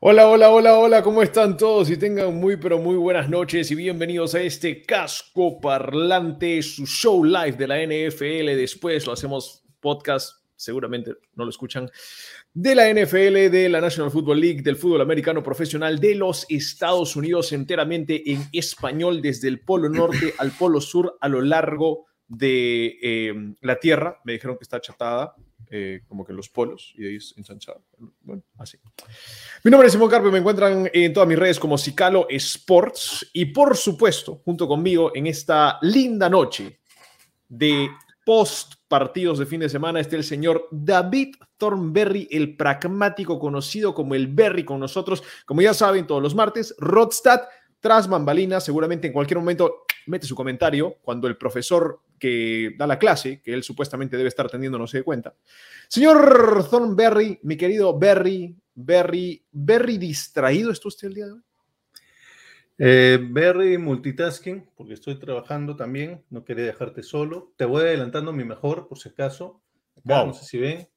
Hola, hola, hola, hola, ¿cómo están todos? Y tengan muy, pero muy buenas noches y bienvenidos a este casco parlante, su show live de la NFL. Después lo hacemos podcast, seguramente no lo escuchan, de la NFL, de la National Football League, del fútbol americano profesional de los Estados Unidos, enteramente en español, desde el Polo Norte al Polo Sur, a lo largo de eh, la Tierra. Me dijeron que está achatada, eh, como que los polos, y de ahí es ensanchada. Bueno, así. Mi nombre es Simón Carpe, me encuentran en todas mis redes como Cicalo Sports y por supuesto, junto conmigo en esta linda noche de post partidos de fin de semana está el señor David Thornberry, el pragmático conocido como el Berry con nosotros, como ya saben, todos los martes, Rodstad, tras bambalinas, seguramente en cualquier momento mete su comentario cuando el profesor que da la clase, que él supuestamente debe estar teniendo, no se dé cuenta. Señor Thornberry, mi querido Berry, Berry, Berry distraído, ¿está usted el día de hoy? Eh, Berry multitasking, porque estoy trabajando también, no quería dejarte solo. Te voy adelantando mi mejor, por si acaso. Acá, Wow. No sé si ven.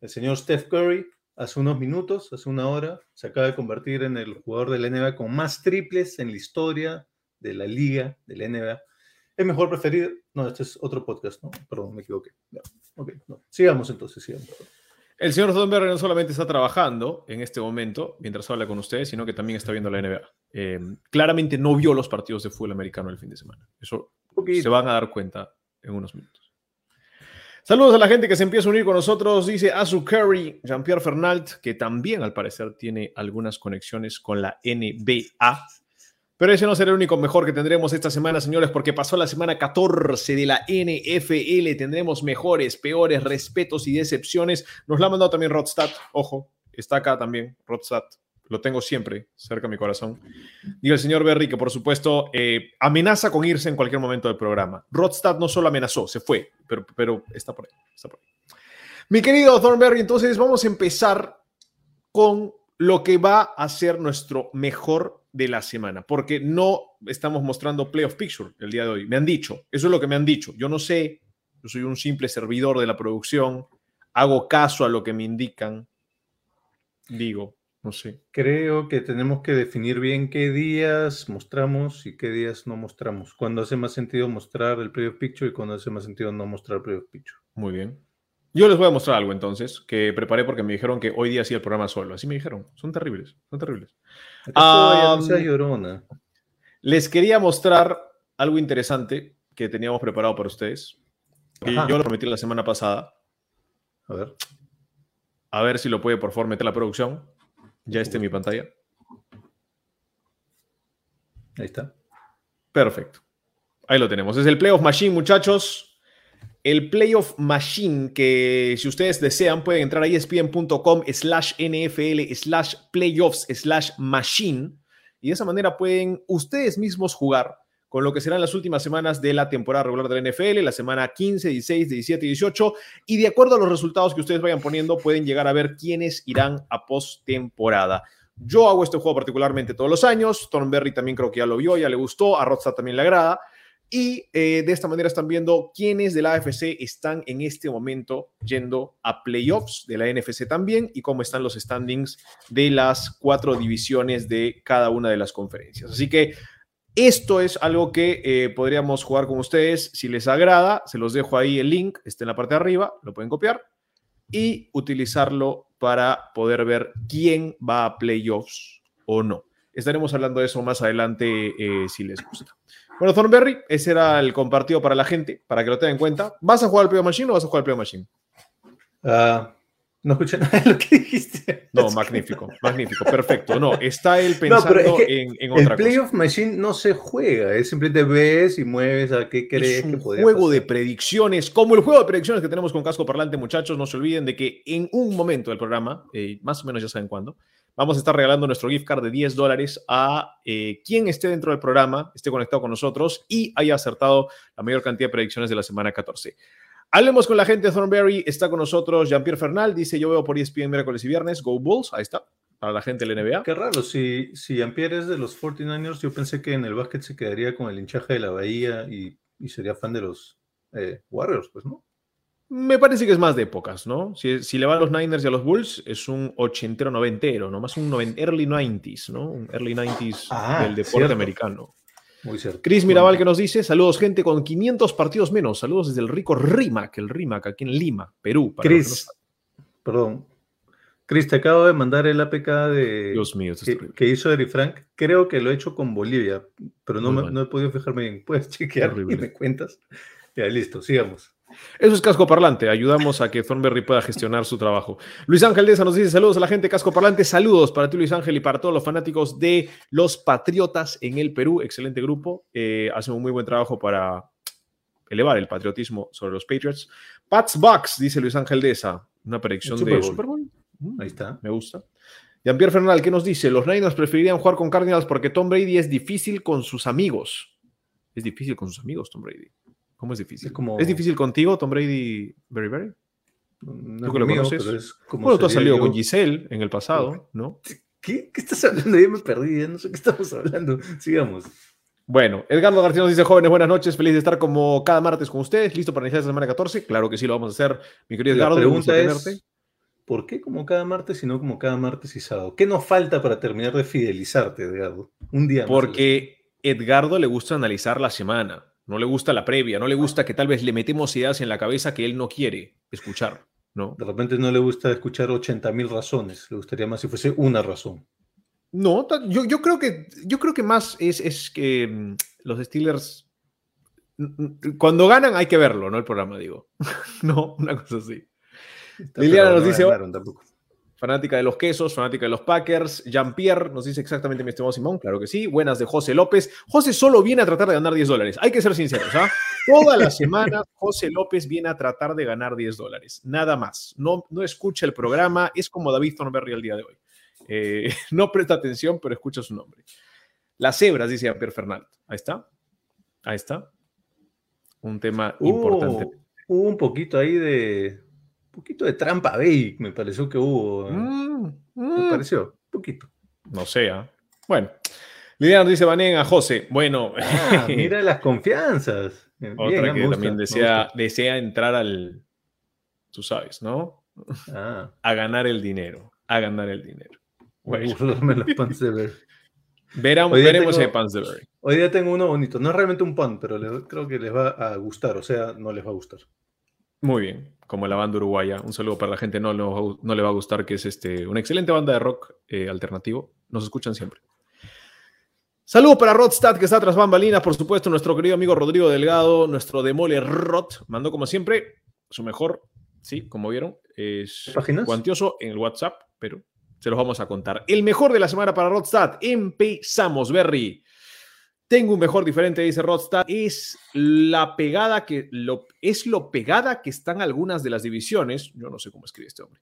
El señor Steph Curry, hace unos minutos, hace una hora, se acaba de convertir en el jugador de la NBA con más triples en la historia de la liga de la NBA. Es mejor preferido. No, este es otro podcast, ¿no? Perdón, me equivoqué. No. Sigamos entonces, sigamos. El señor Thornberry no solamente está trabajando en este momento mientras habla con ustedes, sino que también está viendo la NBA. Eh, claramente no vio los partidos de fútbol americano el fin de semana. Eso se van a dar cuenta en unos minutos. Saludos a la gente que se empieza a unir con nosotros. Dice Azu Curry, Jean-Pierre Fernald, que también al parecer tiene algunas conexiones con la NBA. Pero ese no será el único mejor que tendremos esta semana, señores, porque pasó la semana 14 de la NFL. Tendremos mejores, peores, respetos y decepciones. Nos la ha mandado también Rodstad. Ojo, está acá también, Rodstad. Lo tengo siempre cerca de mi corazón. Diga el señor Berry que, por supuesto, eh, amenaza con irse en cualquier momento del programa. Rodstad no solo amenazó, se fue, pero, pero está por ahí. Está por ahí. Mi querido Thornberry, entonces vamos a empezar con lo que va a ser nuestro mejor de la semana, porque no estamos mostrando playoff picture el día de hoy. Me han dicho, eso es lo que me han dicho. Yo no sé, yo soy un simple servidor de la producción, hago caso a lo que me indican, digo, no sé. Creo que tenemos que definir bien qué días mostramos y qué días no mostramos. Cuando hace más sentido mostrar el playoff picture y cuando hace más sentido no mostrar el playoff picture. Muy bien. Yo les voy a mostrar algo entonces, que preparé porque me dijeron que hoy día hacía el programa solo. Así me dijeron. Son terribles, son terribles. Sea llorona. Les quería mostrar algo interesante que teníamos preparado para ustedes. Y yo lo prometí la semana pasada. A ver. A ver si lo puede por favor meter la producción. Ya esté en mi pantalla. Ahí está. Perfecto. Ahí lo tenemos. Es el Playoff Machine, muchachos. El Playoff Machine, que si ustedes desean pueden entrar a espn.com slash NFL slash playoffs slash machine. Y de esa manera pueden ustedes mismos jugar con lo que serán las últimas semanas de la temporada regular de la NFL, la semana 15, 16, 17 y 18. Y de acuerdo a los resultados que ustedes vayan poniendo, pueden llegar a ver quiénes irán a postemporada. Yo hago este juego particularmente todos los años. Thornberry también creo que ya lo vio, ya le gustó. A Rodstad también le agrada. Y eh, de esta manera están viendo quiénes de la AFC están en este momento yendo a playoffs de la NFC también y cómo están los standings de las cuatro divisiones de cada una de las conferencias. Así que esto es algo que eh, podríamos jugar con ustedes. Si les agrada, se los dejo ahí el link, está en la parte de arriba, lo pueden copiar y utilizarlo para poder ver quién va a playoffs o no. Estaremos hablando de eso más adelante eh, si les gusta. Bueno, Thornberry, ese era el compartido para la gente, para que lo tengan en cuenta. ¿Vas a jugar al Playoff Machine o vas a jugar al Playoff Machine? Ah, no escuché nada de lo que dijiste. No, magnífico, magnífico, perfecto. No, está él No, pensando pero es que en, en El otra cosa. playoff machine no se juega, es simplemente ves y mueves a qué crees Es que un podría juego de pasar. predicciones, como el juego de predicciones que tenemos con Casco Parlante, muchachos. No se olviden de que en un momento del programa, eh, más o menos ya saben cuándo, vamos a estar regalando nuestro gift card de 10 dólares a eh, quien esté dentro del programa, esté conectado con nosotros y haya acertado la mayor cantidad de predicciones de la semana 14. Hablemos con la gente de Thornberry. Está con nosotros Jean-Pierre Fernal. Dice: Yo veo por ESPN miércoles y viernes. Go Bulls. Ahí está. Para la gente del NBA. Qué raro. Si, si Jean-Pierre es de los 49ers, yo pensé que en el básquet se quedaría con el hinchaje de la Bahía y, sería fan de los eh, Warriors, pues, ¿no? Me parece que es más de épocas, ¿no? Si, si, le va a los Niners y a los Bulls, es un ochentero, noventero, ¿no? Más un noven, early 90s, ¿no? Un early 90s ah, del deporte cierto. americano. Muy cierto. Chris Mirabal que nos dice, saludos gente con 500 partidos menos, saludos desde el rico Rimac, el Rimac aquí en Lima, Perú. Chris, no... perdón. Chris, te acabo de mandar el APK de Dios mío, que, que, hizo Eri Frank. Creo que lo he hecho con Bolivia, pero no, me, no he podido fijarme bien. Puedes chequear y me cuentas. Ya, listo, sigamos. Eso es casco parlante. Ayudamos a que Thornberry pueda gestionar su trabajo. Luis Ángel Deza nos dice saludos a la gente casco parlante. Saludos para ti, Luis Ángel, y para todos los fanáticos de los Patriotas en el Perú. Excelente grupo. Eh, hacen un muy buen trabajo para elevar el patriotismo sobre los Patriots. Pats Bucks, dice Luis Ángel Deza. Una predicción Super de Bowl. Super Bowl. Ahí está. Me gusta. Jean-Pierre Fernal, ¿qué nos dice? Los Niners preferirían jugar con Cardinals porque Tom Brady es difícil con sus amigos. Es difícil con sus amigos, Tom Brady. ¿Cómo es difícil? Es, como... ¿Es difícil contigo, Tom Brady, Berry Berry? No ¿Tú que lo mío, conoces? como Bueno, tú has salido yo. con Giselle en el pasado, ¿no? ¿Qué? ¿Qué estás hablando? Ya me perdí, ya no sé qué estamos hablando. Sigamos. Bueno, Edgardo García nos dice, jóvenes, buenas noches, feliz de estar como cada martes con ustedes, listo para iniciar esta semana 14. Claro que sí, lo vamos a hacer, mi querido La Edgardo. gusto pregunta es, tenerte. ¿por qué como cada martes y no como cada martes y sábado? ¿Qué nos falta para terminar de fidelizarte, Edgardo? Un día más. Porque Edgardo le gusta analizar la semana, no le gusta la previa, no le gusta que tal vez le metemos ideas en la cabeza que él no quiere escuchar, ¿no? De repente no le gusta escuchar 80 mil razones, le gustaría más si fuese una razón. No, yo, yo, creo, que, yo creo que más es, es que mm, los Steelers, cuando ganan hay que verlo, ¿no? El programa, digo. no, una cosa así. Liliana nos no dice, ganaron tampoco. Fanática de los quesos, fanática de los Packers. Jean-Pierre nos dice exactamente mi estimado Simón, claro que sí. Buenas de José López. José solo viene a tratar de ganar 10 dólares. Hay que ser sinceros, ¿ah? Toda la semana José López viene a tratar de ganar 10 dólares. Nada más. No, no escucha el programa. Es como David Thornberry el día de hoy. Eh, no presta atención, pero escucha su nombre. Las cebras, dice Jean-Pierre Fernand. Ahí está. Ahí está. Un tema importante. Hubo, hubo un poquito ahí de. Un poquito de trampa Bake, me pareció que hubo. Mm, Me mm. pareció, un poquito. No sea. Bueno. Liliana nos dice Banén a José. Bueno, Ah, mira las confianzas. Bien, Otra que gusta, también me desea, desea entrar al, tú sabes, ¿no? Ah, A ganar el dinero, a ganar el dinero. Bueno, verán- veremos tengo- ese Pansberry. Hoy día tengo uno bonito. No es realmente un pan, pero le- creo que les va a gustar. O sea, no les va a gustar. Muy bien, como la banda uruguaya. Un saludo para la gente, no, no, no le va a gustar, que es este, una excelente banda de rock eh, alternativo. Nos escuchan siempre. Saludos para Rodstad, que está tras bambalinas, por supuesto, nuestro querido amigo Rodrigo Delgado, nuestro demole Rod, mandó como siempre su mejor, sí, como vieron, es ¿Páginas? cuantioso en el WhatsApp, pero se los vamos a contar. El mejor de la semana para Rodstad, empezamos, Berry. Tengo un mejor diferente, dice Rodstad, es la pegada que es lo pegada que están algunas de las divisiones, yo no sé cómo escribe este hombre,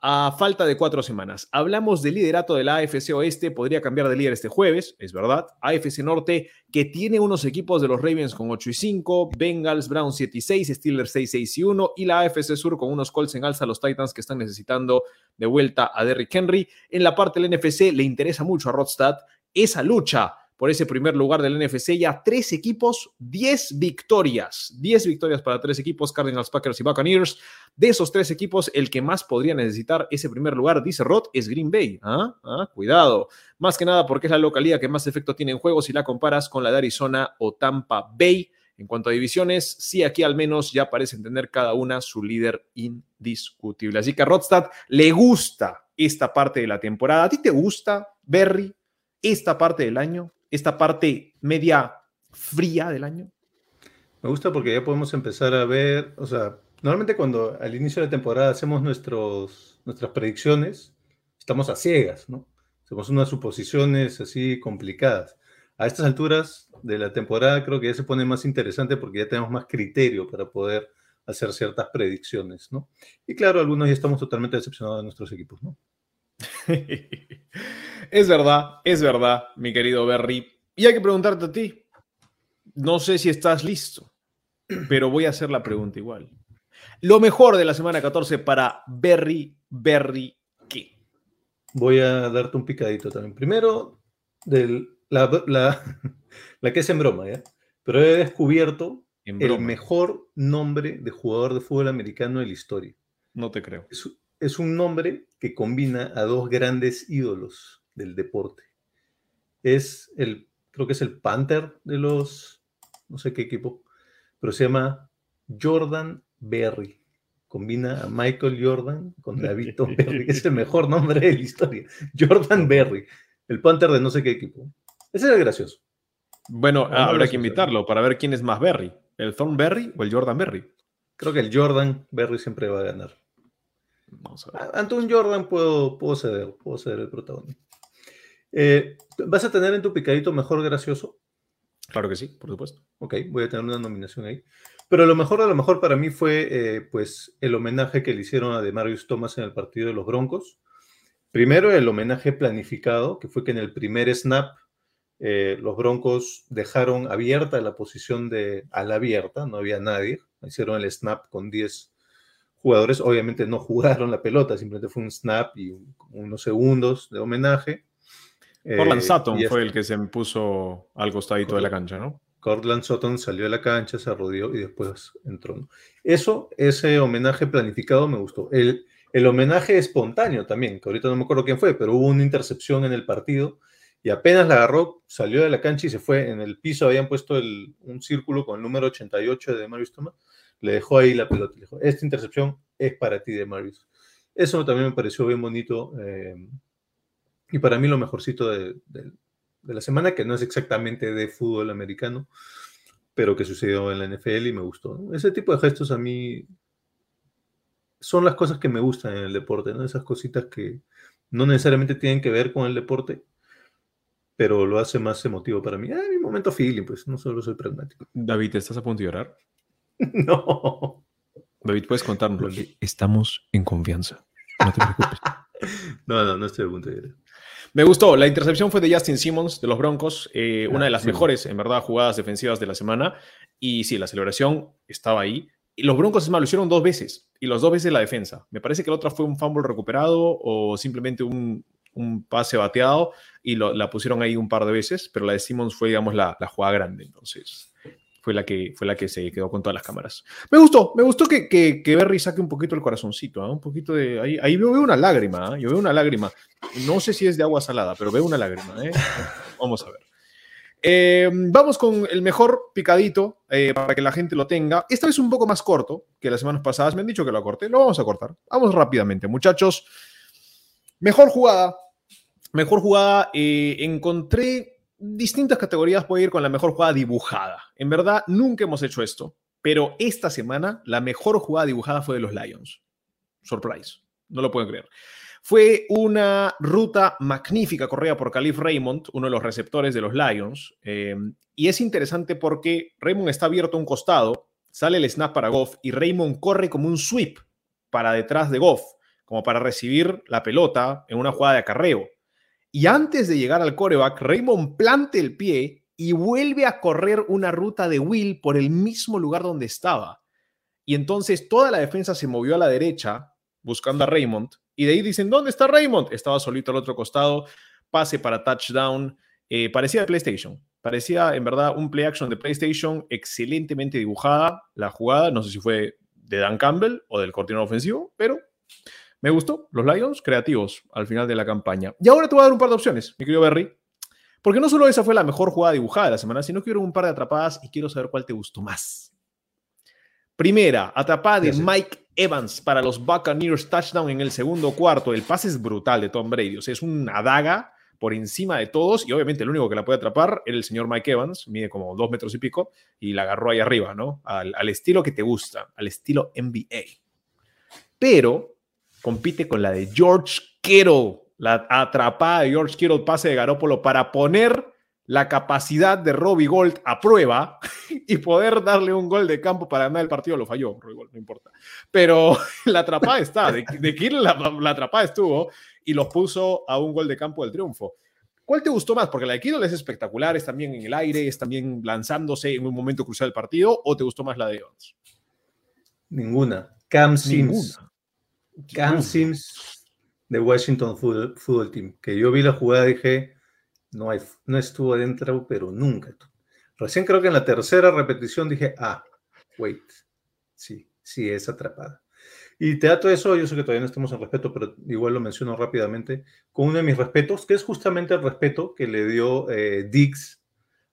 a falta de cuatro semanas. Hablamos del liderato de la AFC Oeste, podría cambiar de líder este jueves, es verdad. AFC Norte, que tiene unos equipos de los Ravens con 8 y 5, Bengals, Browns 7 y 6, Steelers 6, 6 y 1, y la AFC Sur con unos Colts en alza, los Titans que están necesitando de vuelta a Derrick Henry. En la parte del NFC le interesa mucho a Rodstad esa lucha por ese primer lugar del NFC. Ya tres equipos, 10 victorias. 10 victorias para tres equipos, Cardinals, Packers y Buccaneers. De esos tres equipos, el que más podría necesitar ese primer lugar, dice Rod, es Green Bay. ¿Ah? Ah, cuidado. Más que nada porque es la localidad que más efecto tiene en juego si la comparas con la de Arizona o Tampa Bay. En cuanto a divisiones, sí, aquí al menos ya parecen tener cada una su líder indiscutible. Así que a Rodstad le gusta esta parte de la temporada. ¿A ti te gusta, Berry, esta parte del año? Esta parte media fría del año. Me gusta porque ya podemos empezar a ver, o sea, normalmente cuando al inicio de la temporada hacemos nuestros, nuestras predicciones, estamos a ciegas, ¿no? Hacemos unas suposiciones así complicadas. A estas alturas de la temporada creo que ya se pone más interesante porque ya tenemos más criterio para poder hacer ciertas predicciones, ¿no? Y claro, algunos ya estamos totalmente decepcionados de nuestros equipos, ¿no? es verdad, es verdad, mi querido Berry. Y hay que preguntarte a ti. No sé si estás listo, pero voy a hacer la pregunta igual. Lo mejor de la semana 14 para Berry, Berry, ¿qué? Voy a darte un picadito también. Primero, del, la, la, la que es en broma, ¿ya? Pero he descubierto el mejor nombre de jugador de fútbol americano de la historia. No te creo. Es, es un nombre que combina a dos grandes ídolos del deporte. Es el, creo que es el Panther de los, no sé qué equipo, pero se llama Jordan Berry. Combina a Michael Jordan con David Tom Berry. Es el mejor nombre de la historia. Jordan Berry, el Panther de no sé qué equipo. Ese era gracioso. Bueno, No, no habrá que invitarlo para ver quién es más Berry. ¿El Thornberry o el Jordan Berry? Creo que el Jordan Berry siempre va a ganar. Vamos a ver. Ante un Jordan puedo, puedo ceder, puedo ceder el protagonismo. Eh, ¿Vas a tener en tu picadito mejor gracioso? Claro que sí, por supuesto. Ok, voy a tener una nominación ahí. Pero lo mejor de lo mejor para mí fue eh, pues el homenaje que le hicieron a Demarius Thomas en el partido de los Broncos. Primero el homenaje planificado, que fue que en el primer snap eh, los Broncos dejaron abierta la posición de ala abierta, no había nadie. Hicieron el snap con 10 jugadores. Obviamente no jugaron la pelota, simplemente fue un snap y un- unos segundos de homenaje. Cortland Eh, Sutton fue el que se puso al costadito de la cancha, ¿no? Cortland Sutton salió de la cancha, se arrodilló y después entró. ¿no? Eso, ese homenaje planificado me gustó. El, el homenaje espontáneo también, que ahorita no me acuerdo quién fue, pero hubo una intercepción en el partido y apenas la agarró, salió de la cancha y se fue. En el piso habían puesto el- un círculo con el número 88 de Marius Thomas. Le dejó ahí la pelota. Le dijo, esta intercepción es para ti, de Marius. Eso también me pareció bien bonito. eh, y para mí lo mejorcito de, de- de la semana, que no es exactamente de fútbol americano, pero que sucedió en la NFL y me gustó. ¿no? Ese tipo de gestos a mí son las cosas que me gustan en el deporte, ¿no? Esas cositas que no necesariamente tienen que ver con el deporte, pero lo hace más emotivo para mí. Ah, mi momento feeling, pues no solo soy pragmático. David, ¿estás a punto de llorar? no. David, ¿puedes contarnos? Estamos en confianza. No te preocupes. No, no, no estoy a punto de ir. Me gustó. La intercepción fue de Justin Simmons de los Broncos, eh, una Ah, de las sí. mejores, en verdad, jugadas defensivas de la semana. Y sí, la celebración estaba ahí. Y los Broncos, es más, lo hicieron dos veces. Y los dos veces la defensa. Me parece que la otra fue un fumble recuperado o simplemente un, un pase bateado y lo- la pusieron ahí un par de veces. Pero la de Simmons fue, digamos, la, la jugada grande. Entonces, fue la, que, fue la que se quedó con todas las cámaras. Me gustó, me gustó que, que, que Berry saque un poquito el corazoncito. ¿ah? Un poquito de. Ahí, ahí veo, veo una lágrima. ¿ah? Yo veo una lágrima. No sé si es de agua salada, pero veo una lágrima. ¿eh? Vamos a ver. Eh, vamos con el mejor picadito eh, para que la gente lo tenga. Esta vez un poco más corto que las semanas pasadas. Me han dicho que lo corté. Lo vamos a cortar. Vamos rápidamente, muchachos. Mejor jugada. Mejor jugada. eh, encontré distintas categorías. A ir con la mejor jugada dibujada. En verdad, nunca hemos hecho esto. Pero esta semana, la mejor jugada dibujada fue de los Lions. Surprise. No lo pueden creer. Fue una ruta magnífica corrida por Calif Raymond, uno de los receptores de los Lions. eh, y es interesante porque Raymond está abierto a un costado, sale el snap para Goff y Raymond corre como un sweep para detrás de Goff, como para recibir la pelota en una jugada de acarreo. Y antes de llegar al coreback, Raymond plante el pie y vuelve a correr una ruta de Will por el mismo lugar donde estaba. Y entonces toda la defensa se movió a la derecha buscando a Raymond. Y de ahí dicen, ¿dónde está Raymond? Estaba solito al otro costado, pase para touchdown. Eh, parecía PlayStation. Parecía en verdad un play action de PlayStation excelentemente dibujada la jugada. No sé si fue de Dan Campbell o del coordinador ofensivo, pero me gustó. Los Lions creativos al final de la campaña. Y ahora te voy a dar un par de opciones, mi querido Berry. Porque no solo esa fue la mejor jugada dibujada de la semana, sino que quiero un par de atrapadas y quiero saber cuál te gustó más. Primera, atrapada de. Mike Evans para los Buccaneers, touchdown en el segundo cuarto. El pase es brutal de Tom Brady, o sea, es una daga por encima de todos y obviamente el único que la puede atrapar era el señor Mike Evans, mide como dos metros y pico y la agarró ahí arriba, ¿no? Al, al estilo que te gusta, al estilo NBA. Pero compite con la de George Kittle, la atrapada de George Kittle, pase de Garópolo para poner la capacidad de Robbie Gold a prueba y poder darle un gol de campo para ganar el partido. Lo falló, Robbie Gold, no importa. Pero la atrapada está, de, de Kittle la, la atrapada estuvo y los puso a un gol de campo del triunfo. ¿Cuál te gustó más? Porque la de Kittle es espectacular, es también en el aire, es también lanzándose en un momento crucial del partido, ¿o te gustó más la de Evans? Ninguna. Cam Sims. Ninguna. Cam Sims de Washington Football, Football Team. Que yo vi la jugada y dije, no, hay, no estuvo adentro, pero nunca. Recién creo que en la tercera repetición dije, ah, wait, sí, sí es atrapada. Y te dato eso, yo sé que todavía no estamos en respeto, pero igual lo menciono rápidamente, con uno de mis respetos, que es justamente el respeto que le dio eh, Diggs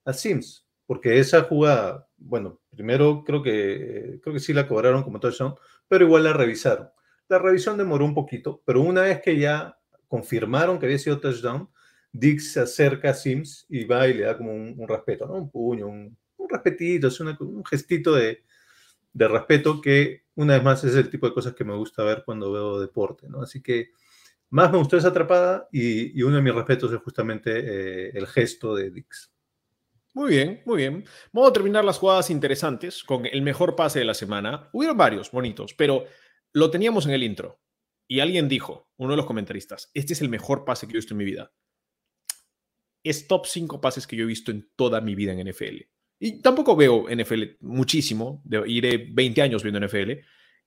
a Sims, porque esa jugada, bueno, primero creo que, creo que sí la cobraron como touchdown, pero igual la revisaron. La revisión demoró un poquito, pero una vez que ya confirmaron que había sido touchdown, Diggs se acerca a Sims y va y le da como un, un respeto, ¿no? Un puño, un, un respetito, es un gestito de, de, respeto que, una vez más, es el tipo de cosas que me gusta ver cuando veo deporte, ¿no? Así que más me gustó esa atrapada y, y uno de mis respetos es justamente eh, el gesto de Diggs. Muy bien, muy bien. Vamos a terminar las jugadas interesantes con el mejor pase de la semana. Hubieron varios bonitos, pero lo teníamos en el intro. Y alguien dijo, uno de los comentaristas, este es el mejor pase que he visto en mi vida es top 5 pases que yo he visto en toda mi vida en NFL. Y tampoco veo NFL muchísimo, de, iré 20 años viendo NFL.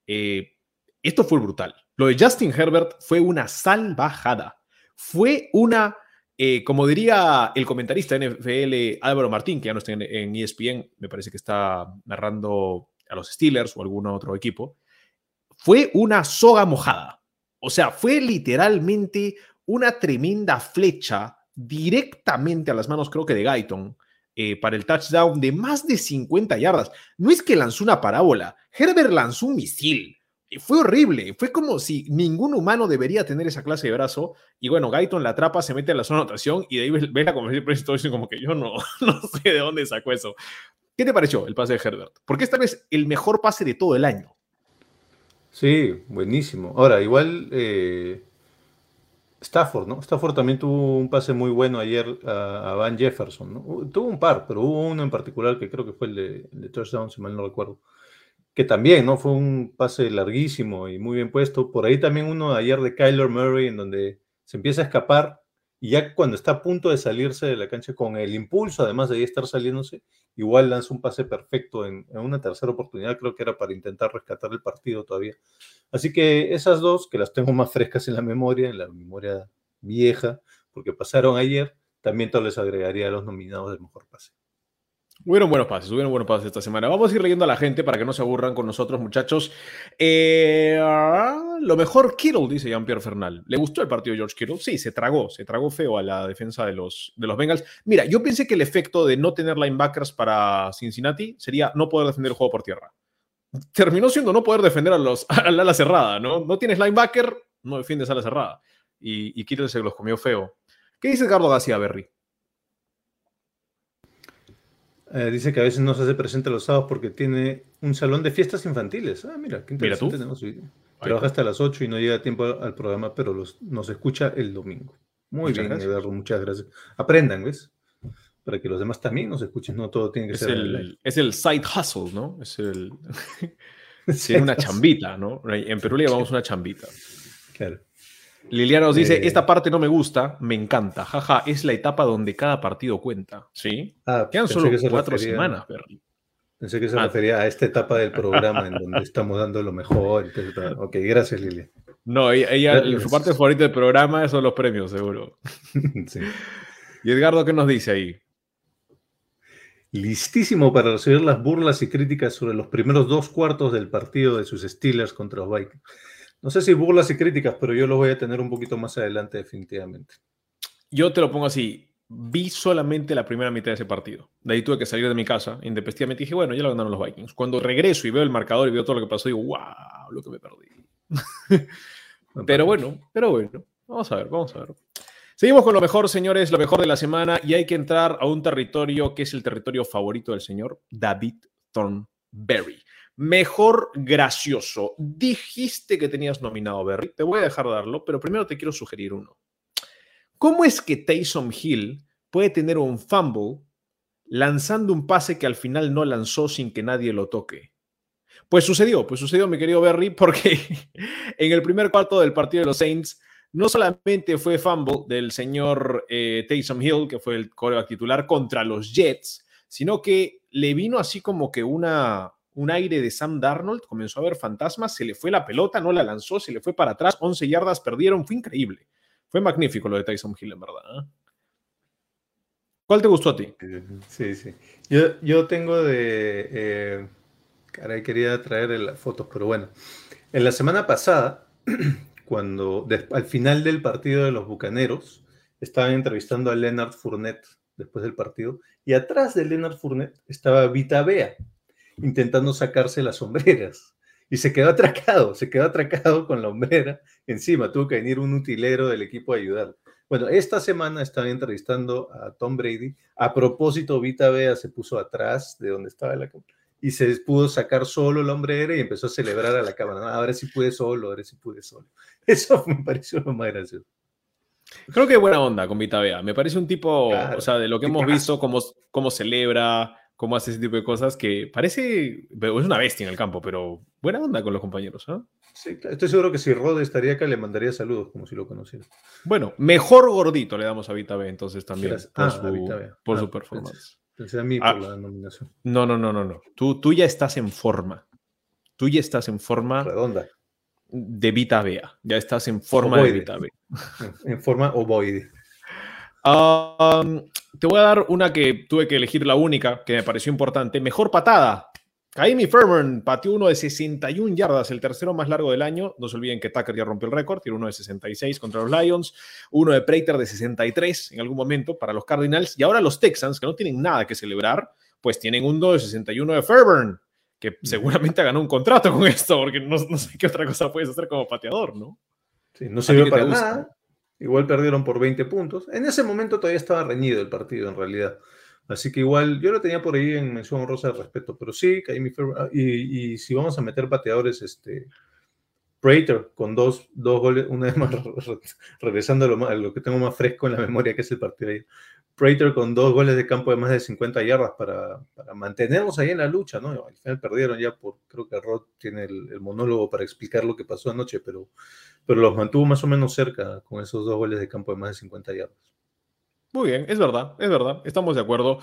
Eh, esto fue brutal. Lo de Justin Herbert fue una salvajada. Fue una, eh, como diría el comentarista de NFL Álvaro Martín, que ya no está en, en ESPN, me parece que está narrando a los Steelers o algún otro equipo, fue una soga mojada. O sea, fue literalmente una tremenda flecha directamente a las manos, creo que de Guyton, eh, para el touchdown de más de 50 yardas. No es que lanzó una parábola, Herbert lanzó un misil. Fue horrible, fue como si ningún humano debería tener esa clase de brazo. Y bueno, Guyton la atrapa, se mete en la zona de anotación y de ahí ve la conversación como que yo no, no sé de dónde sacó eso. ¿Qué te pareció el pase de Herbert? Porque esta vez el mejor pase de todo el año. Sí, buenísimo. Ahora, igual eh, Stafford, ¿no? Stafford también tuvo un pase muy bueno ayer a, a Van Jefferson, ¿no? Tuvo un par, pero hubo uno en particular que creo que fue el de, el de touchdown, si mal no recuerdo. Que también, ¿no? Fue un pase larguísimo y muy bien puesto. Por ahí también uno ayer de Kyler Murray, en donde se empieza a escapar y ya cuando está a punto de salirse de la cancha con el impulso, además de ahí estar saliéndose, igual lanza un pase perfecto en, una tercera oportunidad, creo que era para intentar rescatar el partido todavía. Así que esas dos, que las tengo más frescas en la memoria, en la memoria vieja, porque pasaron ayer, también tal les agregaría a los nominados del mejor pase. Hubieron buenos pases, hubieron buenos pases esta semana. Vamos a ir leyendo a la gente para que no se aburran con nosotros, muchachos. Eh, lo mejor Kittle, dice Jean-Pierre Fernal. ¿Le gustó el partido George Kittle? Sí, se tragó, se tragó feo a la defensa de los, de los Bengals. Mira, yo pensé que el efecto de no tener linebackers para Cincinnati sería no poder defender el juego por tierra. Terminó siendo no poder defender a los, al ala cerrada, ¿no? No tienes linebacker, no defiendes a la cerrada. Y, y Kittle se los comió feo. ¿Qué dice Edgardo García Berry? Eh, dice que a veces no se hace presente los sábados porque tiene un salón de fiestas infantiles. Ah, mira, qué interesante. Mira tenemos. Trabaja hasta las 8 y no llega a tiempo al programa, pero los, nos escucha el domingo. Muy Muchas bien, gracias. Eduardo, muchas gracias. Aprendan, ¿ves? Para que los demás también nos escuchen, no todo tiene que Es ser el, es el side hustle, ¿no? Es el. Tiene una chambita, ¿no? En Perú le llamamos una chambita. Claro. Liliana nos dice, Eh. esta parte no me gusta, me encanta. Jaja, es la etapa donde cada partido cuenta. ¿Sí? Ah, Quedan solo que se cuatro refería- semanas. Pensé que se Ah. refería a esta etapa del programa en donde estamos dando lo mejor. Ok, gracias, Lili. No, ella, su parte favorita del programa son los premios, seguro. Sí. Y Edgardo, ¿qué nos dice ahí? Listísimo para recibir las burlas y críticas sobre los primeros dos cuartos del partido de sus Steelers contra los Vikings. No sé si burlas y críticas, pero yo los voy a tener un poquito más adelante, definitivamente. Yo te lo pongo así. Vi solamente la primera mitad de ese partido. De ahí tuve que salir de mi casa intempestivamente. Dije, bueno, ya lo ganaron los Vikings. Cuando regreso y veo el marcador y veo todo lo que pasó, digo, wow, lo que me perdí. Pero bueno, pero bueno. Vamos a ver, vamos a ver. Seguimos con lo mejor, señores, lo mejor de la semana. Y hay que entrar a un territorio que es el territorio favorito del señor David Thornberry. Mejor gracioso. Dijiste que tenías nominado Berry. Te voy a dejar darlo, pero primero te quiero sugerir uno. ¿Cómo es que Taysom Hill puede tener un fumble lanzando un pase que al final no lanzó sin que nadie lo toque? Pues sucedió, pues sucedió, mi querido Berry, porque en el primer cuarto del partido de los Saints, no solamente fue fumble del señor eh, Taysom Hill, que fue el coreback titular contra los Jets, sino que le vino así como que una, un aire de Sam Darnold, comenzó a ver fantasmas, se le fue la pelota, no la lanzó, se le fue para atrás, 11 yardas perdieron, fue increíble. Fue magnífico lo de Tyson Hill, en verdad. ¿eh? ¿Cuál te gustó a ti? Sí, sí. Yo, yo tengo de... Eh, quería traer las fotos, pero bueno. En la semana pasada, cuando al final del partido de los Bucaneros, estaban entrevistando a Leonard Fournette después del partido, y atrás de Leonard Fournette estaba Vita Bea, intentando sacarse las sombreras. Y se quedó atracado, se quedó atracado con la hombrera encima. Tuvo que venir un utilero del equipo a ayudar. Bueno, esta semana estaba entrevistando a Tom Brady. A propósito, Vita Bea se puso atrás de donde estaba la y se pudo sacar solo la hombrera y empezó a celebrar a la cámara. Ahora sí pude solo, ahora sí pude solo. Eso me pareció lo más gracioso. Creo que buena onda con Vita Bea. Me parece un tipo, o sea, de lo que hemos visto, cómo, cómo celebra, cómo hace ese tipo de cosas, que parece, es una bestia en el campo, pero buena onda con los compañeros. ¿no? Sí, estoy seguro que si Rod estaría acá le mandaría saludos como si lo conociera. Bueno, mejor gordito le damos a Vita Bea entonces también por, ah, su, por su ah, performance. Pensé a mí Ah. por la nominación. No, no, no, no, no. Tú, tú ya estás en forma. Tú ya estás en forma Redonda, de Vita Bea. Ya estás en forma de. Vita Bea. en forma ovoide. Um, te voy a dar una que tuve que elegir la única que me pareció importante. Mejor patada. Kaimi Ferman pateó uno de 61 yardas, el tercero más largo del año. No se olviden que Tucker ya rompió el récord, tiene uno de 66 contra los Lions, uno de Prater de 63 en algún momento para los Cardinals. Y ahora los Texans, que no tienen nada que celebrar, pues tienen uno de 61 de Ferburn, que seguramente ganó un contrato con esto, porque no, no sé qué otra cosa puedes hacer como pateador, ¿no? Sí, no qué te para nada. Igual perdieron por 20 puntos. En ese momento todavía estaba reñido el partido, en realidad. Así que igual, yo lo tenía por ahí en mención honrosa de respeto, pero sí, Kaimi Fer- ah, y, y si vamos a meter pateadores, este, Prater con dos, dos goles, una vez más re- regresando a lo, a lo que tengo más fresco en la memoria, que es el partido ahí. Prater con dos goles de campo de más de 50 yardas para, para mantenernos ahí en la lucha, ¿no? Al final perdieron ya por, creo que Rod tiene el, el monólogo para explicar lo que pasó anoche, pero, pero los mantuvo más o menos cerca con esos dos goles de campo de más de 50 yardas. Muy bien, es verdad, es verdad, estamos de acuerdo.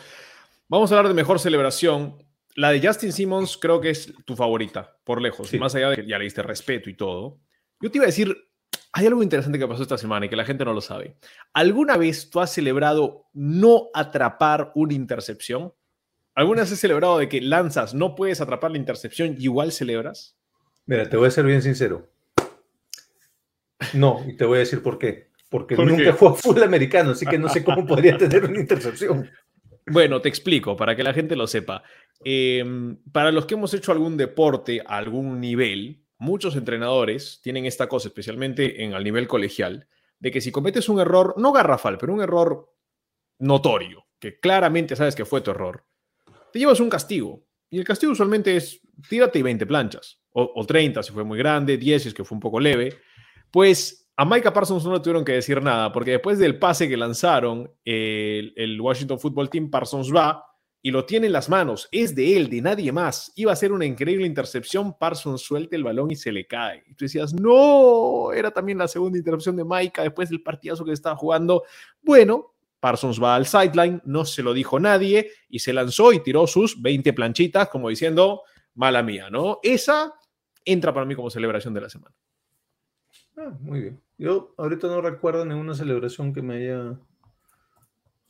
Vamos a hablar de mejor celebración. La de Justin Simmons creo que es tu favorita, por lejos, Sí. más allá de que ya le diste respeto y todo. Yo te iba a decir, hay algo interesante que pasó esta semana y que la gente no lo sabe. ¿Alguna vez tú has celebrado no atrapar una intercepción? ¿Alguna vez has celebrado de que lanzas, no puedes atrapar la intercepción y igual celebras? Mira, te voy a ser bien sincero. No, y te voy a decir por qué. Porque ¿Por nunca jugado fútbol americano, así que no sé cómo podría tener una intercepción. Bueno, te explico para que la gente lo sepa. Eh, para los que hemos hecho algún deporte a algún nivel, muchos entrenadores tienen esta cosa, especialmente en el nivel colegial, de que si cometes un error, no garrafal, pero un error notorio, que claramente sabes que fue tu error, te llevas un castigo. Y el castigo usualmente es tírate y 20 planchas, o, o 30 si fue muy grande, 10 si es que fue un poco leve. Pues a Micah Parsons no le tuvieron que decir nada, porque después del pase que lanzaron, el, el Washington Football Team, Parsons va y lo tiene en las manos. Es de él, de nadie más. Iba a ser una increíble intercepción. Parsons suelta el balón y se le cae. Y tú decías, no, era también la segunda intercepción de Micah después del partidazo que estaba jugando. Bueno, Parsons va al sideline, no se lo dijo nadie y se lanzó y tiró sus 20 planchitas, como diciendo, mala mía, ¿no? Esa entra para mí como celebración de la semana. Ah, muy bien. Yo ahorita no recuerdo ninguna celebración que me haya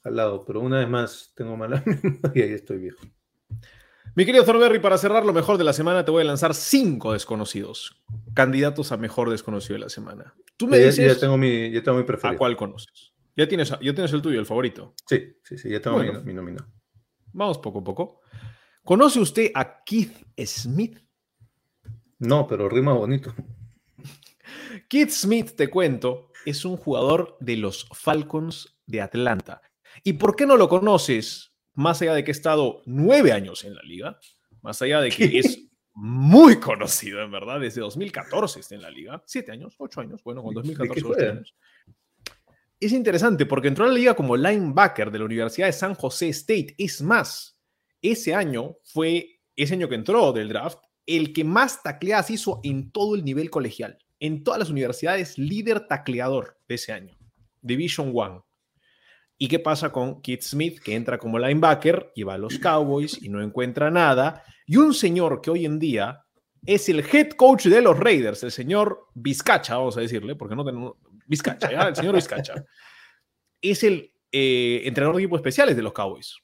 jalado, pero una vez más tengo mala memoria y estoy viejo. Mi querido Thornberry, para cerrar lo mejor de la semana, te voy a lanzar cinco desconocidos, candidatos a mejor desconocido de la semana. Tú me Ya, dices ya tengo mi, ya tengo mi a preferido. cuál conoces. Ya tienes, ya tienes el tuyo, el favorito. Sí, sí, sí, ya tengo Bueno. mi, mi nominado. Vamos poco a poco. ¿Conoce usted a Keith Smith? No, pero rima bonito. Keith Smith, te cuento, es un jugador de los Falcons de Atlanta. ¿Y por qué no lo conoces? Más allá de que ha estado nueve años en la liga, más allá de que ¿Qué? es muy conocido, en verdad, desde 2014 está en la liga. Siete años, ocho años, bueno, con ¿De qué 2014 ocho juega? años. Es interesante porque entró a la liga como linebacker de la Universidad de San José State. Es más, ese año fue, ese año que entró del draft, el que más tacleadas hizo en todo el nivel colegial. En todas las universidades líder tacleador de ese año, Division One. ¿Y qué pasa con Keith Smith, que entra como linebacker y va a los Cowboys y no encuentra nada? Y un señor que hoy en día es el head coach de los Raiders, el señor Vizcacha, vamos a decirle, porque no tenemos. Vizcacha, ¿ya? el señor Vizcacha. Es el eh, entrenador de equipos especiales de los Cowboys.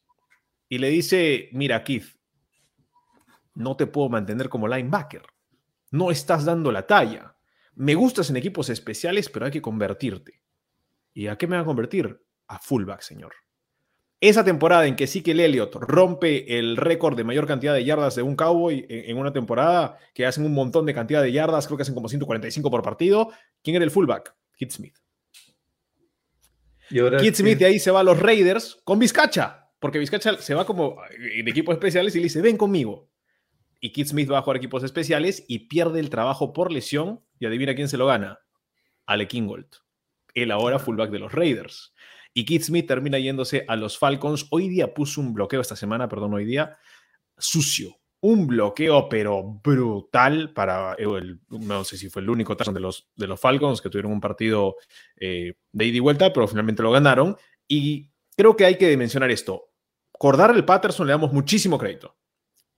Y le dice: Mira, Keith, no te puedo mantener como linebacker. No estás dando la talla. Me gustas en equipos especiales, pero hay que convertirte. ¿Y a qué me va a convertir? A fullback, señor. Esa temporada en que Ezekiel Elliott rompe el récord de mayor cantidad de yardas de un Cowboy en, una temporada, que hacen un montón de cantidad de yardas, creo que hacen como 145 por partido. ¿Quién era el fullback? Kit Smith. Kit Smith de ahí se va a los Raiders con Vizcacha, porque Vizcacha se va como de equipos especiales y le dice, ven conmigo. Y Kit Smith va a jugar equipos especiales y pierde el trabajo por lesión. Y adivina quién se lo gana. Ale Kingold. El ahora fullback de los Raiders. Y Keith Smith termina yéndose a los Falcons. Hoy día puso un bloqueo, esta semana, perdón, hoy día, sucio. Un bloqueo, pero brutal para el, no sé si fue el único touchdown de los, de los Falcons que tuvieron un partido eh, de ida y vuelta, pero finalmente lo ganaron. Y creo que hay que mencionar esto. Cordar el Patterson le damos muchísimo crédito.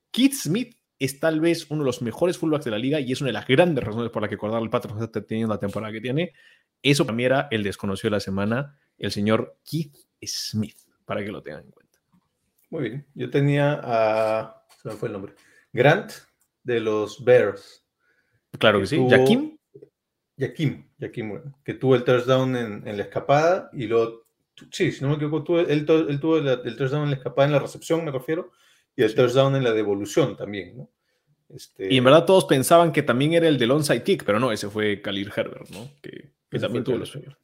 Keith Smith es tal vez uno de los mejores fullbacks de la liga y es una de las grandes razones por las que Cordar el Patterson está teniendo la temporada que tiene. Eso para mí era el desconocido de la semana el señor Keith Smith, para que lo tengan en cuenta. Muy bien. Yo tenía a. Se me fue el nombre. Grant de los Bears. Claro que, sí. Tuvo, Jaquim. Jaquim, que tuvo el touchdown en, la escapada y luego. Sí, si no me equivoco, tuvo, él, tuvo el, touchdown en la escapada en la recepción, me refiero, y el touchdown en la devolución también, ¿no? Este... Y en verdad todos pensaban que también era el del onside kick, pero no, ese fue Khalil Herbert, ¿no? Que, también tuvo los sueños.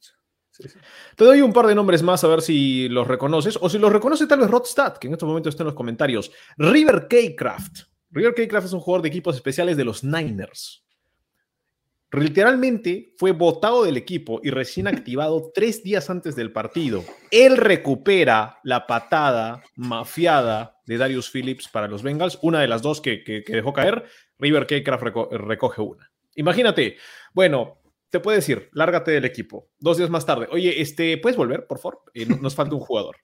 Te doy un par de nombres más a ver si los reconoces o si los reconoce tal vez Rodstad, que en estos momentos está en los comentarios. River K-Craft. River K-Craft es un jugador de equipos especiales de los Niners. Literalmente fue votado del equipo y recién activado tres días antes del partido. Él recupera la patada mafiada de Darius Phillips para los Bengals, una de las dos que, dejó caer. River K-Craft recoge una. Imagínate, bueno, te puede decir, lárgate del equipo. Dos días más tarde, oye, este, ¿puedes volver, por favor? Eh, nos falta un jugador.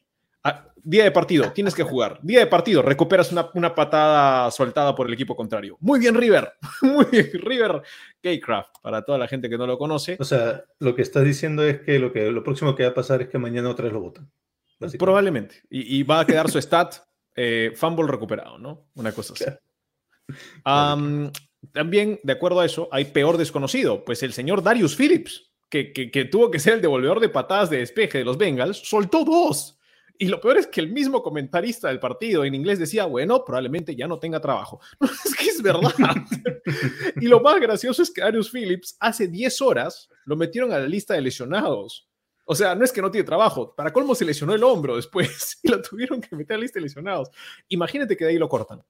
Ah, día de partido, tienes que jugar. Día de partido, recuperas una, una, patada soltada por el equipo contrario. Muy bien, River. Muy bien, River K-Craft, para toda la gente que no lo conoce. O sea, lo que estás diciendo es que lo, que, lo próximo que va a pasar es que mañana otra vez lo votan. Probablemente. Y, va a quedar su stat eh, fumble recuperado, ¿no? Una cosa así. También, de acuerdo a eso, hay peor desconocido, pues el señor Darius Phillips, que, que, tuvo que ser el devolvedor de patadas de despeje de los Bengals, soltó dos. Y lo peor es que el mismo comentarista del partido en inglés decía, bueno, probablemente ya no tenga trabajo. es que es verdad. y lo más gracioso es que Darius Phillips hace 10 horas lo metieron a la lista de lesionados. O sea, no es que no tiene trabajo. Para colmo se lesionó el hombro después y lo tuvieron que meter a la lista de lesionados. Imagínate que de ahí lo cortan.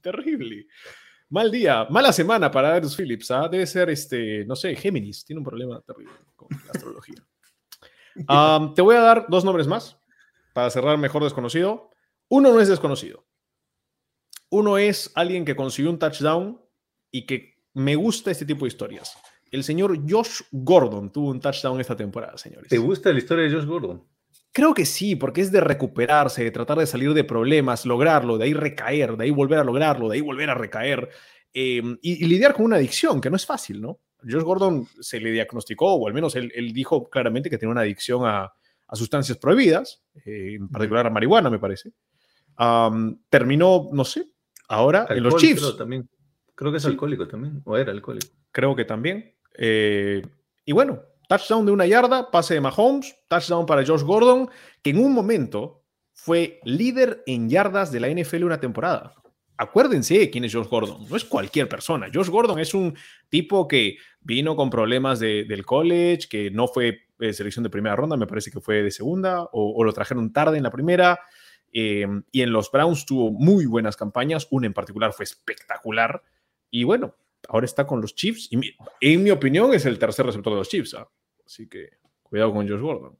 Terrible. Mal día, mala semana para Darius Phillips. ¿ah? Debe ser, este, no sé, Géminis. Tiene un problema terrible con la astrología. Te voy a dar dos nombres más para cerrar mejor desconocido. Uno no es desconocido. Uno es alguien que consiguió un touchdown y que me gusta este tipo de historias. El señor Josh Gordon tuvo un touchdown esta temporada, señores. ¿Te gusta la historia de Josh Gordon? Creo que sí, porque es de recuperarse, de tratar de salir de problemas, lograrlo, de ahí recaer, de ahí volver a lograrlo, de ahí volver a recaer em, y, lidiar con una adicción, que no es fácil, ¿no? Josh Gordon se le diagnosticó, o al menos él, dijo claramente que tenía una adicción a, sustancias prohibidas, eh, en particular a marihuana, me parece. terminó, no sé, ahora en los Chiefs. También. Creo que es alcohólico también, o era alcohólico. Creo que también. Eh, y bueno, Touchdown de una yarda, pase de Mahomes, touchdown para Josh Gordon, que en un momento fue líder en yardas de la NFL una temporada. Acuérdense quién es Josh Gordon, no es cualquier persona. Josh Gordon es un tipo que vino con problemas del college, que no fue de selección de primera ronda, me parece que fue de segunda, o, lo trajeron tarde en la primera. Eh, y en los Browns tuvo muy buenas campañas, una en particular fue espectacular. Y bueno, ahora está con los Chiefs y en mi opinión es el tercer receptor de los Chiefs. ¿ah? Así que cuidado con Josh Gordon.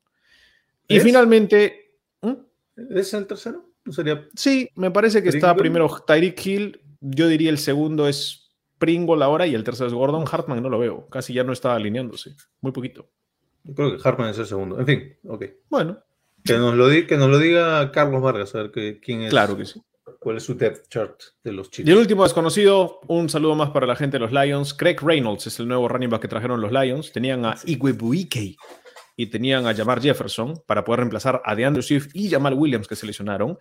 Y finalmente... ¿Mm? ¿Es el tercero? Sí, me parece que está primero Tyreek Hill. Yo diría el segundo es Pringle ahora y el tercero es Gordon. Hartman no lo veo. Casi ya no está alineándose. Muy poquito. Yo creo que Hartman es el segundo. En fin, ok. Bueno, Que nos lo, di- que nos lo diga Carlos Vargas, a ver que- quién es. claro que sí. ¿Cuál es su depth chart de los Y Chiefs? el último desconocido, un saludo más para la gente de los Lions. Craig Reynolds es el nuevo running back que trajeron los Lions. Tenían a Igwebuike y tenían a Jamar Jefferson para poder reemplazar a DeAndre Swift y Jamal Williams que se lesionaron.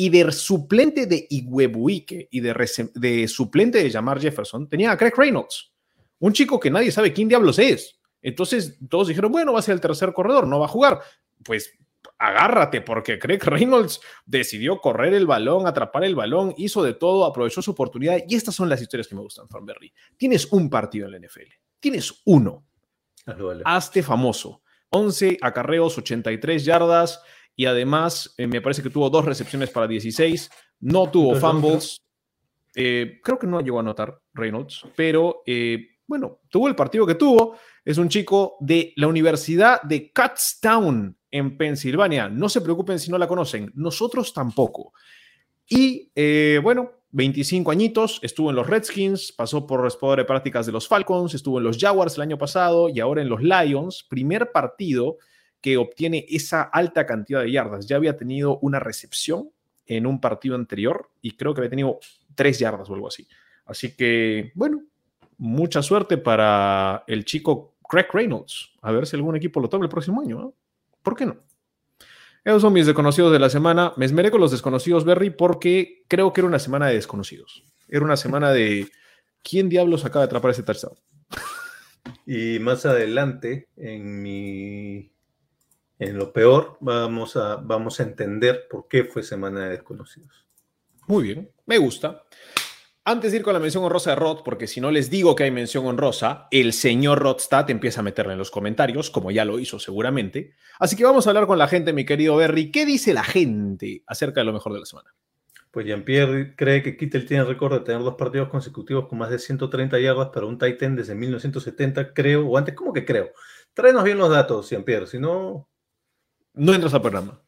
Y de suplente de Igwebuike y de, de suplente de Jamar Jefferson tenían a Craig Reynolds, un chico que nadie sabe quién diablos es. Entonces todos dijeron, bueno, va a ser el tercer corredor, no va a jugar. Pues agárrate, porque Craig Reynolds decidió correr el balón, atrapar el balón, hizo de todo, aprovechó su oportunidad. Y estas son las historias que me gustan, Thornberry. Tienes un partido en la NFL, tienes uno, hazte famoso. 11 acarreos, 83 yardas y además eh, me parece que tuvo dos recepciones para 16, no tuvo fumbles. Eh, creo que no llegó a anotar Reynolds, pero eh, bueno, tuvo el partido que tuvo. Es un chico de la Universidad de Kutztown en Pensilvania. No se preocupen si no la conocen, nosotros tampoco. Y bueno, 25 añitos, estuvo en los Redskins, pasó por responsable de prácticas de los Falcons, estuvo en los Jaguars el año pasado y ahora en los Lions. Primer partido que obtiene esa alta cantidad de yardas. Ya había tenido una recepción en un partido anterior y creo que había tenido tres yardas o algo así. Así que, bueno, mucha suerte para el chico Craig Reynolds. A ver si algún equipo lo toma el próximo año. ¿no? ¿Por qué no? Esos son mis desconocidos de la semana. Me esmeré con los desconocidos, Berry, porque creo que era una semana de desconocidos. Era una semana de quién diablos acaba de atrapar ese touchdown. Y más adelante, en mi. En lo peor, vamos a, vamos a entender por qué fue Semana de Desconocidos. Muy bien, me gusta. Antes de ir con la mención honrosa de Rod, porque si no les digo que hay mención honrosa, el señor Rodstad empieza a meterla en los comentarios, como ya lo hizo seguramente. Así que vamos a hablar con la gente, mi querido Berry. ¿Qué dice la gente acerca de lo mejor de la semana? Pues Jean-Pierre cree que Kittel tiene récord de tener dos partidos consecutivos con más de 130 yardas para un Titan desde 1970, creo, o antes, ¿cómo que creo? Tráenos bien los datos, Jean-Pierre, si no, No entras al programa.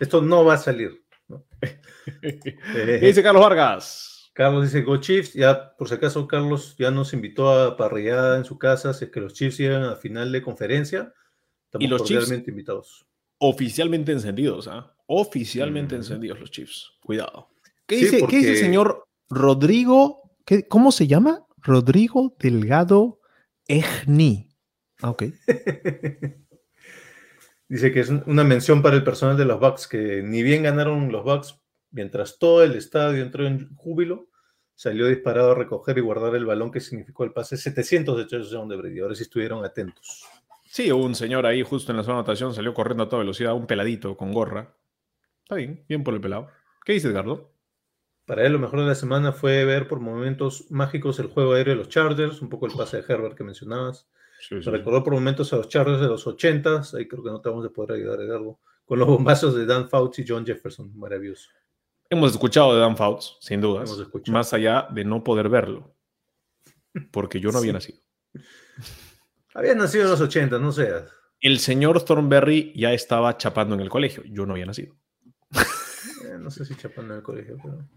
esto no va a salir. ¿no? ¿Qué Eh, dice Carlos Vargas? Carlos dice Go Chiefs, ya por si acaso Carlos ya nos invitó a parrillada en su casa, si es que los Chiefs llegan a final de conferencia, estamos Y los Chiefs- cordialmente invitados. Oficialmente encendidos, ¿ah? Oficialmente Mm. encendidos los Chiefs. Cuidado. ¿Qué, Sí, dice, ¿Qué dice el señor Rodrigo? ¿Qué- ¿Cómo se llama? Rodrigo Delgado Egni. Ah, ok. Dice que es una mención para el personal de los Bucks, que ni bien ganaron los Bucks, mientras todo el estadio entró en júbilo, salió disparado a recoger y guardar el balón que significó el pase 700 de touchdown de Brady. Ahora sí estuvieron atentos. Sí, un señor ahí justo en la zona de anotación salió corriendo a toda velocidad, un peladito con gorra. Está bien, bien por el pelado. ¿Qué dice Edgardo? Para él lo mejor de la semana fue ver por momentos mágicos el juego aéreo de los Chargers, un poco el pase de Herbert que mencionabas. Sí, Me recordó por momentos a los Chargers de los 80s, ahí creo que no te vamos a poder ayudar, Edgardo, con los bombazos de Dan Fauci y John Jefferson, maravilloso. Hemos escuchado de Dan Fouts, sin dudas, más allá de no poder verlo, porque yo no había Sí. nacido. Habías nacido en los 80, no seas. El señor Thornberry ya estaba chapando en el colegio, yo no había nacido. Eh, no sé si chapando en el colegio, pero.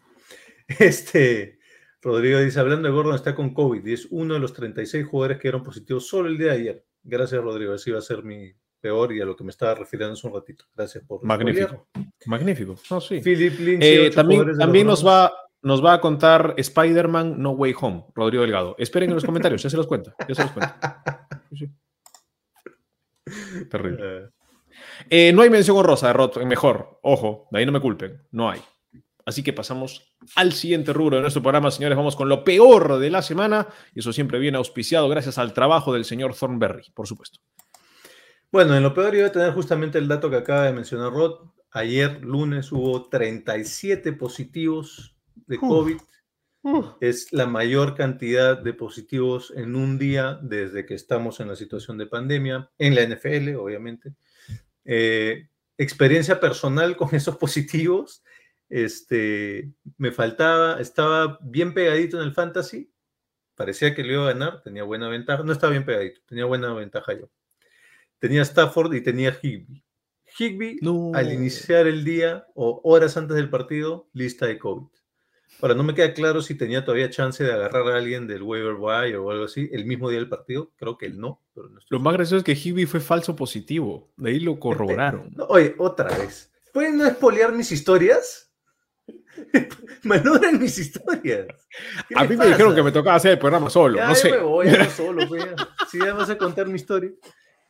Este. Rodrigo dice: Hablando de Gordon, está con COVID y es uno de los 36 jugadores que eran positivos solo el día de ayer. Gracias, Rodrigo. Ese iba a ser mi peor y a lo que me estaba refiriendo hace un ratito. Gracias por. Magnífico. Magnífico. No, sí. Philip Lynch. Eh, también también nos, va, nos va a contar Spider-Man No Way Home, Rodrigo Delgado. Esperen en los comentarios, ya se los cuenta. Ya se los cuenta. Sí. Terrible. Eh, Eh, no hay mención honrosa de Rot, mejor. Ojo, de ahí no me culpen. No hay. Así que pasamos al siguiente rubro de nuestro programa, señores. Vamos con lo peor de la semana. Y eso siempre viene auspiciado gracias al trabajo del señor Thornberry, por supuesto. Bueno, en lo peor iba a tener justamente el dato que acaba de mencionar Rod. Ayer, lunes, hubo 37 positivos de Uf. COVID. Es la mayor cantidad de positivos en un día desde que estamos en la situación de pandemia, en la NFL, obviamente. Eh, experiencia personal con esos positivos. Este, me faltaba, estaba bien pegadito en el fantasy. Parecía que le iba a ganar, tenía buena ventaja. No estaba bien pegadito, tenía buena ventaja yo. Tenía Stafford y tenía Higby. Higby, No. al iniciar el día o horas antes del partido, lista de COVID. Ahora, no me queda claro si tenía todavía chance de agarrar a alguien del waiver wire o algo así el mismo día del partido. Creo que él no. Pero no Lo más gracioso es que Higby fue falso positivo. De ahí lo corroboraron. No, oye, otra vez. ¿Pueden no espolear mis historias? Malogran mis historias. A mí me pasa? dijeron que me tocaba hacer el programa solo. Ya, no sé. Me voy a solo. Pues, si ya vas a contar mi historia.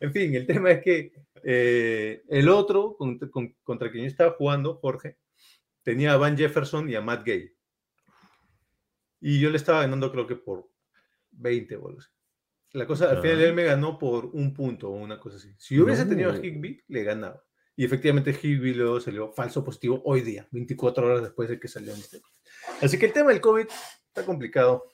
En fin, el tema es que eh, el otro contra, con, contra quien yo estaba jugando, Jorge, tenía a Van Jefferson y a Matt Gay. Y yo le estaba ganando creo que por 20 bolos. La cosa, al final él me ganó por un punto o una cosa así. Si yo hubiese no. tenido a Higby, le ganaba. Y efectivamente Higby luego salió falso positivo hoy día, 24 horas después de que salió en este. Así que el tema del COVID está complicado.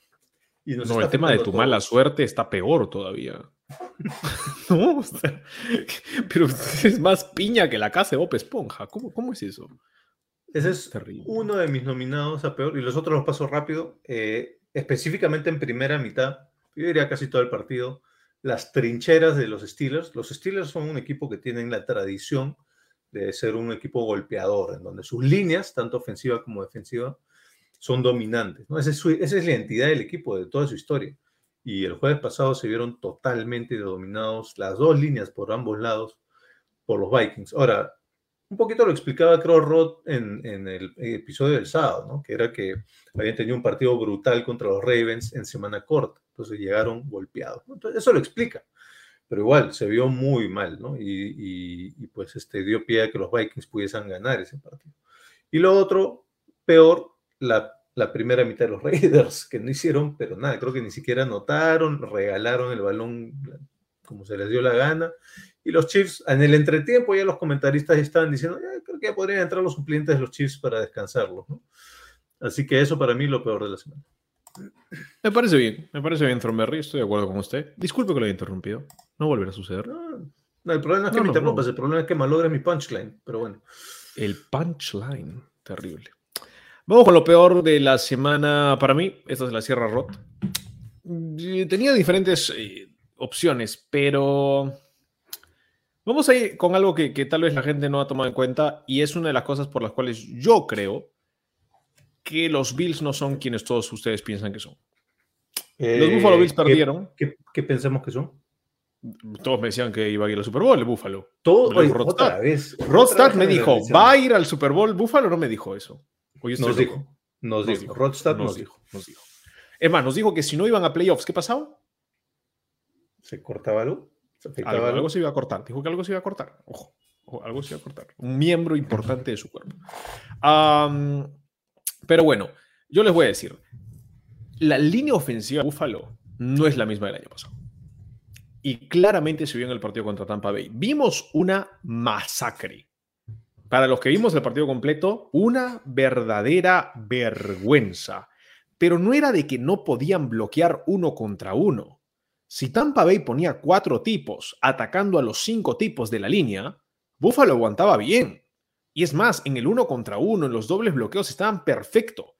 Y no, el tema de tu todo. mala suerte está peor todavía. no, o sea, pero es más piña que la casa de Bob Esponja. ¿Cómo, cómo es eso? Ese es Terrible. uno de mis nominados a peor y los otros los paso rápido. Eh, específicamente en primera mitad, yo diría casi todo el partido, las trincheras de los Steelers. Los Steelers son un equipo que tienen la tradición de ser un equipo golpeador, en donde sus líneas, tanto ofensiva como defensiva, son dominantes. Esa, es la identidad del equipo, de toda su historia. Y el jueves pasado se vieron totalmente dominados las dos líneas por ambos lados por los Vikings. Ahora, un poquito lo explicaba creo Rod en, el episodio del sábado, que era que habían tenido un partido brutal contra los Ravens en semana corta, entonces llegaron golpeados. Entonces, eso lo explica, pero igual se vio muy mal, ¿no? Y, pues este, dio pie a que los Vikings pudiesen ganar ese partido. Y lo otro, peor, la, primera mitad de los Raiders, que no hicieron, pero nada, creo que ni siquiera anotaron, regalaron el balón como se les dio la gana. Y los Chiefs, en el entretiempo, ya los comentaristas estaban diciendo, creo que ya podrían entrar los suplentes de los Chiefs para descansarlos. ¿no? Así que eso para mí lo peor de la semana. Me parece bien, me parece bien, Thornberry, estoy de acuerdo con usted. Disculpe que lo haya interrumpido, no volverá a suceder. No, no el problema es que no, me no, interrumpas, el problema es que malogres mi punchline, pero bueno. El punchline, terrible. Vamos con lo peor de la semana para mí, esta es la Sierra Rot. Tenía diferentes eh, opciones, pero Vamos a ir con algo que, que, tal vez la gente no ha tomado en cuenta y es una de las cosas por las cuales yo creo que los Bills no son quienes todos ustedes piensan que son. Eh, los Buffalo Bills perdieron. ¿qué, qué, qué, pensamos que son? Todos me decían que iba a ir al Super Bowl el Buffalo. Todo, oye, otra vez. Rodstad me dijo, ¿va a ir al Super Bowl Buffalo? No me dijo eso. Oye, nos, dijo, nos, nos dijo. Rodstad nos, nos dijo. Nos dijo. Es más, nos dijo que si no iban a playoffs, ¿qué pasaba? ¿Se cortaba algo? Algo, algo, se iba a cortar. Dijo que algo se iba a cortar. Ojo, ojo algo se iba a cortar. Un miembro importante de su cuerpo. Um, pero bueno, yo les voy a decir. La línea ofensiva de Buffalo no es la misma del año pasado. Y claramente se vio en el partido contra Tampa Bay. Vimos una masacre. Para los que vimos el partido completo, una verdadera vergüenza. Pero no era de que no podían bloquear uno contra uno si Tampa Bay ponía cuatro tipos atacando a los cinco tipos de la línea, Buffalo aguantaba bien. Y es más, en el uno contra uno, en los dobles bloqueos estaban perfecto.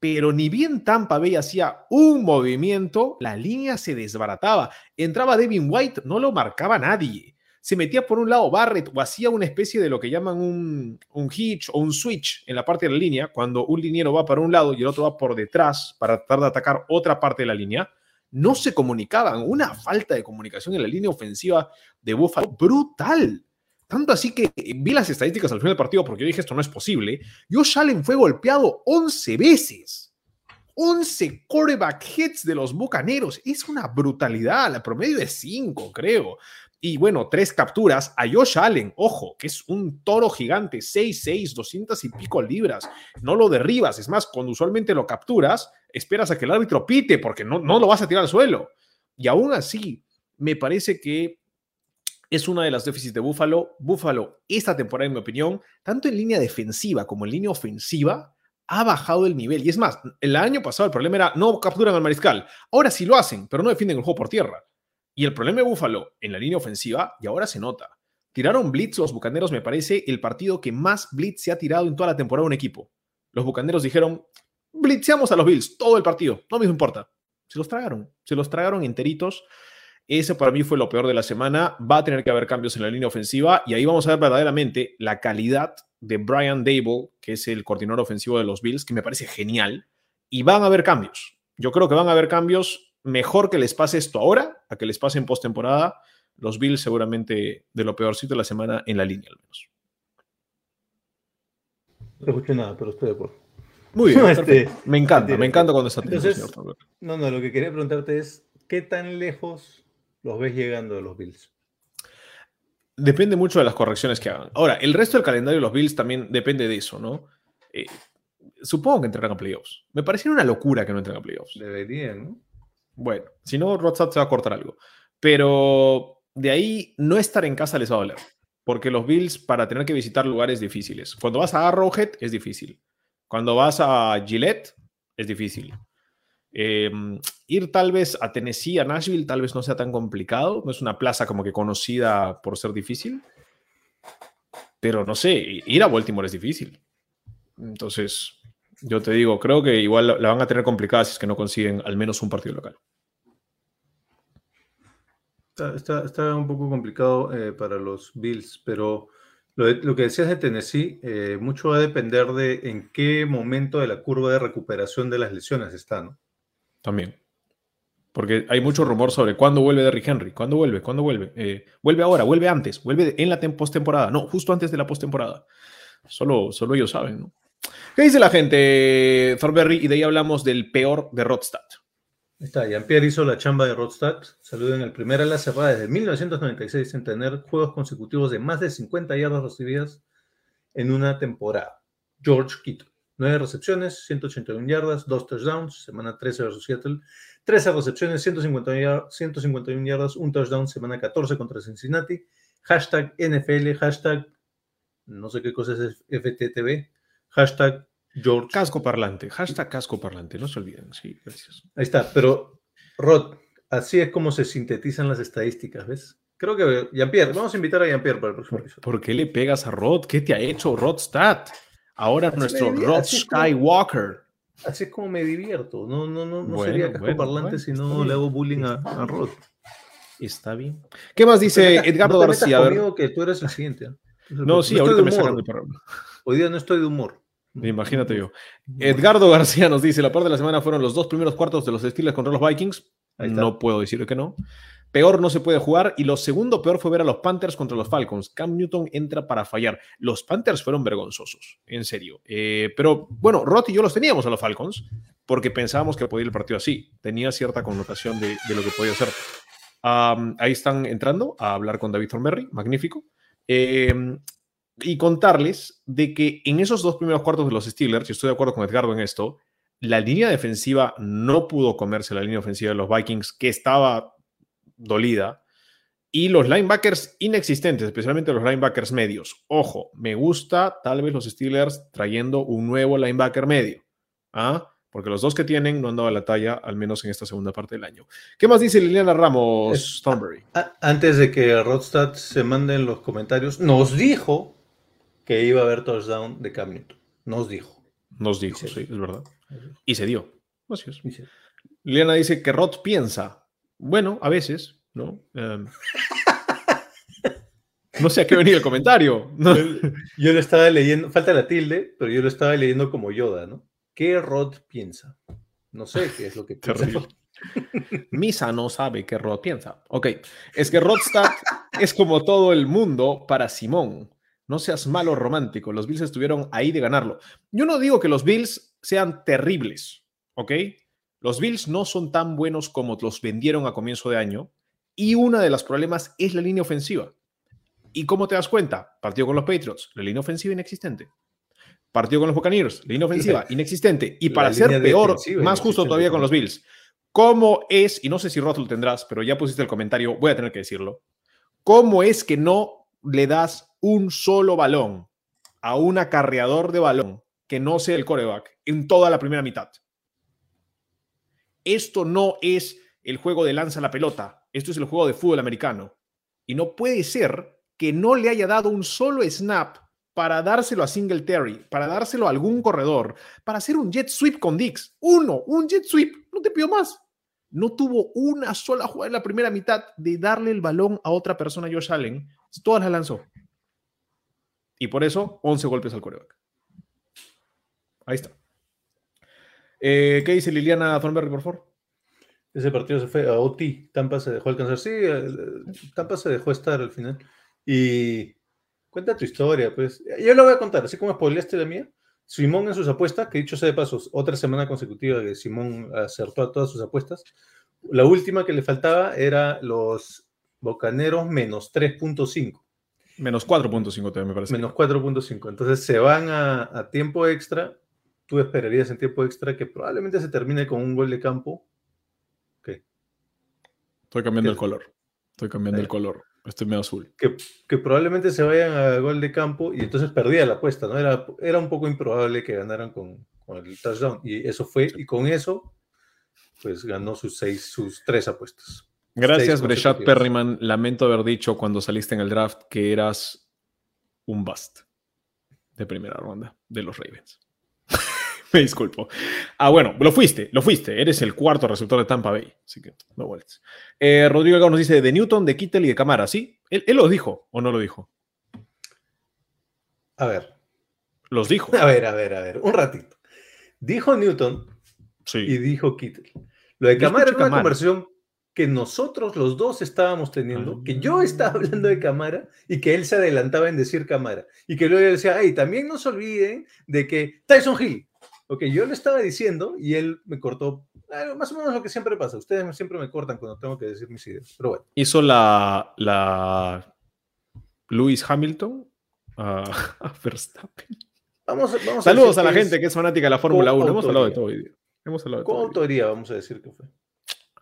Pero ni bien Tampa Bay hacía un movimiento, la línea se desbarataba. Entraba Devin White, no lo marcaba nadie. Se metía por un lado Barrett o hacía una especie de lo que llaman un, un hitch o un switch en la parte de la línea, cuando un liniero va para un lado y el otro va por detrás para tratar de atacar otra parte de la línea no se comunicaban. Una falta de comunicación en la línea ofensiva de Buffalo brutal. Tanto así que vi las estadísticas al final del partido porque yo dije esto no es posible. Josh Allen fue golpeado 11 veces. 11 quarterback hits de los Bucaneros. Es una brutalidad. La promedio de 5, creo. Y bueno, tres capturas a Josh Allen, ojo, que es un toro gigante, 6'6, 200 y pico libras. No lo derribas, es más, cuando usualmente lo capturas, esperas a que el árbitro pite porque no, no lo vas a tirar al suelo. Y aún así, me parece que es una de las déficits de Búfalo. Búfalo, esta temporada, en mi opinión, tanto en línea defensiva como en línea ofensiva, ha bajado el nivel. Y es más, el año pasado el problema era no capturan al mariscal. Ahora sí lo hacen, pero no defienden el juego por tierra. Y el problema de Búfalo en la línea ofensiva, y ahora se nota. Tiraron blitz los Bucaneros, me parece, el partido que más blitz se ha tirado en toda la temporada un equipo. Los Bucaneros dijeron, blitzeamos a los Bills todo el partido, no me importa. Se los tragaron, se los tragaron enteritos. Ese para mí fue lo peor de la semana. Va a tener que haber cambios en la línea ofensiva y ahí vamos a ver verdaderamente la calidad de Brian Dable, que es el coordinador ofensivo de los Bills, que me parece genial. y van a haber cambios. Yo creo que van a haber cambios mejor que les pase esto ahora a que les pase en postemporada. Los Bills seguramente de lo peorcito de la semana en la línea al menos. No escuché nada, pero estoy de acuerdo. Muy bien, Este, me encanta, me encanta cuando está Entonces-. No, no, lo que quería preguntarte es, ¿qué tan lejos los ves llegando de los Bills? Depende mucho de las correcciones que hagan. Ahora, el resto del calendario de los Bills también depende de eso, ¿no? Eh, supongo que entrarán a playoffs. Me pareciera una locura que no entren a playoffs. Deberían, ¿no? Bueno, si no, Rodstad se va a cortar algo. Pero de ahí no estar en casa les va a doler. Porque los Bills, para tener que visitar lugares difíciles. Cuando vas a Arrowhead, es difícil. Cuando vas a Gillette, es difícil. Eh, ir tal vez a Tennessee, a Nashville, tal vez no sea tan complicado. No es una plaza como que conocida por ser difícil. Pero no sé, ir a Baltimore es difícil. Entonces, yo te digo, creo que igual la van a tener complicada si es que no consiguen al menos un partido local. Está, un poco complicado eh, para los Bills, pero lo que decías de Tennessee, eh, mucho va a depender de en qué momento de la curva de recuperación de las lesiones está, ¿no? También. Porque hay mucho rumor sobre cuándo vuelve Derrick Henry. ¿Cuándo vuelve? ¿Cuándo vuelve? Eh, vuelve ahora, vuelve antes, vuelve en la tem- postemporada. No, justo antes de la postemporada. Solo, solo ellos saben, ¿no? ¿Qué dice la gente, Thorberry? Y de ahí hablamos del peor de Rodstad. Está, Jean-Pierre hizo la chamba de Rodstad. Saluden el primer ala cerrada desde 1996 en tener juegos consecutivos de más de 50 yardas recibidas en una temporada. George Kittle. 9 recepciones, 181 yardas, 2 touchdowns, semana 13 versus Seattle. 13 recepciones, 151, yar- 151 yardas, un touchdown, semana 14 contra Cincinnati. Hashtag NFL, hashtag, no sé qué cosa es FTTV, hashtag George Casco parlante. Hashtag casco parlante. No se olviden. Sí, gracias. Ahí está, pero Rod, así es como se sintetizan las estadísticas, ¿ves? Creo que Jean-Pierre, vamos a invitar a Jean-Pierre para el próximo episodio. ¿Por qué le pegas a Rod? ¿Qué te ha hecho Rodstad? Ahora Así nuestro Rod es como- Skywalker. Así es como me divierto. No, no, no, no Bueno, sería casco bueno, parlante bueno, si no le hago bullying a, a Rod. Está bien. ¿Qué más dice No metas- Edgardo no te metas García? Conmigo que tú eres el siguiente. ¿ah? No, sí, estoy ahorita de me sacan del programa. Hoy día no estoy de humor. Imagínate yo. Edgardo García nos dice, la parte de la semana fueron los dos primeros cuartos de los Steelers contra los Vikings. No puedo decir que no. Peor no se puede jugar. Y lo segundo peor fue ver a los Panthers contra los Falcons. Cam Newton entra para fallar. Los Panthers fueron vergonzosos, en serio. Eh, pero bueno, Roth y yo los teníamos a los Falcons porque pensábamos que podía ir el partido así. Tenía cierta connotación de, lo que podía. Am, ahí están entrando a hablar con David Thornberry, magnífico. Eh, y contarles de que en esos dos primeros cuartos de los Steelers, y estoy de acuerdo con Edgardo en esto, la línea defensiva no pudo comerse la línea ofensiva de los Vikings, que estaba dolida, y los linebackers inexistentes, especialmente los linebackers medios. Ojo, me gusta tal vez los Steelers trayendo un nuevo linebacker medio, ¿ah? porque los dos que tienen no han dado la talla, al menos en esta segunda parte del año. ¿Qué más dice Liliana Ramos, Thornberry? Antes de que Rodstad se mande en los comentarios, nos dijo que iba a haber touchdown de Cam Newton. Nos dijo. Nos dijo, Sí. es verdad. Y se dio. Así es. Liliana dice que Rod piensa. Bueno, a veces, ¿no? Em, no sé a qué venía el comentario. ¿no? Yo lo estaba leyendo, falta la tilde, pero yo lo estaba leyendo como Yoda, ¿no? ¿Qué Rod piensa? No sé qué es lo que piensa. Misa no sabe qué Rod piensa. Ok, es que Rodstad es como todo el mundo para Simón. No seas malo romántico. Los Bills estuvieron ahí de ganarlo. Yo no digo que los Bills sean terribles, ¿ok? Los Bills no son tan buenos como los vendieron a comienzo de año. Y uno de los problemas es la línea ofensiva. ¿Y cómo te das cuenta? Partido con los Patriots, la línea ofensiva inexistente. Partido con los Buccaneers, línea ofensiva inexistente. Y La para ser peor, más justo todavía con los. Bills, ¿cómo es, y no sé si Roth lo tendrás, pero ya pusiste el comentario, voy a tener que decirlo, ¿cómo es que no le das un solo balón a un acarreador de balón que no sea el coreback en toda la primera mitad? Esto no es el juego de lanza la pelota, esto es el juego de fútbol americano. Y no puede ser que no le haya dado un solo snap para dárselo a Singletary, para dárselo a algún corredor, para hacer un jet sweep con Dix. Uno, un jet sweep, no te pido más. No tuvo una sola jugada en la primera mitad de darle el balón a otra persona, Josh Allen. Todas las lanzó. Y por eso, 11 golpes al coreback. Ahí está. Eh, ¿Qué dice Liliana Thornberry, por favor? Ese partido se fue a OT. Tampa se dejó alcanzar. Sí, eh, Tampa se dejó estar al final. Y cuenta tu historia, pues. Yo lo voy a contar, así como spoileaste la mía. Simón en sus apuestas, que dicho sea de pasos, otra semana consecutiva que Simón acertó a todas sus apuestas. La última que le faltaba era los Bocaneros menos 3.5. Menos 4.5 también me parece. Menos 4.5. Entonces se van a, a tiempo extra. Tú esperarías en tiempo extra que probablemente se termine con un gol de campo. Ok. Estoy cambiando ¿Qué? el color. Estoy cambiando Ahí. el color. Estoy medio azul. que, que probablemente se vayan a gol de campo y entonces perdía la apuesta, ¿no? Era, era un poco improbable que ganaran con, con el touchdown y eso fue, y con eso, pues ganó sus seis, sus tres apuestas. Gracias, Brechat. Perryman. Lamento haber dicho cuando saliste en el draft que eras un bust de primera ronda de los Ravens. Me disculpo. Ah, bueno, lo fuiste, lo fuiste. Eres el cuarto receptor de Tampa Bay. Así que no vuelves. Eh, Rodrigo Delgado nos dice de Newton, de Kittel y de Camara. ¿Sí? ¿Él, él lo dijo o no lo dijo? A ver, Los dijo. a ver, a ver, a ver, un ratito. Dijo Newton Sí. y dijo Kittel. Lo de Camara era una Camara. conversación que nosotros los dos estábamos teniendo, Ah. que yo estaba hablando de Camara y que él se adelantaba en decir Camara. Y que luego yo decía, ay, también no se olviden de que Tyson Hill. Ok, yo le estaba diciendo y él me cortó. ah, Más o menos lo que siempre pasa. Ustedes siempre me cortan cuando tengo que decir mis ideas. Pero bueno, Hizo la, la Lewis Hamilton a, a Verstappen. vamos, vamos Saludos a la gente que es fanática de la Fórmula 1. Hemos hablado de todo hoy día. Hemos hablado de todo hoy día. Coautoría, vamos a decir que fue.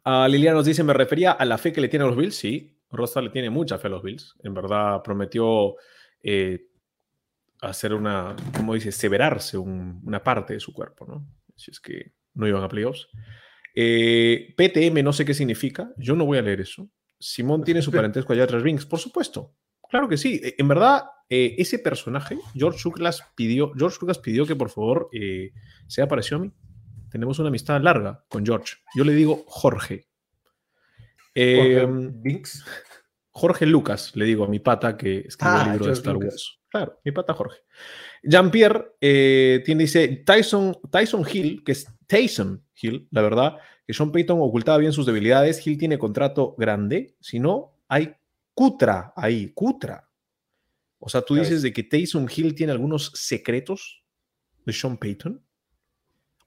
Ah, Liliana nos dice, me refería a la fe que le tiene a los Bills. Sí, Rosa le tiene mucha fe a los Bills. En verdad prometió eh, hacer una, como dice, severarse un- una parte de su cuerpo, ¿no? Si es que no iban a playoffs. Eh, PTM no sé qué significa. Yo no voy a leer eso. Simón tiene su parentesco a Jar Rings, por supuesto. Claro que sí. Eh, En verdad, eh, ese personaje, George Lucas pidió, George Lucas pidió que por favor eh, sea parecido a mí. Tenemos una amistad larga con George. Yo le digo Jorge. Eh, Jorge Binks. Jorge Lucas, le digo a mi pata que escribió Ah, el libro de Star Lucas. Wars. Claro, mi pata Jorge. Jean-Pierre eh, tiene, dice Tyson, Tyson Hill, que es Taysom Hill, la verdad, que Sean Payton ocultaba bien sus debilidades. Hill tiene contrato grande, si no, hay Cutra ahí, Cutra. O sea, tú dices de que Taysom Hill tiene algunos secretos de Sean Payton.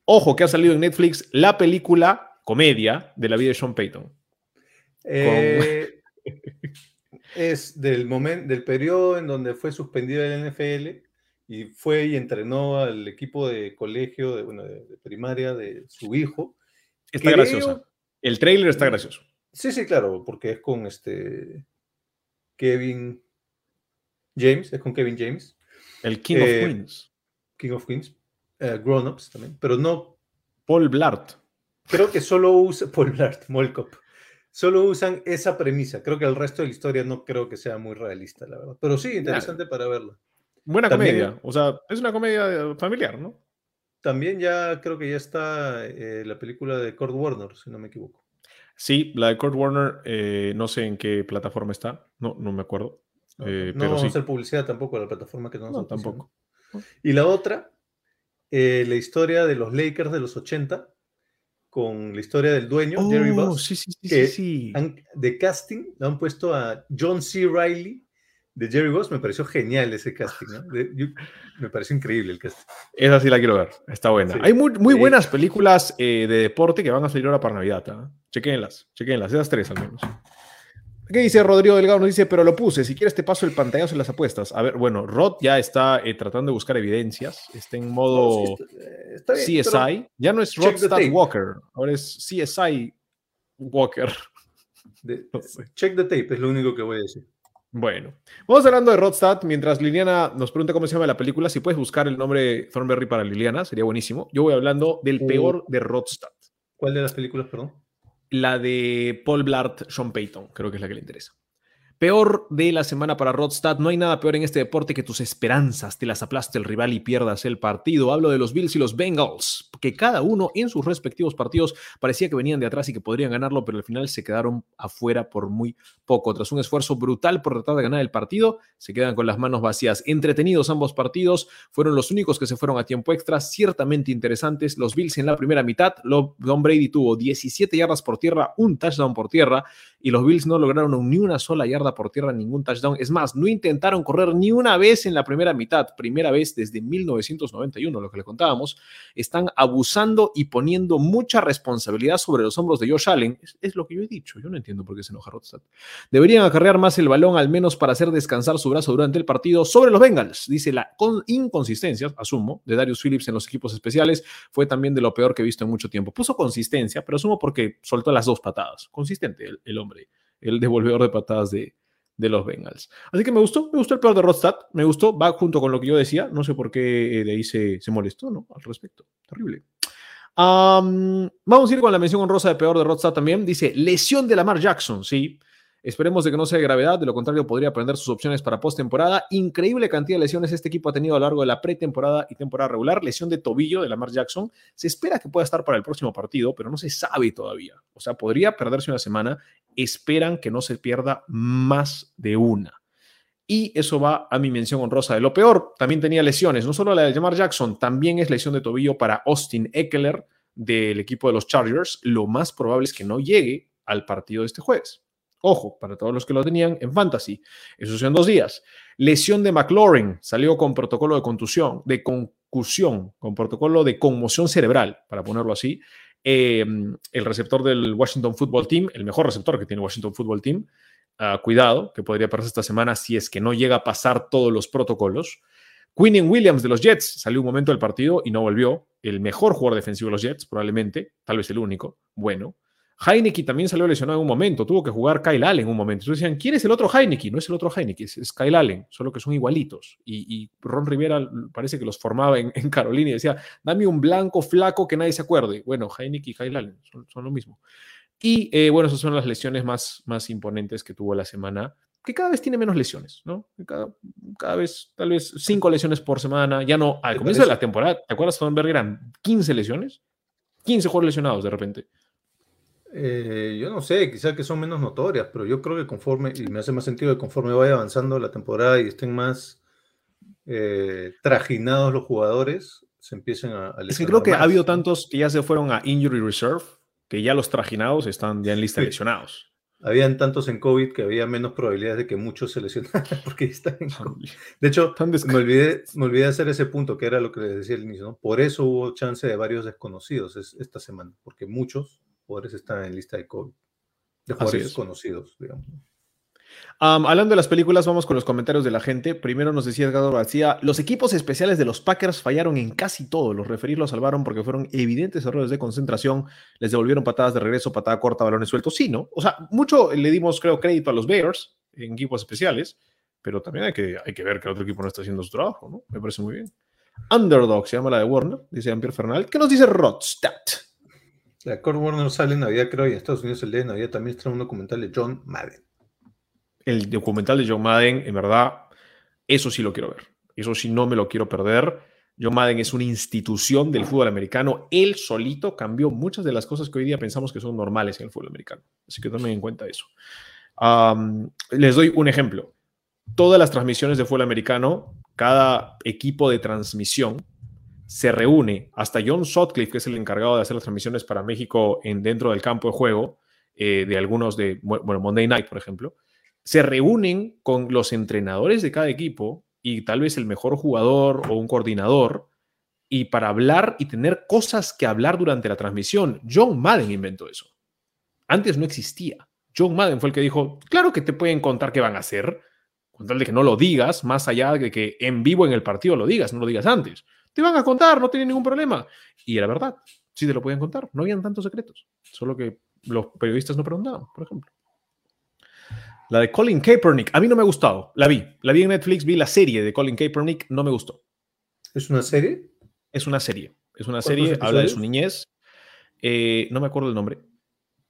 Ojo, que ha salido en Netflix la película comedia de la vida de Sean Payton. Eh, es del momento, del periodo en donde fue suspendido el NFL y fue y entrenó al equipo de colegio, de, bueno, de, de primaria de su hijo. Está Creo- graciosa. El trailer está gracioso. Sí, sí, claro, porque es con este Kevin James, es con Kevin James, El King Eh, of Queens. King of Queens, eh, Grown Ups también, pero no, Paul Blart. creo que solo usa Paul Blart, Mall Cop. Solo usan esa premisa. Creo que el resto de la historia no creo que sea muy realista, la verdad. Pero sí, interesante para verla. Buena También- comedia. O sea, es una comedia familiar, ¿no? También ya creo que ya está eh, la película de Kurt Warner, si no me equivoco. Sí, la de Kurt Warner, eh, no sé en qué plataforma está. No, no me acuerdo. No, Eh, no pero vamos sí. a hacer publicidad tampoco a la plataforma que no No, tampoco. Y la otra, eh, la historia de los Lakers de los 80, con la historia del dueño, Jerry Oh, Buss. sí, sí, sí, que sí, sí. han- de casting le han puesto a John C. Riley de Jerry Boss. Me pareció genial ese casting. ¿no? De- yo- me pareció increíble el casting. Esa sí la quiero ver. Está buena. Sí. Hay muy, muy Sí. buenas películas eh, de deporte que van a salir ahora para Navidad. ¿ah? Chequenlas, chequenlas. Esas tres al menos. ¿Qué dice Rodrigo Delgado? Nos dice, pero lo puse. Si quieres te paso el pantallazo en las apuestas. A ver, bueno, Rod ya está eh, tratando de buscar evidencias. Está en modo... No, sí, está, eh, está bien, CSI. Ya no es Rodstad. Walker, ahora es CSI Walker. de- No sé. check the tape, es lo único que voy a decir. Bueno, vamos hablando de Rodstad. Mientras Liliana nos pregunta cómo se llama la película, si puedes buscar el nombre Thornberry para Liliana, sería buenísimo. Yo voy hablando del Uh. peor de Rodstad. ¿Cuál de las películas, perdón? La de Paul Blart, Sean Payton, creo que es la que le interesa. Peor de la semana para Rodstad. No hay nada peor en este deporte que tus esperanzas te las aplaste el rival y pierdas el partido. Hablo de los Bills y los Bengals. que cada uno en sus respectivos partidos parecía que venían de atrás y que podrían ganarlo, pero al final se quedaron afuera por muy poco. Tras un esfuerzo brutal por tratar de ganar el partido, se quedan con las manos vacías. Entretenidos ambos partidos, fueron los únicos que se fueron a tiempo extra, ciertamente interesantes. Los Bills en la primera mitad, Don Brady tuvo 17 yardas por tierra, un touchdown por tierra, y los Bills no lograron ni una sola yarda por tierra, ningún touchdown. Es más, no intentaron correr ni una vez en la primera mitad, primera vez desde 1991, lo que le contábamos. Están abusando y poniendo mucha responsabilidad sobre los hombros de Josh Allen. Es, lo que yo he dicho, yo no entiendo por qué se enoja Rodstad. Deberían acarrear más el balón, al menos para hacer descansar su brazo durante el partido. Sobre los Bengals, dice la inconsistencia, asumo, de Darius Phillips en los equipos especiales, fue también de lo peor que he visto en mucho tiempo. Puso consistencia, pero asumo porque soltó las dos patadas. Consistente el hombre el devolvedor de patadas de, de los Bengals. Así que me gustó, me gustó el peor de Rodstad, me gustó, va junto con lo que yo decía, no sé por qué de ahí se, se molestó, ¿no? Al respecto, terrible. vamos a ir con la mención honrosa de peor de Rodstad también, dice lesión de Lamar Jackson, sí, Esperemos de que no sea de gravedad, de lo contrario podría perder sus opciones para postemporada. Increíble cantidad de lesiones este equipo ha tenido a lo largo de la pretemporada y temporada regular. Lesión de tobillo de Lamar Jackson. Se espera que pueda estar para el próximo partido, pero no se sabe todavía. O sea, podría perderse una semana. Esperan que no se pierda más de una. Y eso va a mi mención honrosa de lo peor. También tenía lesiones, no solo la de Lamar Jackson, también es lesión de tobillo para Austin Eckler del equipo de los Chargers. Lo más probable es que no llegue al partido de este jueves. Ojo, para todos los que lo tenían en fantasy. Eso son dos días. Lesión de McLaurin. Salió con protocolo de contusión, de concusión, con protocolo de conmoción cerebral, para ponerlo así. Em, el receptor del Washington Football Team, el mejor receptor que tiene Washington Football Team. Ah, cuidado, que podría perderse esta semana si es que no llega a pasar todos los protocolos. Quinnen Williams de los Jets salió un momento del partido y no volvió. El mejor jugador defensivo de los Jets, probablemente, tal vez el único. Bueno, Heineken también salió lesionado en un momento, tuvo que jugar Kyle Allen en un momento. Entonces decían, ¿quién es el otro Heineken? No es el otro Heineken, es, Kyle Allen, solo que son igualitos. Y, Ron Rivera parece que los formaba en, Carolina y decía, dame un blanco flaco que nadie se acuerde. Bueno, Heineken y Kyle Allen son, lo mismo. Y eh, bueno, esas son las lesiones más, más imponentes que tuvo la semana, que cada vez tiene menos lesiones, ¿no? Cada, cada vez, tal vez cinco lesiones por semana, ya no, al comienzo de la temporada, ¿te acuerdas, Thornberg? Eran 15 lesiones, 15 jugadores lesionados de repente. Eh, yo no sé, quizás que son menos notorias, pero yo creo que conforme, y me hace más sentido que conforme vaya avanzando la temporada y estén más eh, trajinados los jugadores, se empiecen a, Es que creo que ha habido tantos que ya se fueron a Injury Reserve, que ya los trajinados están ya en lista de lesionados. Habían tantos en COVID que había menos probabilidades de que muchos se lesionaran porque están en COVID. De hecho, me olvidé, me olvidé hacer ese punto que era lo que les decía al inicio. Por eso hubo chance de varios desconocidos esta semana, porque muchos jugadores están en lista de COVID, de jugadores conocidos, digamos. hablando de las películas, vamos con los comentarios de la gente. Primero nos decía Edgardo García, los equipos especiales de los Packers fallaron en casi todo. Los referir los salvaron porque fueron evidentes errores de concentración. Les devolvieron patadas de regreso, patada corta, balones sueltos. Sí, ¿no? O sea, mucho le dimos, creo, crédito a los Bears en equipos especiales, pero también hay que, hay que ver que el otro equipo no está haciendo su trabajo, ¿no? Me parece muy bien. Underdog se llama la de Warner, dice Ampier Fernal. ¿Qué nos dice Rodstadt? La Core Warner sale en Navidad, creo, y en Estados Unidos el día de Navidad también está un documental de John Madden. El documental de John Madden, en verdad, eso sí lo quiero ver. Eso sí no me lo quiero perder. John Madden es una institución del fútbol americano. Él solito cambió muchas de las cosas que hoy día pensamos que son normales en el fútbol americano. Así que tomen en cuenta eso. les doy un ejemplo. Todas las transmisiones de fútbol americano, cada equipo de transmisión se reúne, hasta John Sutcliffe, que es el encargado de hacer las transmisiones para México en, dentro del campo de juego, eh, de algunos de, bueno, Monday Night, por ejemplo, se reúnen con los entrenadores de cada equipo y tal vez el mejor jugador o un coordinador, y para hablar y tener cosas que hablar durante la transmisión. John Madden inventó eso. Antes no existía. John Madden fue el que dijo, claro que te pueden contar qué van a hacer, con tal de que no lo digas, más allá de que en vivo en el partido lo digas, no lo digas antes. Te van a contar, no tiene ningún problema. Y era verdad, sí te lo podían contar, no habían tantos secretos, solo que los periodistas no preguntaban, por ejemplo. La de Colin Kaepernick, a mí no me ha gustado, la vi, la vi en Netflix, vi la serie de Colin Kaepernick, no me gustó. ¿Es una serie? Es una serie, es una serie, habla de su niñez, eh, no me acuerdo el nombre,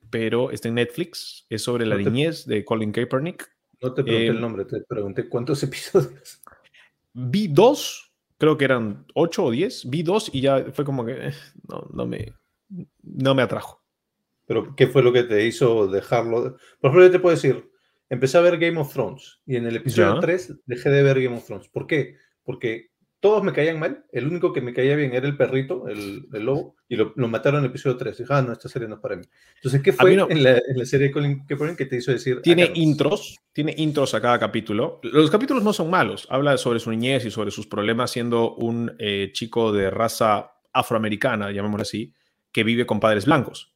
pero está en Netflix, es sobre la niñez de Colin Kaepernick. No te pregunté el eh, nombre, te pregunté cuántos episodios. Vi dos, Creo que eran 8 o 10. Vi dos y ya fue como que eh, no, no, me, no me atrajo. Pero, ¿qué fue lo que te hizo dejarlo? Por ejemplo, yo te puedo decir, empecé a ver Game of Thrones y en el episodio Ya. 3 dejé de ver Game of Thrones. ¿Por qué? Porque todos me caían mal. El único que me caía bien era el perrito, el, el lobo, y lo, lo mataron en el episodio 3. Dije, ah, no, esta serie no es para mí. Entonces, ¿qué fue no. en, la, en la serie de Colin Kaepernick que te hizo decir? Tiene "Acá no"? intros, tiene intros a cada capítulo. Los capítulos no son malos. Habla sobre su niñez y sobre sus problemas siendo un eh, chico de raza afroamericana, llamémoslo así, que vive con padres blancos.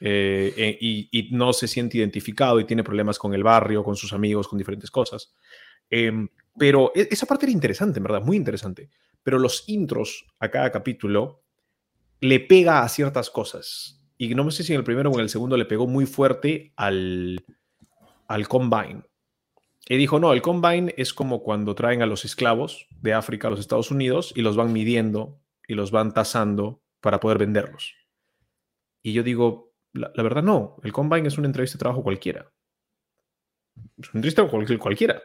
Eh, eh, y, y no se siente identificado y tiene problemas con el barrio, con sus amigos, con diferentes cosas. Pero e- esa parte era interesante, en verdad, muy interesante. Pero los intros a cada capítulo le pega a ciertas cosas. Y no sé si en el primero o en el segundo le pegó muy fuerte al, al Combine. Y dijo, no, el Combine es como cuando traen a los esclavos de África a los Estados Unidos y los van midiendo y los van tasando para poder venderlos. Y yo digo, la, la verdad no, el Combine es una entrevista de trabajo cualquiera. Es una entrevista cual- cualquiera.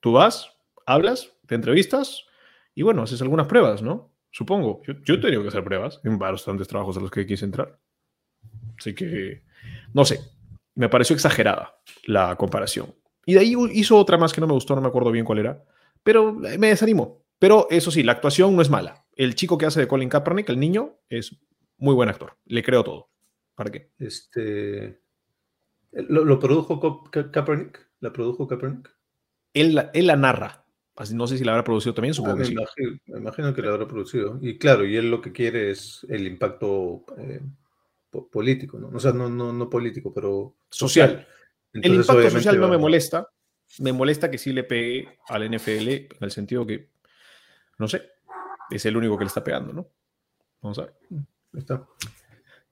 Tú vas, hablas, te entrevistas y bueno, haces algunas pruebas, ¿no? Supongo. Yo, he tenido que hacer pruebas en bastantes trabajos a los que quise entrar. Así que, no sé, me pareció exagerada la comparación. Y de ahí hizo otra más que no me gustó, no me acuerdo bien cuál era, pero eh, me desanimó. Pero eso sí, la actuación no es mala. El chico que hace de Colin Kaepernick, el niño, es muy buen actor. Le creo todo. ¿Para qué? Este, ¿lo, produjo Ka- Ka- Kaepernick? ¿La produjo Kaepernick? Él, la- él la narra. Así, no sé si la habrá producido también, Ah, supongo me, que sí. imagino, me imagino que la habrá producido. Y claro, y él lo que quiere es el impacto eh, po- político, ¿no? O sea, no, no, no político, pero Social. El Entonces, impacto social no va- me molesta. Me molesta que sí le pegue al NFL en el sentido que, no sé, es el único que le está pegando, ¿no? Vamos a ver. Ahí está.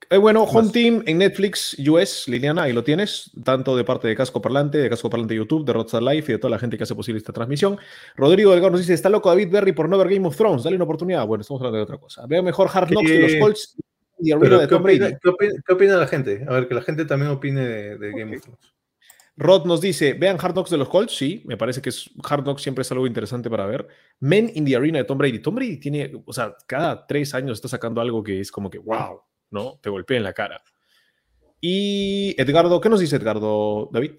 Eh, bueno, Home. Team en Netflix US, Liliana, ahí lo tienes, tanto de parte de Casco Parlante, de Casco Parlante YouTube, de Rockstar Life y de toda la gente que hace posible esta transmisión. Rodrigo Delgado nos dice, está loco David Berry por no ver Game of Thrones, dale una oportunidad. Bueno, estamos hablando de otra cosa. Veo mejor Hard Knocks de los Colts y Arena Pero, de ¿qué Tom Brady. qué opina- qué opina la gente? A ver, que la gente también opine de, de Game of Thrones. Rod nos dice, vean Hard Knocks de los Colts, sí, me parece que es, Hard Knocks siempre es algo interesante para ver. Men in the Arena de Tom Brady. Tom Brady tiene, o sea, cada tres años está sacando algo que es como que, wow, ¿no? Te golpea en la cara. Y Edgardo, ¿qué nos dice Edgardo, David?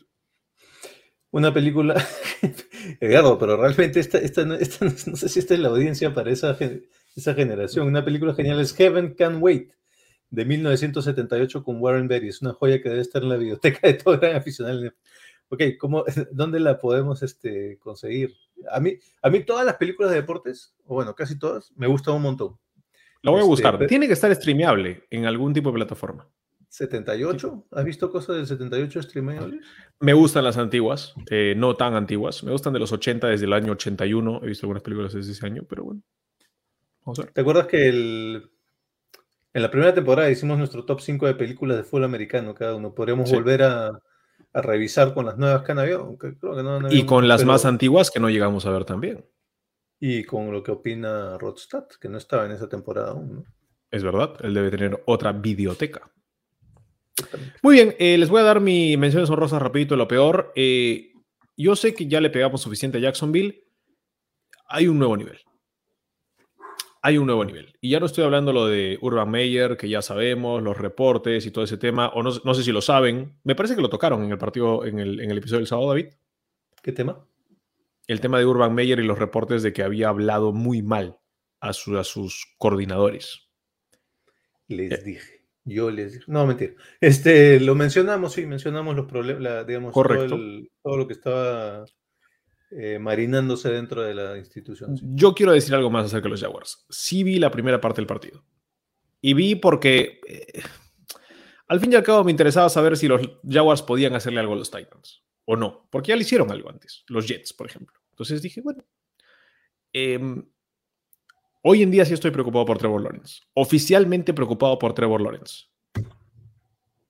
Una película, Edgardo, pero realmente esta, esta, no, esta no- sé si esta es la audiencia para esa, esa generación. Una película genial es Heaven Can Wait, de 1978 con Warren Beatty. Es una joya que debe estar en la biblioteca de todo gran aficionado. Ok, ¿cómo, ¿dónde la podemos este, conseguir? A mí, a mí todas las películas de deportes, o bueno, casi todas, me gustan un montón. Lo voy a Este, buscar. Tiene que estar streameable en algún tipo de plataforma. 78, ¿has visto cosas del 78 streamables? Me gustan las antiguas, eh, no tan antiguas. Me gustan de los 80, desde el año 81. He visto algunas películas desde ese año, pero bueno. Vamos a ver. ¿Te acuerdas que el, en la primera temporada hicimos nuestro top 5 de películas de fútbol americano cada uno? Podríamos Sí. volver a, a revisar con las nuevas que han habido. aunque creo que no han Y con las pero- más antiguas que no llegamos a ver también. Y con lo que opina Rodstad, que no estaba en esa temporada aún. ¿no? Es verdad, él debe tener otra videoteca. Muy bien, eh, les voy a dar mi menciones honrosas rapidito, lo peor. Eh, yo sé que ya le pegamos suficiente a Jacksonville. Hay un nuevo nivel. Hay un nuevo nivel. Y ya no estoy hablando lo de Urban Meyer, que ya sabemos, los reportes y todo ese tema, o no, no sé si lo saben. Me parece que lo tocaron en el partido, en el, en el episodio del sábado, David. ¿Qué tema? El tema de Urban Meyer y los reportes de que había hablado muy mal a, su- a sus coordinadores. Les Eh. dije. Yo les dije. No, mentira. Este, lo mencionamos, sí, mencionamos los problemas, digamos, todo, el- todo lo que estaba eh, marinándose dentro de la institución. sí. Yo quiero decir algo más acerca de los Jaguars. Sí vi la primera parte del partido. Y vi porque eh, al fin y al cabo me interesaba saber si los Jaguars podían hacerle algo a los Titans o no. Porque ya le hicieron algo antes. Los Jets, por ejemplo. Entonces dije, bueno. em, hoy en día sí estoy preocupado por Trevor Lawrence. Oficialmente preocupado por Trevor Lawrence.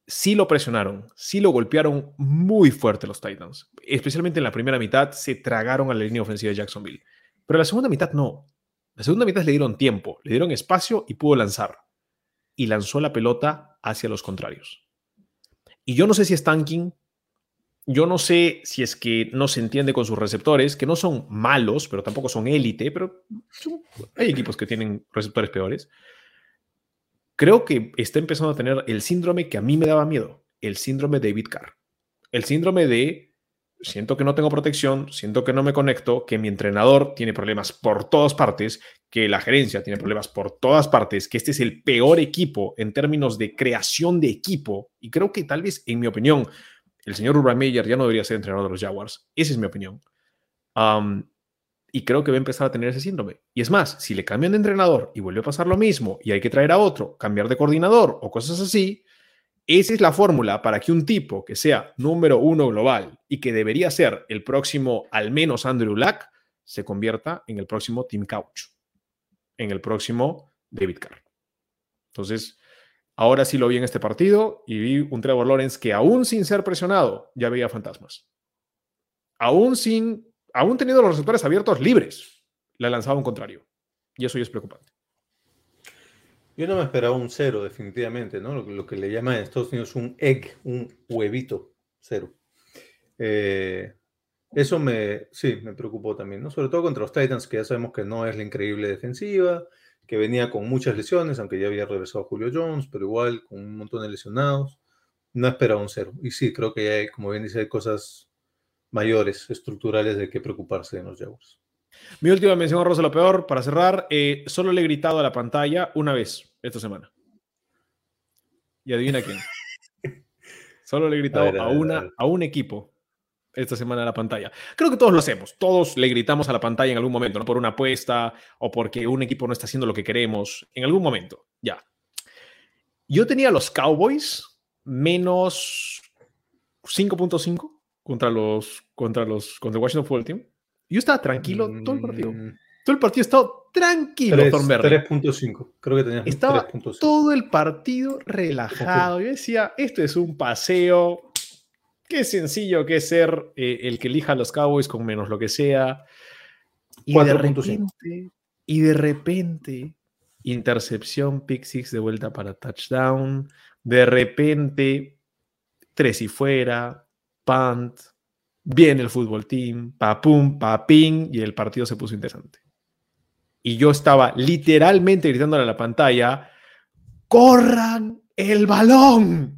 Sí lo presionaron, sí lo golpearon muy fuerte los Titans. Especialmente en la primera mitad se tragaron a la línea ofensiva de Jacksonville. Pero la segunda mitad no. La segunda mitad le dieron tiempo, le dieron espacio y pudo lanzar. Y lanzó la pelota hacia los contrarios. Y yo no sé si es tanking, Yo no sé si es que no se entiende con sus receptores, que no son malos, pero tampoco son élite, pero son- hay equipos que tienen receptores peores. Creo que está empezando a tener el síndrome que a mí me daba miedo, el síndrome de David Carr. El síndrome de siento que no tengo protección, siento que no me conecto, que mi entrenador tiene problemas por todas partes, que la gerencia tiene problemas por todas partes, que este es el peor equipo en términos de creación de equipo. Y creo que tal vez, en mi opinión, el señor Urban Meyer ya no debería ser entrenador de los Jaguars. Esa es mi opinión. Y creo que va a empezar a tener ese síndrome. Y es más, si le cambian de entrenador y vuelve a pasar lo mismo y hay que traer a otro, cambiar de coordinador o cosas así, esa es la fórmula para que un tipo que sea número uno global y que debería ser el próximo, al menos Andrew Luck, se convierta en el próximo Tim Couch, en el próximo David Carr. Entonces, ahora sí lo vi en este partido y vi un Trevor Lawrence que aún sin ser presionado ya veía fantasmas. Aún sin, aún teniendo los receptores abiertos libres, le lanzaba un contrario. Y eso ya es preocupante. Yo no me esperaba un cero, definitivamente, ¿no? Lo que le llaman en Estados Unidos un egg, un huevito, cero. Eh, eso me, sí, me preocupó también, ¿no? Sobre todo contra los Titans, que ya sabemos que no es la increíble defensiva, que venía con muchas lesiones, aunque ya había regresado Julio Jones, pero igual con un montón de lesionados. No esperaba un cero. Y sí, creo que hay, como bien dice, hay cosas mayores, estructurales de qué preocuparse en los Jaguars. Mi última mención a Rosa lo peor, para cerrar, eh, solo le he gritado a la pantalla una vez esta semana. Y adivina quién. Solo le he gritado a, ver, a ver, una, a a un equipo esta semana a la pantalla. Creo que todos lo hacemos. Todos le gritamos a la pantalla en algún momento, no por una apuesta o porque un equipo no está haciendo lo que queremos. En algún momento, ya. Yo tenía a los Cowboys menos 5.5 contra los contra los contra el Washington Football Team. Yo estaba tranquilo todo el partido. Mm, Todo el partido estaba tranquilo, tres- Thornberry. 3.5. Creo que tenías Estaba 3.5. todo el partido relajado. Yo decía, esto es un paseo. Qué sencillo que es ser eh, el que elija a los Cowboys con menos lo que sea. Y de 4.5. repente, y de repente, intercepción, pick six de vuelta para touchdown. De repente, tres y fuera, punt, viene el fútbol team, pa pum, pa ping, y el partido se puso interesante. Y yo estaba literalmente gritándole a la pantalla, ¡corran el balón!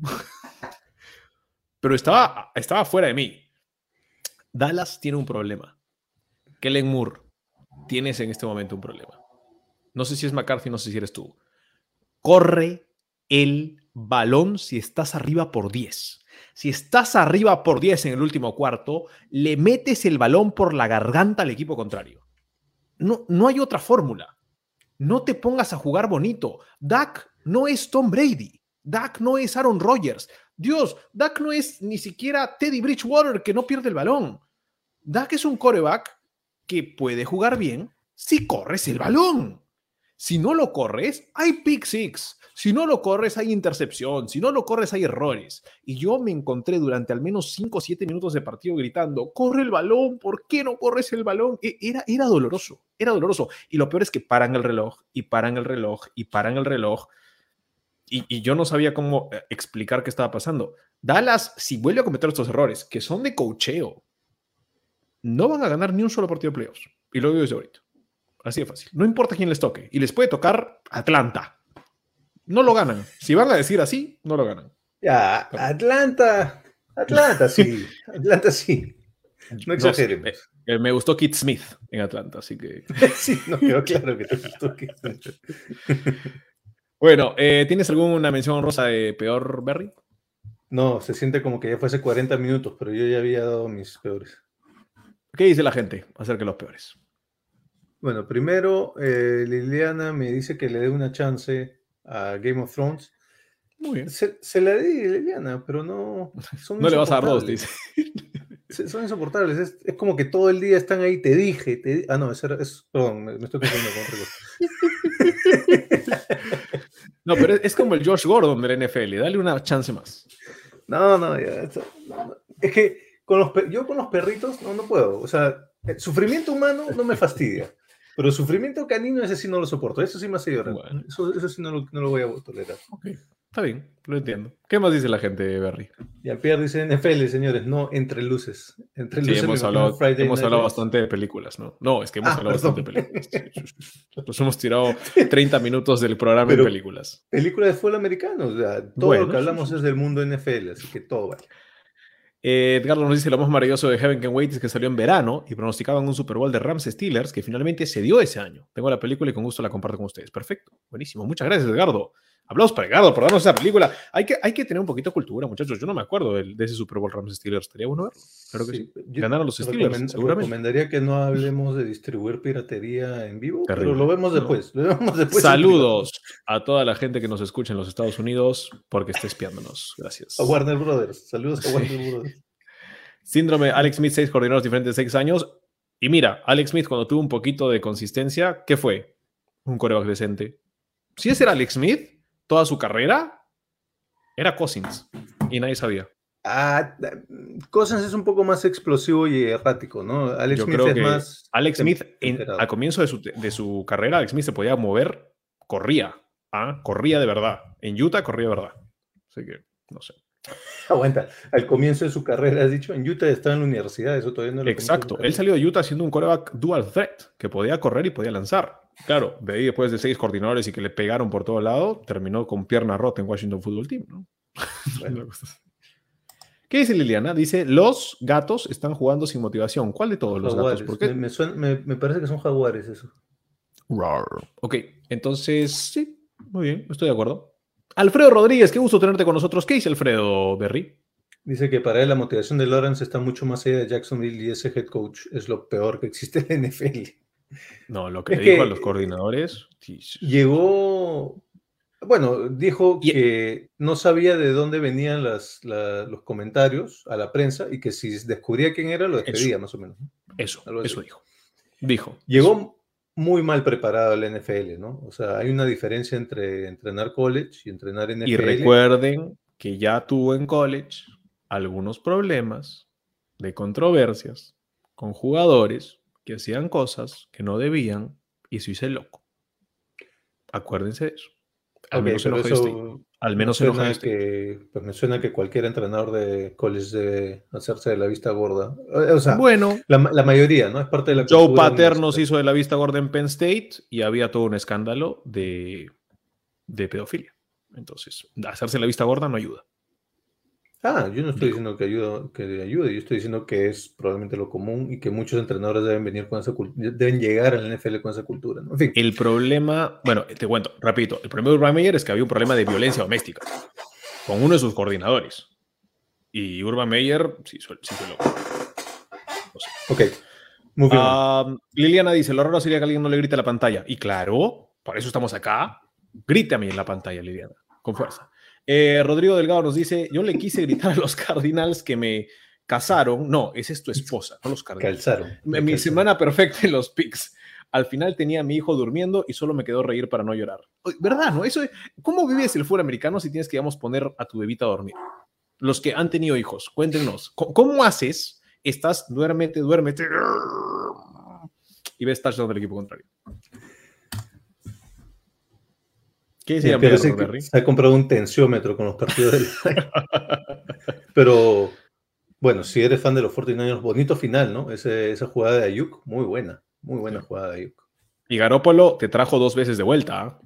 Pero estaba, estaba fuera de mí. Dallas tiene un problema. Kellen Moore, tienes en este momento un problema. No sé si es McCarthy, no sé si eres tú. Corre el balón si estás arriba por 10. Si estás arriba por 10 en el último cuarto, le metes el balón por la garganta al equipo contrario. No, no hay otra fórmula. No te pongas a jugar bonito. Dak no es Tom Brady. Dak no es Aaron Rodgers. Dios, Dak no es ni siquiera Teddy Bridgewater que no pierde el balón. Dak es un coreback que puede jugar bien si corres el balón. Si no lo corres, hay pick six. Si no lo corres, hay intercepción. Si no lo corres, hay errores. Y yo me encontré durante al menos 5 o 7 minutos de partido gritando, corre el balón, ¿por qué no corres el balón? E- Era, era doloroso, era doloroso. Y lo peor es que paran el reloj, y paran el reloj, y paran el reloj. Y, y yo no sabía cómo eh, explicar qué estaba pasando. Dallas, si vuelve a cometer estos errores, que son de cocheo, no van a ganar ni un solo partido de playoffs. Y lo digo desde ahorita. Así de fácil. No importa quién les toque. Y les puede tocar Atlanta. No lo ganan. Si van a decir así, no lo ganan. Ya, Atlanta. Atlanta, sí. Atlanta, sí. No exageremos. eh, me gustó Kit Smith en Atlanta, así que. Sí, no quedó claro que te gustó que- Bueno, eh, ¿tienes alguna mención rosa de peor Berry? No, se siente como que ya fue hace 40 minutos, pero yo ya había dado mis peores. ¿Qué dice la gente acerca de los peores? Bueno, primero, eh, Liliana me dice que le dé una chance a Game of Thrones. Muy bien. Se, se la di, Liliana, pero no. Son No le vas a dar dos, dice. Se- Son insoportables. Es, es como que todo el día están ahí, te dije. Te Ah, no, eso era- es, perdón, me, me estoy confundiendo con otra cosa. No, pero es, es como el Josh Gordon del NFL. Dale una chance más. No, no, ya, no. Es que con los, yo con los perritos no, no puedo. O sea, el sufrimiento humano no me fastidia. Pero el sufrimiento canino, ese sí no lo soporto. Eso sí me hace llorar. Bueno. Eso, eso sí no lo, no lo voy a tolerar. Ok. Está bien, lo entiendo. ¿Qué más dice la gente, Berry? Y Pierre dice NFL, señores, no entre luces. Entre Sí, luces hemos me hablado, hemos hablado bastante de películas, ¿no? No, es que hemos Ah, hablado perdón. bastante de películas. Nos hemos tirado 30 minutos del programa Pero- en películas. Película de fútbol americano, o sea, todo Bueno, lo que hablamos sí, sí. es del mundo NFL, así que todo vale. Eh, Edgardo nos dice lo más maravilloso de Heaven Can Wait es que salió en verano y pronosticaban un Super Bowl de Rams Steelers que finalmente se dio ese año. Tengo la película y con gusto la comparto con ustedes. Perfecto, buenísimo. Muchas gracias, Edgardo. Aplausos para Edgardo por darnos esa película. Hay que, hay que tener un poquito de cultura, muchachos. Yo no me acuerdo del- de, ese Super Bowl Rams Steelers. Estaría bueno verlo. Claro que sí. yo Ganaron los Steelers, recomen- seguramente. Recomendaría que no hablemos de distribuir piratería en vivo, Terrible. pero lo vemos No. después. Lo vemos después Saludos a toda la gente que nos escucha en los Estados Unidos porque está espiándonos. Gracias. A Warner Brothers. Saludos a Sí. Warner Brothers. Síndrome Alex Smith, seis coordinadores diferentes, seis años. Y mira, Alex Smith, cuando tuvo un poquito de consistencia, ¿qué fue? Un coreback decente. Si ese era Alex Smith, toda su carrera, era Cousins. Y nadie sabía. Ah, Cousins es un poco más explosivo y errático, ¿no? Alex Yo Smith creo es que más. Alex tem- Smith, en- al comienzo de su, de su carrera, Alex Smith se podía mover, corría. ¿ah? Corría de verdad. En Utah corría de verdad. Así que, no sé. Aguanta. Al comienzo de su carrera, has dicho, en Utah estaba en la universidad, eso todavía no lo Exacto. Él salió de Utah siendo un coreback dual threat, que podía correr y podía lanzar. Claro, de ahí después de seis coordinadores y que le pegaron por todo lado, terminó con pierna rota en Washington Football Team, ¿no? Bueno. ¿Qué dice Liliana? Dice, los gatos están jugando sin motivación. ¿Cuál de todos los Jaguares. gatos? ¿Por qué? Me, me suena- me- me parece que son jaguares eso. Rar. Ok, entonces, sí, muy bien, estoy de acuerdo. Alfredo Rodríguez, qué gusto tenerte con nosotros. ¿Qué dice Alfredo Berry? Dice que para él la motivación de Lawrence está mucho más allá de Jacksonville y ese head coach es lo peor que existe en la NFL. No, lo que Es le dijo a los coordinadores. Llegó, bueno, dijo Y- que no sabía de dónde venían las, la- los comentarios a la prensa y que si descubría quién era, lo despedía más o menos. Eso, eso dijo. Dijo. Llegó muy mal preparado al NFL, ¿no? O sea, hay una diferencia entre entrenar college y entrenar NFL. Y recuerden que ya tuvo en college algunos problemas de controversias con jugadores que hacían cosas que no debían y se hizo el loco. Acuérdense de eso. Al Ok, menos en eso Al me menos en suena Ohio State. que, pues me suena que cualquier entrenador de college debe hacerse de la vista gorda. O sea, Bueno, la, ma- la mayoría, ¿no? Es parte de la Joe cultura Pater nos hizo de la vista gorda en Penn State y había todo un escándalo de, de pedofilia. Entonces, hacerse la vista gorda no ayuda. Ah, yo no estoy diciendo que ayuda, que ayude, yo estoy diciendo que es probablemente lo común y que muchos entrenadores deben venir con esa deben llegar al NFL con esa cultura, ¿no? En fin, El problema, bueno, te cuento, repito, el problema de Urban Meyer es que había un problema de violencia doméstica con uno de sus coordinadores. Y Urban Meyer, sí, suel- sí fue loco. ok. Muy bien. Ah, Liliana dice, lo raro sería que alguien no le grite a la pantalla. Y claro, por eso estamos acá. Grítame en la pantalla, Liliana, con fuerza. Eh, Rodrigo Delgado nos dice, yo le quise gritar a los Cardinals que me casaron. No, esa es tu esposa, no los Cardinals. Calzaron. Mi, calzaron. semana perfecta en los pics. Al final tenía a mi hijo durmiendo y solo me quedó reír para no llorar. ¿Verdad? ¿No? Eso, ¿Cómo vives el fútbol americano si tienes que, digamos, poner a tu bebita a dormir? Los que han tenido hijos, cuéntenos, ¿cómo, cómo haces? Estás, duérmete, duérmete. Y ves touchdown del equipo contrario. ¿Qué que Berry? se ha comprado un tensiómetro con los partidos del Pero bueno, si eres fan de los 49ers, bonito final, ¿no? Ese- esa jugada de Ayuk, muy buena, muy buena jugada de Ayuk. Y Garópolo te trajo dos veces de vuelta. ¿ah?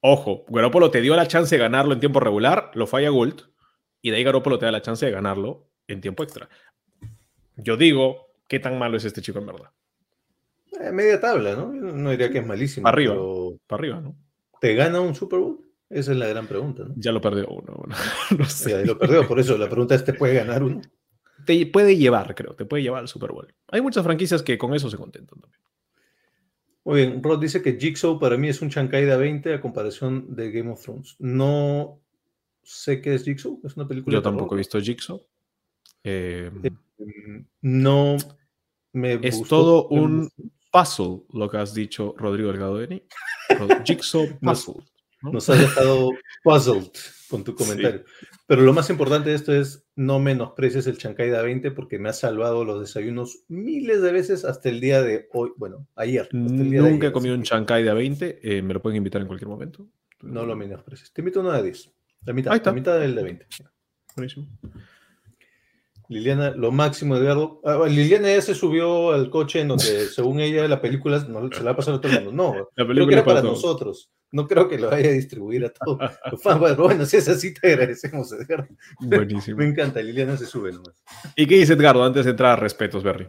Ojo, Garópolo te dio la chance de ganarlo en tiempo regular, lo falla Gould, y de ahí Garópolo te da la chance de ganarlo en tiempo extra. Yo digo, ¿qué tan malo es este chico en verdad? Eh, media tabla, ¿no? Yo no diría que es malísimo. Para arriba. pero Para arriba, ¿no? ¿Te gana un Super Bowl? Esa es la gran pregunta, ¿no? Ya lo perdió uno. bueno, no sé. Y ahí lo perdió, por eso la pregunta es, ¿te puede ganar uno? Te puede llevar, creo, te puede llevar al Super Bowl. Hay muchas franquicias que con eso se contentan también. Muy bien, Rod dice que Jigsaw para mí es un Chancay 20 a comparación de Game of Thrones. No sé qué es Jigsaw, es una película Yo tampoco he visto Jigsaw. Eh, Mm, No me Es gustó todo un-. Puzzle, lo que has dicho, Rodrigo Delgado Beni. Jigsaw puzzle. ¿no? Nos has dejado puzzled con tu comentario. Pero lo más importante de esto es no menosprecies el Chancay 20 porque me ha salvado los desayunos miles de veces hasta el día de hoy. Bueno, ayer. hasta el día de Nunca he ayer, comido así un que- chancay de a 20. eh, me lo pueden invitar en cualquier momento. No lo menosprecies. Te invito a uno de 10. La mitad, Ahí está. la mitad del de 20. Buenísimo. Liliana, lo máximo, Edgardo. Ah, Liliana ya se subió al coche en donde, según ella, la película no, se la va a pasar a todo el mundo. No, La película era para nosotros. No creo que lo vaya a distribuir a todos los fans. Bueno, si es así, te agradecemos, Edgardo. Buenísimo. Me encanta, Liliana se sube nomás. ¿Y qué dice Edgardo antes de entrar a respetos, Berry?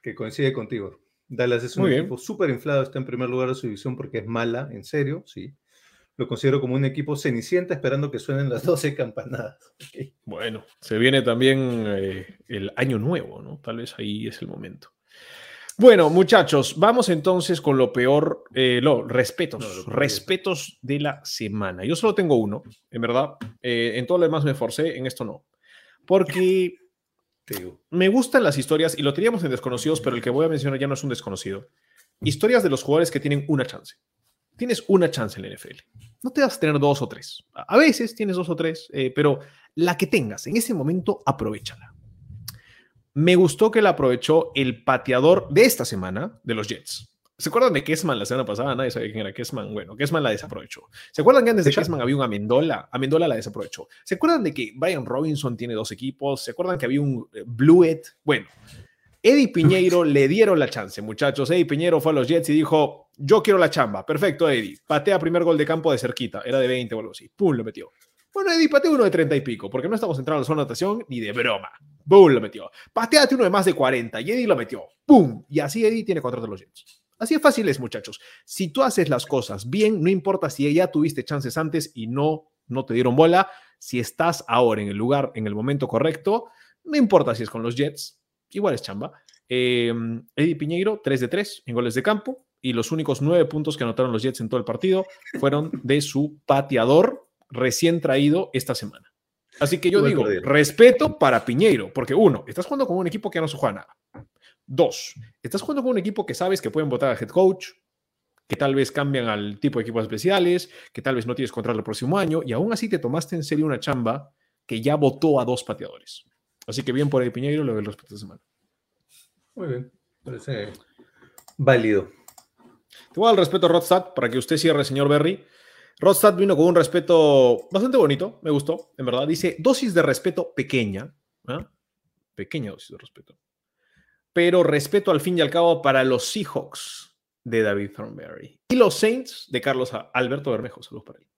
Que coincide contigo. Dallas es un Muy equipo súper inflado, está en primer lugar de su división porque es mala, en serio, sí. Lo considero como un equipo cenicienta esperando que suenen las 12 campanadas. Bueno, se viene también eh, el año nuevo, ¿no? Tal vez ahí es el momento. Bueno, muchachos, vamos entonces con lo peor, eh, no, respetos, No, lo peor. respetos de la semana. Yo solo tengo uno, en verdad. Eh, en todo lo demás me esforcé, en esto no. Porque me gustan las historias, y lo teníamos en desconocidos, pero el que voy a mencionar ya no es un desconocido. Historias de los jugadores que tienen una chance. Tienes una chance en la NFL. No te vas a tener dos o tres. A veces tienes dos o tres, eh, pero la que tengas en ese momento, aprovechala. Me gustó que la aprovechó el pateador de esta semana de los Jets. ¿Se acuerdan de Kessman la semana pasada? Nadie sabía quién era Kessman. Bueno, Kessman la desaprovechó. ¿Se acuerdan que antes de. Kessman había un Amendola? Amendola la desaprovechó. ¿Se acuerdan de que Brian Robinson tiene dos equipos? ¿Se acuerdan que había un eh, Bluet? Bueno, Eddie Piñeiro le dieron la chance, muchachos. Eddie Piñeiro fue a los Jets y dijo, yo quiero la chamba. Perfecto, Eddie. Patea primer gol de campo de cerquita. Era de 20 o algo así. Pum, lo metió. Bueno, Eddie, patea uno de 30 y pico, porque no estamos entrando a la zona de anotación ni de broma. Boom, lo metió. Pateate uno de más de 40 y Eddie lo metió. ¡Pum! Y así Eddie tiene contrato de los Jets. Así es fácil es, muchachos. Si tú haces las cosas bien, no importa si ya tuviste chances antes y no, no te dieron bola, si estás ahora en el lugar, en el momento correcto, no importa si es con los Jets, igual es chamba. Eh, Eddie Piñeiro, 3 de 3 en goles de campo y los únicos 9 puntos que anotaron los Jets en todo el partido fueron de su pateador recién traído esta semana. Así que yo digo, perdido. respeto para Piñeiro, porque uno, estás jugando con un equipo que no se juega nada. Dos, estás jugando con un equipo que sabes que pueden votar al head coach, que tal vez cambian al tipo de equipos especiales, que tal vez no tienes contrato el próximo año, y aún así te tomaste en serio una chamba que ya votó a dos pateadores. Así que bien por el Piñeiro, lo del respeto de semana. Muy bien, parece válido. Te voy a dar el respeto a Rodstad para que usted cierre, señor Berry. Rodstad vino con un respeto bastante bonito, me gustó, en verdad. Dice, dosis de respeto pequeña, ¿ah? pequeña dosis de respeto, pero respeto al fin y al cabo para los Seahawks de David Thornberry y los Saints de Carlos Alberto Bermejo. Saludos para él.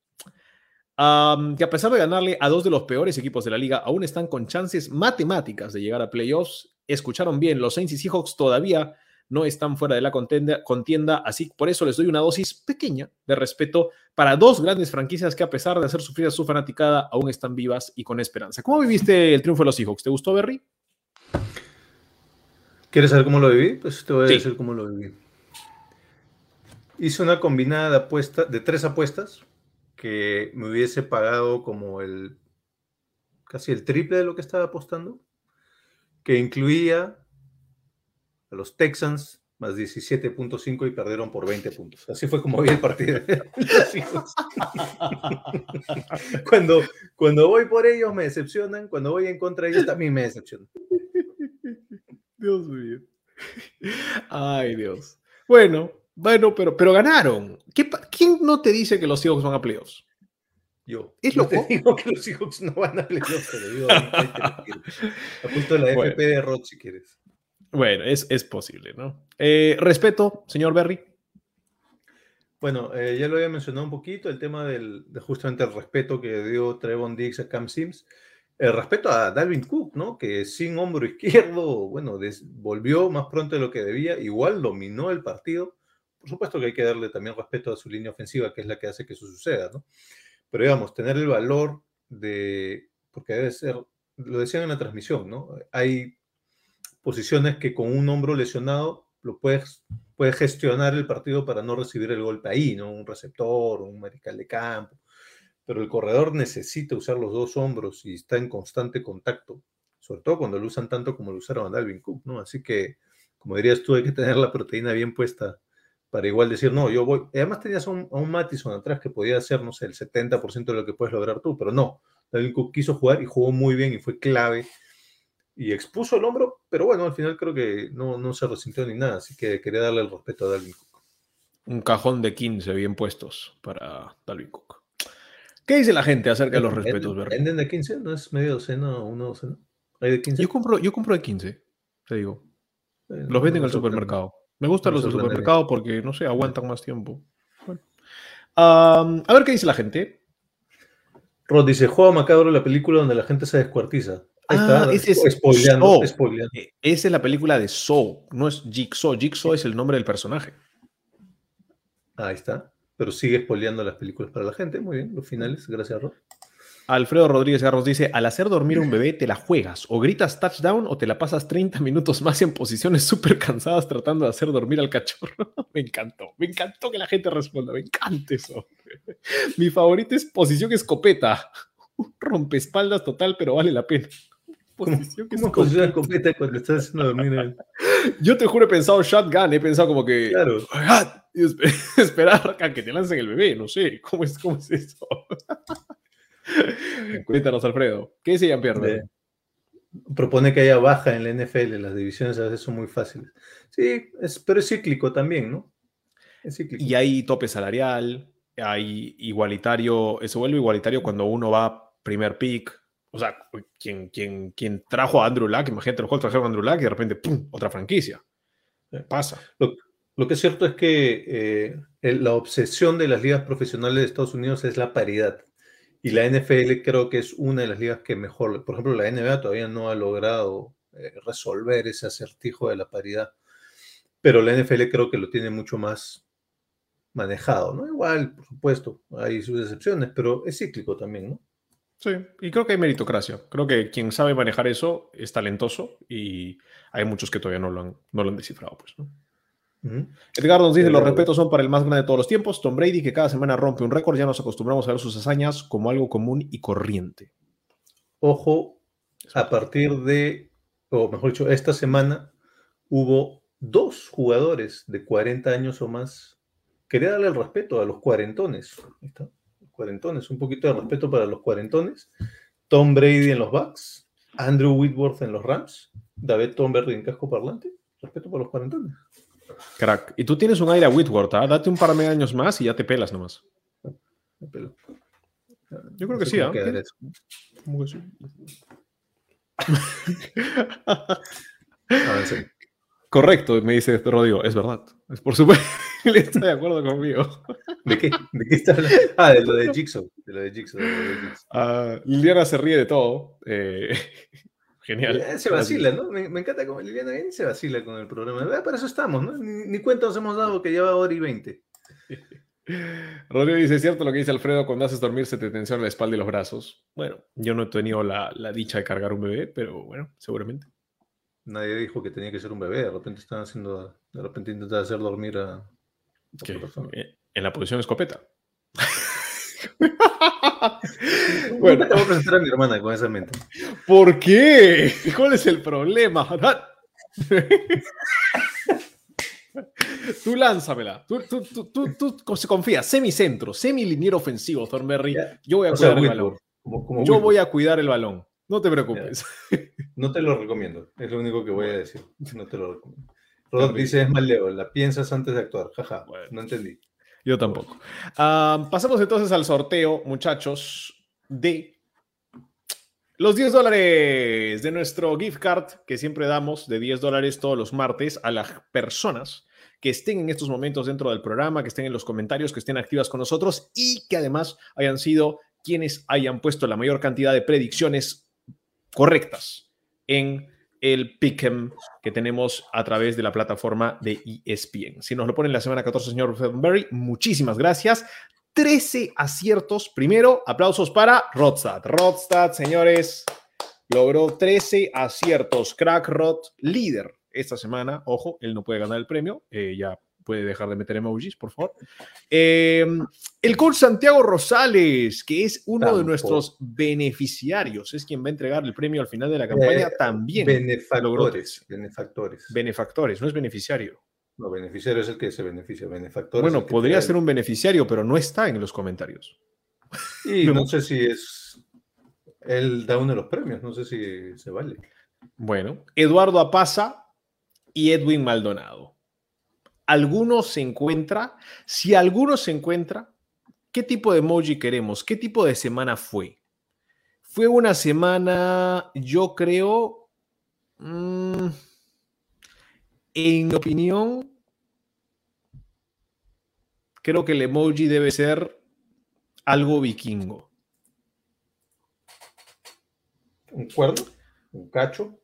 Que a pesar de ganarle a dos de los peores equipos de la liga, aún están con chances matemáticas de llegar a playoffs. Escucharon bien, los Saints y Seahawks todavía no están fuera de la contienda, contienda, así por eso les doy una dosis pequeña de respeto para dos grandes franquicias que a pesar de hacer sufrir a su fanaticada, aún están vivas y con esperanza. ¿Cómo viviste el triunfo de los Seahawks? ¿Te gustó, Berry? ¿Quieres saber cómo lo viví? Pues te voy a Sí. decir cómo lo viví. Hice una combinada de, apuesta, de tres apuestas que me hubiese pagado como el casi el triple de lo que estaba apostando, que incluía a los Texans más 17.5 y perdieron por 20 puntos. Así fue como vi el partido. cuando, cuando voy por ellos me decepcionan, cuando voy en contra de ellos también me decepcionan. Dios mío. Ay, Dios. Bueno, bueno, pero, pero ganaron. ¿Qué pa- ¿Quién no te dice que los Seahawks van a playoffs? Yo. ¿Es no te loco? digo que los Seahawks no van a playoffs, digo, te lo quiero. Apunto la Bueno. FP de Rod si quieres. Bueno, es, es posible, ¿no? Eh, respeto, señor Berry. Bueno, eh, ya lo había mencionado un poquito, el tema del, de justamente el respeto que dio Trevon Diggs a Cam Sims. El respeto a Dalvin Cook, ¿no? Que sin hombro izquierdo, bueno, des- volvió más pronto de lo que debía, igual dominó el partido. Por supuesto que hay que darle también respeto a su línea ofensiva, que es la que hace que eso suceda, ¿no? Pero digamos, tener el valor de, porque debe ser, lo decían en la transmisión, ¿no? Hay posiciones que con un hombro lesionado lo puedes, puedes gestionar el partido para no recibir el golpe ahí, ¿no? Un receptor, un mariscal de campo. Pero el corredor necesita usar los dos hombros y está en constante contacto, sobre todo cuando lo usan tanto como lo usaron a Dalvin Cook, ¿no? Así que, como dirías tú, hay que tener la proteína bien puesta para igual decir, no, yo voy. Además tenías a un, a un Mattison atrás que podía hacer, no sé, el 70% de lo que puedes lograr tú, pero no. Dalvin Cook quiso jugar y jugó muy bien y fue clave y expuso el hombro, pero bueno, al final creo que no, no se resintió ni nada, así que quería darle el respeto a Dalvin Cook. Un cajón de 15 bien puestos para Dalvin Cook. ¿Qué dice la gente acerca de los respetos, Berry? ¿Venden de 15? ¿No es medio docena o una docena? ¿Hay de 15? Yo compro, yo compro de 15, te digo. Bueno, Los venden en el supermercado. Me gustan No los del supermercado porque, no sé, aguantan más tiempo. Bueno. A ver qué dice la gente. Rod dice, juego macabro la película donde la gente se descuartiza. Ahí Ah, está, ese es spoileando, Saw. spoileando. Eh, Esa es la película de Saw, no es Jigsaw. Jigsaw es el nombre del personaje. Ahí está. Pero sigue spoileando las películas para la gente. Muy bien, los finales. Gracias, Rod. Alfredo Rodríguez Garros dice, al hacer dormir a un bebé te la juegas, o gritas touchdown o te la pasas 30 minutos más en posiciones súper cansadas tratando de hacer dormir al cachorro. me encantó, me encantó que la gente responda, me encanta eso. Mi favorita es posición escopeta. Un rompespaldas total, pero vale la pena. Posición ¿Cómo escopeta. posiciona escopeta cuando estás haciendo dormir? Yo te juro he pensado shotgun, he pensado como que... Claro. Esperar a que te lancen el bebé, no sé, ¿cómo es, cómo es eso? Cuéntanos, Alfredo. ¿Qué dice Jean-Pierre? De- propone que haya baja en la NFL, las divisiones a veces son muy fáciles. Sí, es, pero es cíclico también, ¿no? Es cíclico. Y hay tope salarial, hay igualitario, se vuelve igualitario cuando uno va primer pick. O sea, quien, quien, quien trajo a Andrew Luck, imagínate, los Colts trajeron a Andrew Luck y de repente, ¡pum!, otra franquicia. Pasa. Lo, lo que es cierto es que eh, la obsesión de las ligas profesionales de Estados Unidos es la paridad. Y la NFL creo que es una de las ligas que mejor, por ejemplo, la NBA todavía no ha logrado eh, resolver ese acertijo de la paridad. Pero la NFL creo que lo tiene mucho más manejado, ¿no? Igual, por supuesto, hay sus excepciones, pero es cíclico también, ¿no? Sí, y creo que hay meritocracia. Creo que quien sabe manejar eso es talentoso y hay muchos que todavía no lo han, no lo han descifrado. Pues. Edgar nos dice, los respetos son para el más grande de todos los tiempos. Tom Brady, que cada semana rompe un récord, ya nos acostumbramos a ver sus hazañas como algo común y corriente. Ojo, a partir de, o mejor dicho, esta semana hubo dos jugadores de 40 años o más. Quería darle el respeto a los cuarentones. Ahí está, cuarentones, un poquito de respeto para los cuarentones. Tom Brady en los Bucks, Andrew Whitworth en los Rams, David Tom Brady en casco parlante. Respeto para los cuarentones. Crack. Y tú tienes un aire a Whitworth, ¿ah? Date un par de años más y ya te pelas nomás. Me. Yo creo No que sí, ¿ah? quedará eso. ¿Cómo que sí? Correcto, me dice Rodrigo. Es verdad. Es por supuesto. Él está de acuerdo conmigo. ¿De qué? ¿De qué está hablando? Ah, de lo de Jigsaw. De lo de Jigsaw. de lo de Jigsaw. Ah, Liliana se ríe de todo. Eh, genial. Eh, Se vacila, ¿no? Me, me encanta como Liliana y se vacila con el programa. Eh, Para eso estamos, ¿no? Ni, ni cuenta nos hemos dado que lleva hora y veinte. Rodrigo dice, ¿es cierto lo que dice Alfredo? Cuando haces dormir se te tensiona la espalda y los brazos. Bueno, yo no he tenido la, la dicha de cargar un bebé, pero bueno, seguramente. Nadie dijo que tenía que ser un bebé. De repente están haciendo, de repente intentan hacer dormir a persona. eh, en la posición escopeta. Bueno, te voy a presentar a mi hermana con esa mente. ¿por qué? ¿Cuál es el problema? Tú lánzamela. Tú, tú, tú, tú, tú confías. Semicentro, semiliniero ofensivo, Thornberry. Yo voy a O sea, cuidar el Whitworth, balón. como- como Yo Whitworth. voy a cuidar el balón. No te preocupes. No te lo recomiendo. Es lo único que voy a decir. No te lo recomiendo. Rod También. dice, es mal Leo, la piensas antes de actuar. Jaja, Bueno. no entendí. Yo tampoco. Ah, pasamos entonces al sorteo, muchachos, de los 10 dólares de nuestro gift card que siempre damos de 10 dólares todos los martes a las personas que estén en estos momentos dentro del programa, que estén en los comentarios, que estén activas con nosotros y que además hayan sido quienes hayan puesto la mayor cantidad de predicciones correctas en el Pick'em que tenemos a través de la plataforma de ESPN. Si nos lo ponen la semana 14, señor Berry, muchísimas gracias. 13 aciertos. Primero, aplausos para Rodstad. Rodstad, señores, logró 13 aciertos. Crack Rod, líder esta semana. Ojo, él no puede ganar el premio. eh, ya puede dejar de meter emojis, por favor. Eh, el coach Santiago Rosales, que es uno de nuestros beneficiarios, es quien va a entregar el premio al final de la campaña Eh, también. Benefactores. Benefactores. Benefactores, no es beneficiario. No, beneficiario es el que se beneficia. Benefactor Bueno, podría ser un beneficiario, pero no está en los comentarios. Y No. no sé si es. Él da uno de los premios, no sé si se vale. Bueno, Eduardo Apaza y Edwin Maldonado. ¿Alguno se encuentra? Si alguno se encuentra, ¿qué tipo de emoji queremos? ¿Qué tipo de semana fue? Fue una semana, yo creo, mm, en mi opinión, creo que el emoji debe ser algo vikingo. ¿Un cuerno? ¿Un cacho?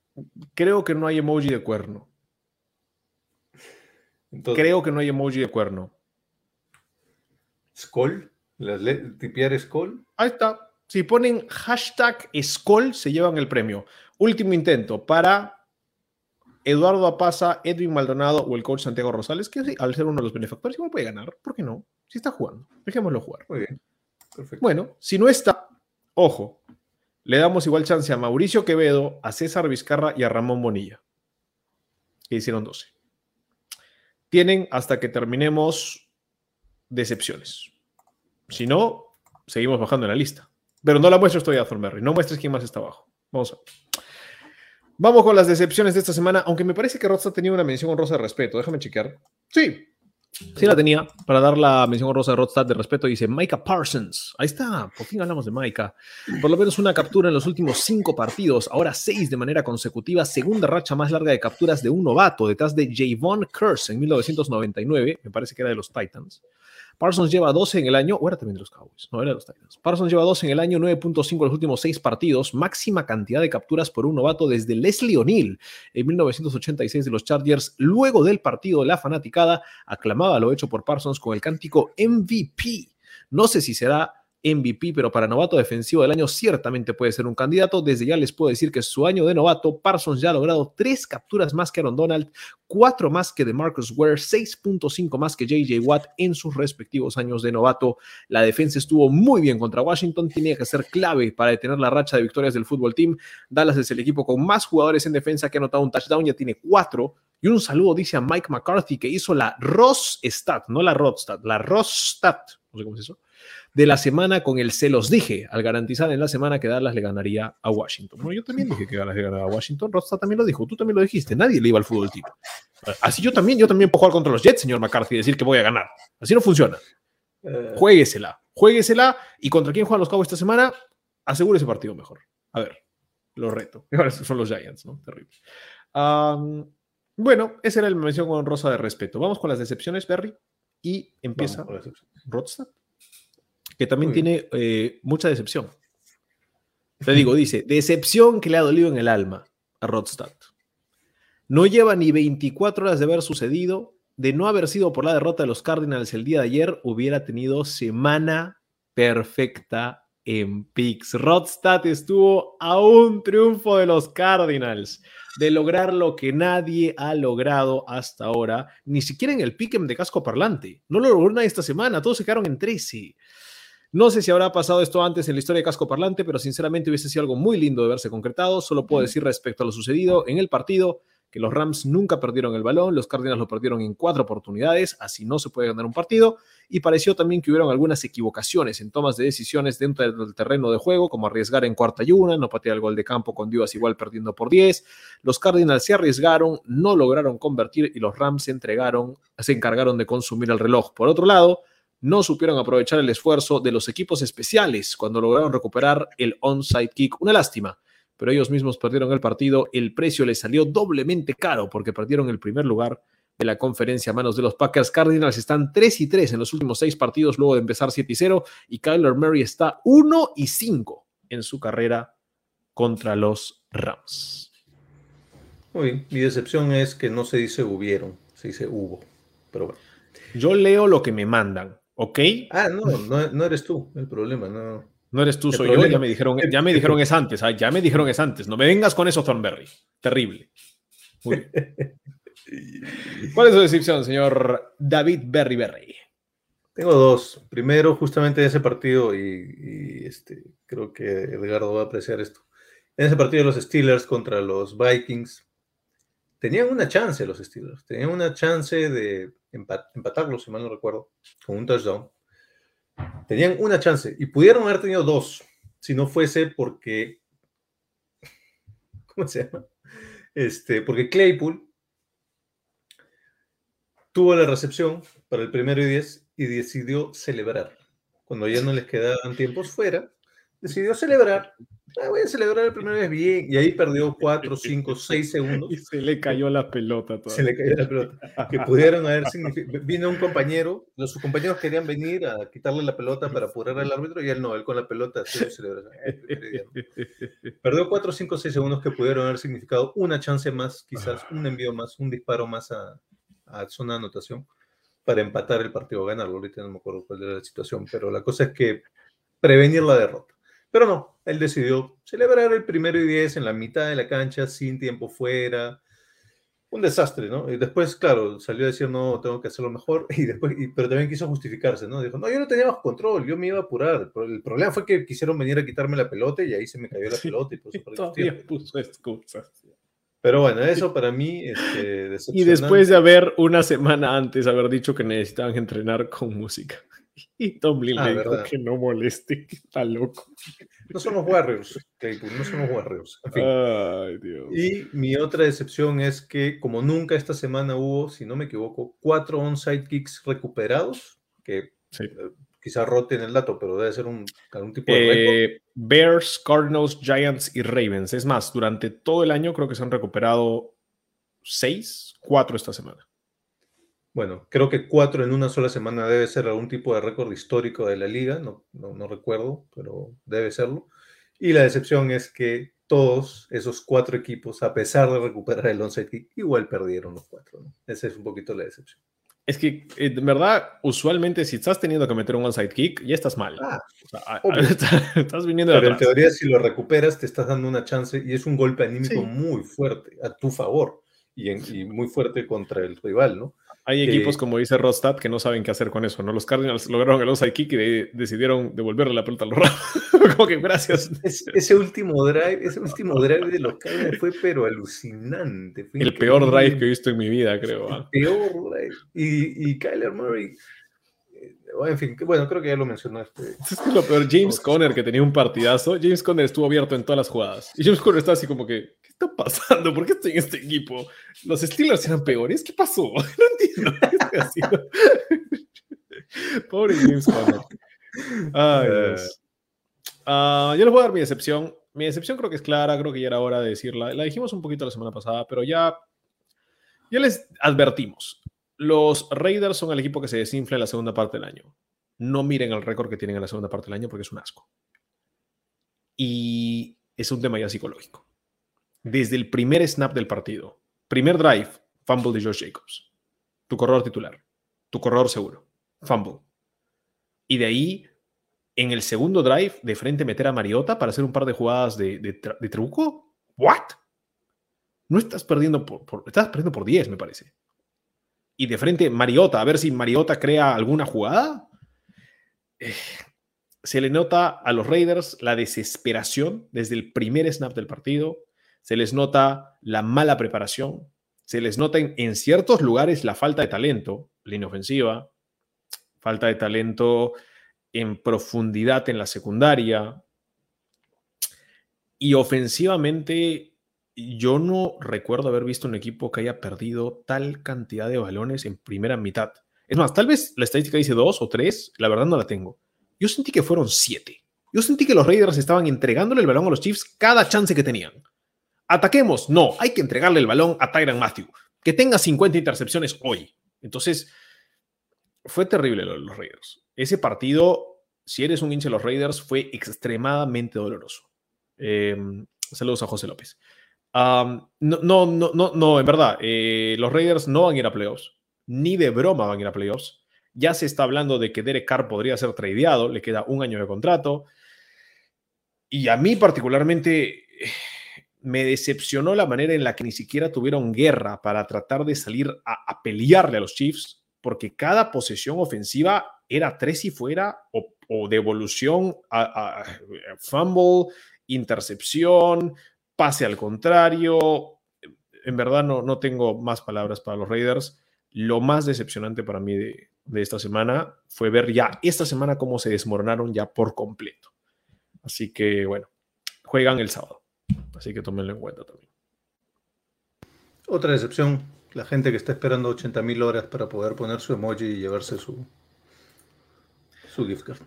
Creo que no hay emoji de cuerno. Entonces, Creo que no hay emoji de cuerno. Skoll, las tipear Skoll. Ahí está. Si ponen hashtag Skoll, se llevan el premio. Último intento para Eduardo Apaza, Edwin Maldonado o el coach Santiago Rosales, que al ser uno de los benefactores igual puede ganar. ¿Por qué no? Si está jugando, dejémoslo jugar. Muy bien. Perfecto. Bueno, si no está, ojo, le damos igual chance a Mauricio Quevedo, a César Vizcarra y a Ramón Bonilla, que hicieron 12. Tienen hasta que terminemos decepciones. Si no, seguimos bajando en la lista. Pero no la muestro estoy a Thornberry. No muestres quién más está abajo. Vamos a. Vamos con las decepciones de esta semana, aunque me parece que Rosta tenía una mención honrosa de respeto. Déjame chequear. Sí, Sí la tenía para dar la mención honrosa de Rodstad de respeto. Dice Micah Parsons. Ahí está, por fin hablamos de Micah. Por lo menos una captura en los últimos cinco partidos, ahora seis de manera consecutiva. Segunda racha más larga de capturas de un novato detrás de Javon Curse en 1999. Me parece que era de los Titans. Parsons lleva 12 en el año, o era también de los Cowboys, no era de los Titans. Parsons lleva 12 en el año, 9.5 en los últimos seis partidos, máxima cantidad de capturas por un novato desde Leslie O'Neill en 1986 de los Chargers. Luego del partido, la fanaticada aclamaba lo hecho por Parsons con el cántico MVP. No sé si será MVP, pero para novato defensivo del año ciertamente puede ser un candidato. Desde ya les puedo decir que su año de novato, Parsons ya ha logrado tres capturas más que Aaron Donald, cuatro más que de Marcus Ware, 6.5 más que JJ Watt en sus respectivos años de novato. La defensa estuvo muy bien contra Washington, tenía que ser clave para detener la racha de victorias del fútbol team. Dallas es el equipo con más jugadores en defensa que ha anotado un touchdown, ya tiene cuatro. Y un saludo dice a Mike McCarthy que hizo la Ross Stat, no la Rodstat, la Ross Stat, no sé cómo es eso, de la semana con el se los dije, al garantizar en la semana que Dallas le ganaría a Washington. Bueno, yo también dije que Dallas le ganaba a Washington, Rodstat también lo dijo, tú también lo dijiste, nadie le iba al fútbol team. Así yo también, yo también puedo jugar contra los Jets, señor McCarthy, y decir que voy a ganar. Así no funciona. Eh, Juéguesela, juéguesela. ¿Y contra quién juegan los Cowboys esta semana? Asegure ese partido mejor. A ver, lo reto. Ahora son los Giants, ¿no? Terrible. Bueno, esa era la mención con rosa de respeto. Vamos con las decepciones, Berry. Y empieza. Rodstad, que también tiene eh, mucha decepción. Te digo, dice, decepción que le ha dolido en el alma a Rodstad. No lleva ni 24 horas de haber sucedido. De no haber sido por la derrota de los Cardinals el día de ayer, hubiera tenido semana perfecta en picks. Rodstad estuvo a un triunfo de los Cardinals, de lograr lo que nadie ha logrado hasta ahora, ni siquiera en el pick'em de casco parlante. No lo logró nadie esta semana, todos se quedaron en 13. No sé si habrá pasado esto antes en la historia de Casco Parlante, pero sinceramente hubiese sido algo muy lindo de verse concretado. Solo puedo decir respecto a lo sucedido en el partido que los Rams nunca perdieron el balón, los Cardinals lo perdieron en cuatro oportunidades, así no se puede ganar un partido, y pareció también que hubieron algunas equivocaciones en tomas de decisiones dentro del terreno de juego, como arriesgar en cuarta y una, no patear el gol de campo con Divas igual perdiendo por 10. Los Cardinals se arriesgaron, no lograron convertir y los Rams se entregaron, se encargaron de consumir el reloj. Por otro lado, no supieron aprovechar el esfuerzo de los equipos especiales cuando lograron recuperar el onside kick. Una lástima, pero ellos mismos perdieron el partido. El precio les salió doblemente caro porque perdieron el primer lugar de la conferencia a manos de los Packers. Cardinals están 3 y 3 en los últimos seis partidos luego de empezar 7 y 0 y Kyler Murray está 1 y 5 en su carrera contra los Rams. Muy bien. Mi decepción es que no se dice hubieron, se dice hubo. Pero bueno. Yo leo lo que me mandan, ¿ok? Ah, no, no, no eres tú el problema, no. No eres tú, El soy yo. Ya me dijeron, ya me dijeron es antes. Ya me dijeron es antes. No me vengas con eso, Thornberry. Terrible. Muy bien. ¿Cuál es su decepción, señor David Berry Berry? Tengo dos. Primero, justamente en ese partido, y, y, este, creo que Edgardo va a apreciar esto. En ese partido de los Steelers contra los Vikings, tenían una chance los Steelers. Tenían una chance de empa- empatarlos, si mal no recuerdo, con un touchdown. Tenían una chance y pudieron haber tenido dos, si no fuese porque. ¿Cómo se llama? Este, porque Claypool tuvo la recepción para el primero y diez y decidió celebrar. cuando ya no les quedaban tiempos fuera, decidió celebrar. Ah, voy a celebrar el primera vez bien. Y ahí perdió 4, 5, 6 segundos. Y se le cayó la pelota. Toda. Se le cayó la pelota. Que pudieron haber significado. Vino un compañero, los, sus compañeros querían venir a quitarle la pelota para apurar al árbitro y él no, él con la pelota se Perdió 4, 5, 6 segundos que pudieron haber significado una chance más, quizás un envío más, un disparo más a, a zona de anotación para empatar el partido, ganarlo. Ahorita no me acuerdo cuál era la situación, pero la cosa es que prevenir la derrota. Pero no, él decidió celebrar el primero y diez en la mitad de la cancha, sin tiempo fuera. Un desastre, ¿no? Y después, claro, salió a decir, no, tengo que hacerlo mejor, y después, y, pero también quiso justificarse, ¿no? Dijo, no, yo no tenía bajo control, yo me iba a apurar. El problema fue que quisieron venir a quitarme la pelota y ahí se me cayó la pelota. Y, por eso todavía puso excusas. Pero bueno, eso para mí este, Y después de haber una semana antes haber dicho que necesitaban entrenar con música. Y Tomlin ah, le dijo que no moleste, que está loco. No son los Warriors, Claypool, no son los Warriors. En fin. Ay, Dios. Y mi otra decepción es que, como nunca esta semana hubo, si no me equivoco, cuatro onside kicks recuperados, que sí. eh, quizá roten el dato, pero debe ser un, algún tipo de eh, Bears, Cardinals, Giants y Ravens. Es más, durante todo el año creo que se han recuperado seis, cuatro esta semana. Bueno, creo que cuatro en una sola semana debe ser algún tipo de récord histórico de la liga, no, no, no, recuerdo, pero debe serlo. Y la decepción es que todos esos cuatro equipos, a pesar de recuperar el onside kick, igual perdieron los cuatro. ¿no? Esa es un poquito la decepción. Es que, en verdad, usualmente si estás teniendo que meter un onside kick, ya estás mal. Ah, o sea, estás viniendo de Pero atrás. en teoría, si lo recuperas, te estás dando una chance y es un golpe anímico Sí. muy fuerte a tu favor y, en- y muy fuerte contra el rival, ¿no? Hay equipos, como dice Rostad, que no saben qué hacer con eso, ¿no? Los Cardinals lograron el onside kick y de- decidieron devolverle la pelota a los Rams. como que gracias. Es- ese último drive, ese último drive de los Cardinals fue pero alucinante. fue El peor drive que he visto en mi vida, creo. ¿ah? peor drive. Y, y Kyler Murray, en fin, bueno, creo que ya lo mencionaste. Es que lo peor, James Conner, que tenía un partidazo, James Conner estuvo abierto en todas las jugadas. Y James Conner está así como que, ¿qué está pasando? ¿Por qué estoy en este equipo? Los Steelers eran peores. ¿Qué pasó? No entiendo. ¿Qué haciendo? Pobre James Conner. Ay, Dios. Ah, yo les voy a dar mi decepción. Mi decepción creo que es clara, creo que ya era hora de decirla. La dijimos un poquito la semana pasada, pero ya, ya les advertimos. Los Raiders son el equipo que se desinfla en la segunda parte del año. No miren el récord que tienen en la segunda parte del año porque es un asco. Y es un tema ya psicológico. Desde el primer snap del partido, primer drive, fumble de Josh Jacobs. Tu corredor titular, tu corredor seguro, fumble. Y de ahí, en el segundo drive, de frente meter a Mariota para hacer un par de jugadas de, truco. ¿What? No estás perdiendo por, por- estás perdiendo por 10, me parece. Y de frente Mariota, a ver si Mariota crea alguna jugada. Eh, se le nota a los Raiders la desesperación desde el primer snap del partido. Se les nota la mala preparación. Se les nota en, en ciertos lugares la falta de talento, la inofensiva, falta de talento en profundidad en la secundaria. Y ofensivamente, yo no recuerdo haber visto un equipo que haya perdido tal cantidad de balones en primera mitad. Es más, tal vez la estadística dice dos o tres, la verdad no la tengo. Yo sentí que fueron siete. Yo sentí que los Raiders estaban entregándole el balón a los Chiefs cada chance que tenían. Ataquemos, no, hay que entregarle el balón a Tyron Matthew, que tenga 50 intercepciones hoy. Entonces, fue terrible los Raiders. Ese partido, si eres un hincha de los Raiders, fue extremadamente doloroso. Eh, saludos a José López. Um, no, no, no, no, en verdad, eh, los Raiders no van a ir a playoffs, ni de broma van a ir a playoffs. Ya se está hablando de que Derek Carr podría ser tradeado, le queda un año de contrato. Y a mí particularmente me decepcionó la manera en la que ni siquiera tuvieron guerra para tratar de salir a, pelearle a los Chiefs, porque cada posesión ofensiva era tres y fuera o, o devolución a fumble, intercepción, pase al contrario. En verdad no, no tengo más palabras para los Raiders. Lo más decepcionante para mí de, esta semana fue ver ya esta semana cómo se desmoronaron ya por completo. Así que bueno, juegan el sábado. Así que tómenlo en cuenta también. Otra decepción, la gente que está esperando 80.000 horas para poder poner su emoji y llevarse su, su gift card.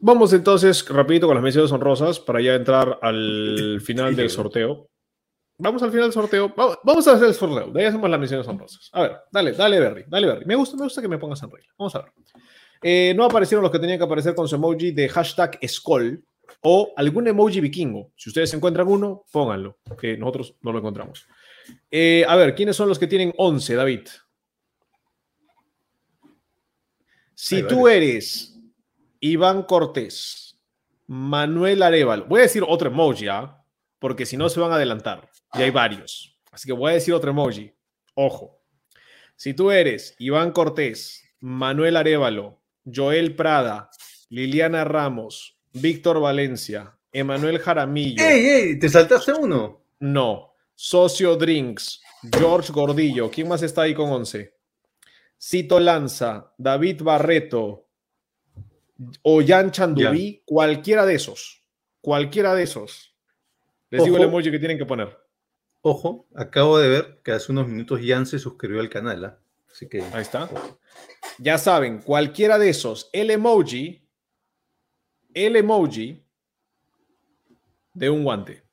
Vamos entonces rapidito con las menciones honrosas para ya entrar al final del sorteo. Vamos al final del sorteo. Vamos, a hacer el sorteo. De ahí hacemos las menciones honrosas. A ver, dale, dale, Berry. Dale, Berry. Me gusta, me gusta que me pongas en regla. Vamos a ver. Eh, no aparecieron los que tenían que aparecer con su emoji de hashtag Skoll o algún emoji vikingo. Si ustedes encuentran uno, pónganlo, que nosotros no lo encontramos. Eh, a ver, ¿quiénes son los que tienen 11, David? Si tú eres Iván Cortés, Manuel Arevalo, voy a decir otro emoji, ¿ah? porque si no se van a adelantar. Y hay varios. Así que voy a decir otro emoji. Ojo. Si tú eres Iván Cortés, Manuel Arevalo, Joel Prada, Liliana Ramos, Víctor Valencia, Emanuel Jaramillo, ¡Ey, ey! ¿Te saltaste uno? no, Socio Drinks, George Gordillo, ¿quién más está ahí con 11? Cito Lanza, David Barreto o Jan Chandubí, cualquiera de esos, cualquiera de esos. Les digo el emoji que tienen que poner. Ojo, acabo de ver que hace unos minutos Jan se suscribió al canal. ¿ah? Así que Ahí está. Ya saben, cualquiera de esos, el emoji, el emoji de un guante.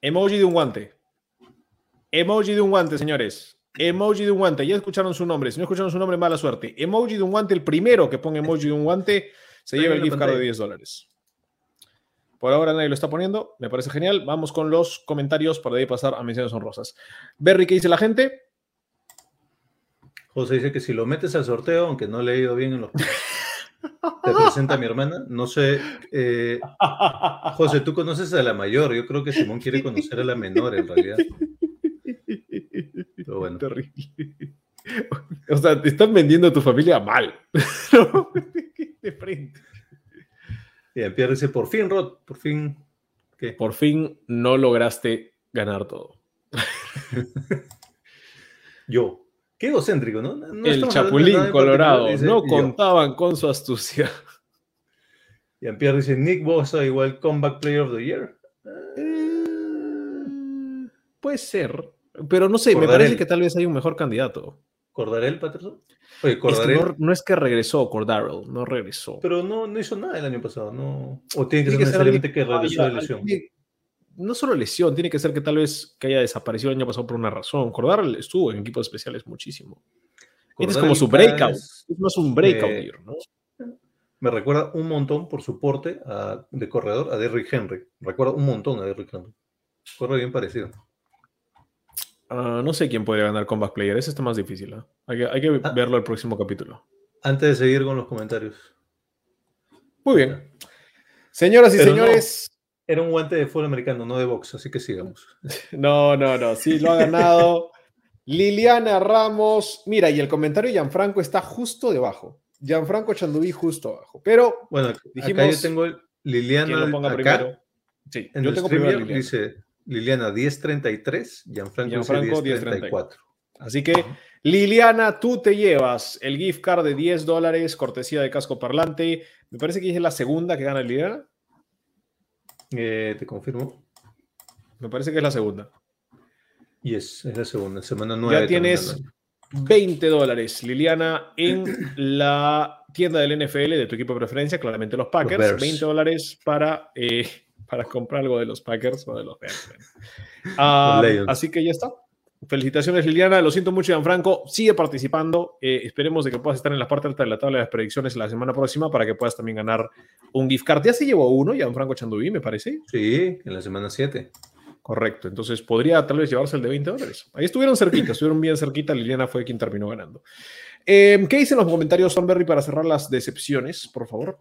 Emoji de un guante. Emoji de un guante, señores. Emoji de un guante. Ya escucharon su nombre. Si no escucharon su nombre, mala suerte. Emoji de un guante, el primero que ponga emoji de un guante, se lleva el gift card de pantalla. 10 dólares. Por ahora nadie lo está poniendo. Me parece genial. Vamos con los comentarios para de ahí pasar a menciones honrosas. Berry, ¿qué dice la gente? José dice que si lo metes al sorteo, aunque no le ha ido bien en los te presenta a mi hermana. No sé, eh, José, tú conoces a la mayor. Yo creo que Simón quiere conocer a la menor en realidad. Pero bueno, Terrible. O sea, te están vendiendo a tu familia mal. ¿no? De frente. y Pierre dice, por fin, Rod, por fin. ¿Qué? Por fin no lograste ganar todo. Yo. Qué egocéntrico, ¿no? No El Chapulín Colorado. dice, No yo. contaban con su astucia. Y Pierre dice, Nick Bosa igual Comeback Player of the Year. Puede ser. Pero no sé, me Cordarel. parece que tal vez hay un mejor candidato. ¿Cordarel, Patterson? Oye, Es que Cordarel. no, no es que regresó Cordarrell, no regresó. Pero no, no hizo nada el año pasado, ¿no? O tiene que Tiene ser necesariamente que regresó de lesión. alguien- No solo lesión, tiene que ser que tal vez que haya desaparecido el año pasado por una razón. Cordarrell estuvo en equipos especiales muchísimo. Este es como Cordarel su breakout. Es más un breakout year, ¿no? Me recuerda un montón por su porte a- de corredor a Derrick Henry. Recuerda un montón a Derrick Henry. Corre bien parecido. Ah, no sé quién podría ganar Comeback Player. Ese está más difícil. ¿ah? Hay que, hay que Ah. verlo el próximo capítulo. Antes de seguir con los comentarios. Muy bien. Señoras y Pero no. señores, Era un guante de fútbol americano, no de box, así que sigamos. no, no, no. Sí, lo ha ganado Liliana Ramos. Mira, y el comentario de Gianfranco está justo debajo. Gianfranco Chandubí justo abajo. Pero Bueno, acá Dijimos yo tengo el- Liliana. lo ponga acá, primero. Sí, En yo tengo primero Liliana. dice Liliana 1033, Gianfranco, Gianfranco, dice 1034. Así que, Liliana, tú te llevas el gift card de 10 dólares, cortesía de casco parlante. Me parece que es la segunda que gana Liliana. Eh, te confirmo. Me parece que es la segunda. Yes, es la segunda, semana 9. Ya tienes 20 dólares, Liliana, en la tienda del NFL de tu equipo de preferencia, claramente los Packers. Bears. 20 dólares para, eh, para comprar algo de los Packers o de los Bears. Ah, así que ya está. Felicitaciones, Liliana. Lo siento mucho, Gianfranco. Sigue participando. Eh, esperemos de que puedas estar en la parte alta de la tabla de las predicciones la semana próxima para que puedas también ganar un gift card. Ya se llevó uno, Gianfranco Chandubí, me parece. Sí, en la semana 7. Correcto, entonces podría tal vez llevarse el de 20 dólares. Ahí estuvieron cerquita, estuvieron bien cerquita. Liliana fue quien terminó ganando. Eh, ¿Qué dicen los comentarios, Sonberry, para cerrar las decepciones, por favor?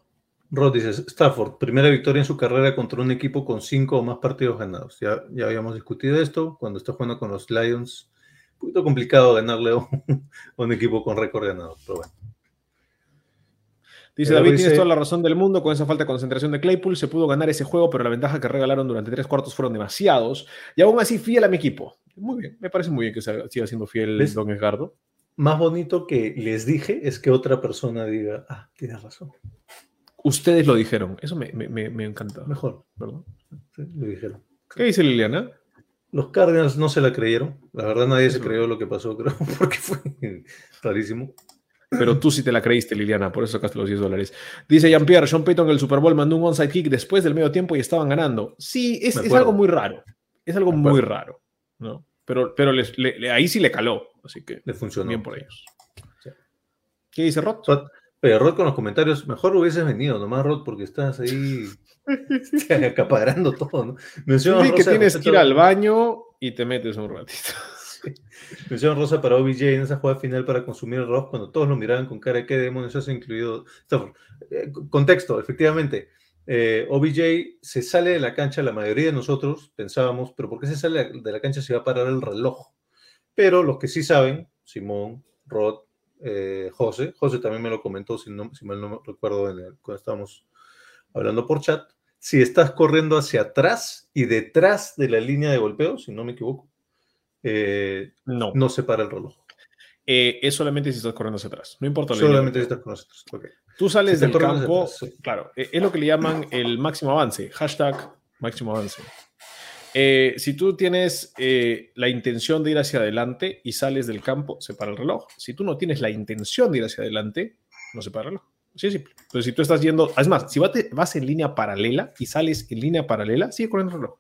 Rod dice, Stafford, primera victoria en su carrera contra un equipo con cinco o más partidos ganados. Ya, ya habíamos discutido esto, cuando está jugando con los Lions, un poquito complicado ganarle a un, a un equipo con récord ganado, pero bueno. Dice Pero David, tienes toda la razón del mundo. Con esa falta de concentración de Claypool se pudo ganar ese juego, pero la ventaja que regalaron durante tres cuartos fueron demasiados. Y aún así, fiel a mi equipo. Muy bien, me parece muy bien que siga siendo fiel ¿Ves? Don Edgardo. Más bonito que les dije es que otra persona diga, ah, tienes razón, Ustedes lo dijeron, eso me, me, me- encanta. mejor, ¿verdad? sí, lo dijeron. ¿Qué dice Liliana? Los Cardinals no se la creyeron, la verdad nadie se creyó lo que pasó, creo, porque fue rarísimo. Pero tú sí te la creíste, Liliana, por eso sacaste los 10 dólares. Dice Jean-Pierre, Sean Payton en el Super Bowl mandó un onside kick después del medio tiempo y estaban ganando. Sí, es, es algo muy raro. Es algo muy raro, ¿no? Pero, pero les- le- ahí sí le caló, así que Le funcionó. bien por ellos. Sí. ¿Qué dice Rod? Rod, oye, Rod con los comentarios, mejor hubieses venido nomás, Rod, porque estás ahí acaparando todo, ¿no? Mención Sí, que tienes que ir al baño y te metes un ratito. mención rosa para OBJ en esa jugada final para consumir el rock cuando todos lo miraban con cara de qué demonios hace incluido. Eh, contexto, efectivamente. eh, OBJ se sale de la cancha, la mayoría de nosotros pensábamos, pero ¿por qué se sale de la cancha si va a parar el reloj? Pero los que sí saben, Simón, Rod, eh, José, José también me lo comentó, si, no, si mal no recuerdo en el- cuando estábamos hablando por chat, si estás corriendo hacia atrás y detrás de la línea de golpeo, si no me equivoco, eh, No, no se para el reloj. eh, es solamente si estás corriendo hacia atrás. No importa. la Solamente si estás con nosotros. ok. Tú sales Si del corriendo campo, hacia atrás, sí. claro, es lo que le llaman el máximo avance, hashtag máximo avance. Eh, si tú tienes eh, la intención de ir hacia adelante y sales del campo, se para el reloj. Si tú no tienes la intención de ir hacia adelante, no se para el reloj. Así de simple. Entonces, si tú estás yendo, es más, si vas, en línea paralela y sales en línea paralela, sigue corriendo el reloj.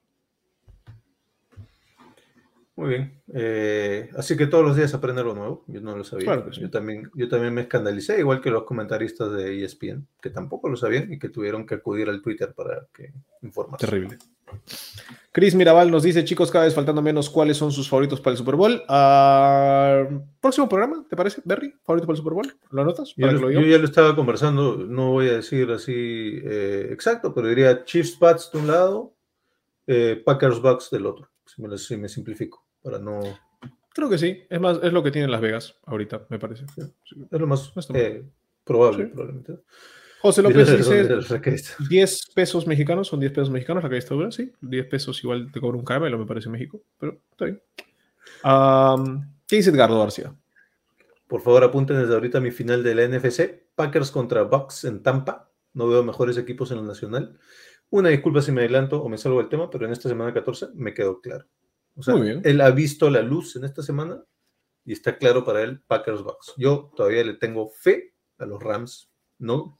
Muy bien. Eh, así que todos los días aprende algo nuevo. Yo no lo sabía. Claro que sí. yo, también, yo también me escandalicé, igual que los comentaristas de ESPN, que tampoco lo sabían y que tuvieron que acudir al Twitter para que informarse. Terrible. Chris Mirabal nos dice, chicos, cada vez faltando menos, ¿cuáles son sus favoritos para el Super Bowl? Ah, próximo programa, ¿te parece, Berry? ¿Favorito para el Super Bowl? ¿Lo anotas? Yo, lo- yo ya lo estaba conversando, no voy a decir así eh, exacto, pero diría Chiefs Pats de un lado, eh, Packers Bucks del otro, si me, lo- si me simplifico, para no... Creo que sí. Es más, es lo que tiene Las Vegas ahorita, me parece. Es lo más eh, probable, Sí. probablemente. José López dice dónde se saca esto. 10 pesos mexicanos, son 10 pesos mexicanos la que está dura, sí. 10 pesos igual te cobra un caramelo, me parece, en México, pero está bien. ¿Qué dice Edgardo García? Por favor, apunten desde ahorita mi final de la NFC. Packers contra Bucks en Tampa. No veo mejores equipos en la nacional. Una disculpa si me adelanto o me salgo del tema, pero en esta semana 14 me quedó claro. O sea, Muy bien. él ha visto la luz en esta semana y está claro para él Packers Bucks. Yo todavía le tengo fe a los Rams. No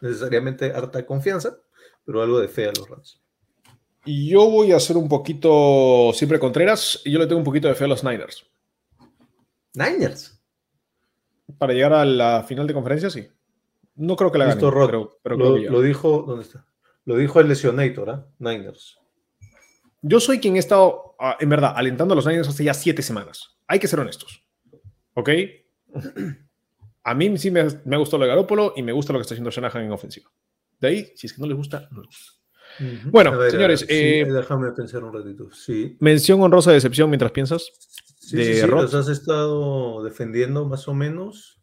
necesariamente harta confianza, pero algo de fe a los Rams. Y yo voy a hacer un poquito, siempre Contreras, y yo le tengo un poquito de fe a los Niners. Niners. Para llegar a la final de conferencia, sí. No creo que la Listo, ganen, Rod. pero, pero creo lo, que lo dijo, ¿dónde está? Lo dijo el lesionator, ¿ah? Niners. Yo soy quien he estado, ah, en verdad, alentando a los Niners hace ya siete semanas. Hay que ser honestos. ¿Ok? A mí sí me, me ha gustado lo de Garópolo y me gusta lo que está haciendo Shanahan en ofensiva. De ahí, si es que no les gusta, no les gusta. Bueno, ver, señores, sí, eh, déjame pensar un ratito. Sí, Mención honrosa de decepción mientras piensas. sí, de sí, los has estado defendiendo más o menos.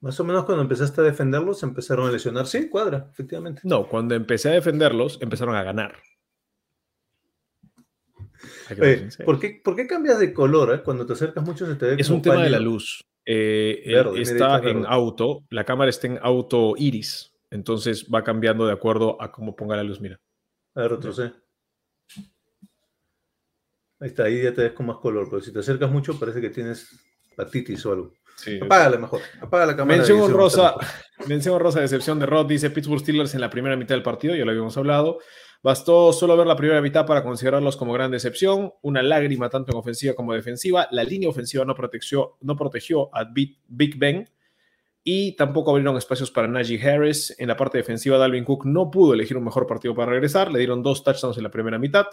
Más o menos cuando empezaste a defenderlos empezaron a lesionar. Sí, cuadra, efectivamente. No, cuando empecé a defenderlos, empezaron a ganar. Oye. ¿por, qué, por qué cambias de color? eh? Cuando te acercas mucho se te ve Es como un tema de la luz. Eh, Verde, está en verde. auto, la cámara está en auto iris, entonces va cambiando de acuerdo a cómo ponga la luz. Mira, A ver, retrocede. Ahí está, ahí ya te ves con más color, pero si te acercas mucho parece que tienes hepatitis o algo. sí, Apágala mejor, apaga la cámara. Mención honrosa, mención honrosa de excepción de Rod, dice Pittsburgh Steelers en la primera mitad del partido, ya lo habíamos hablado. Bastó solo ver la primera mitad para considerarlos como gran decepción. Una lágrima tanto en ofensiva como defensiva. La línea ofensiva no protegió, a Big, Ben y tampoco abrieron espacios para Najee Harris. En la parte defensiva, Dalvin Cook no pudo elegir un mejor partido para regresar. Le dieron dos touchdowns en la primera mitad.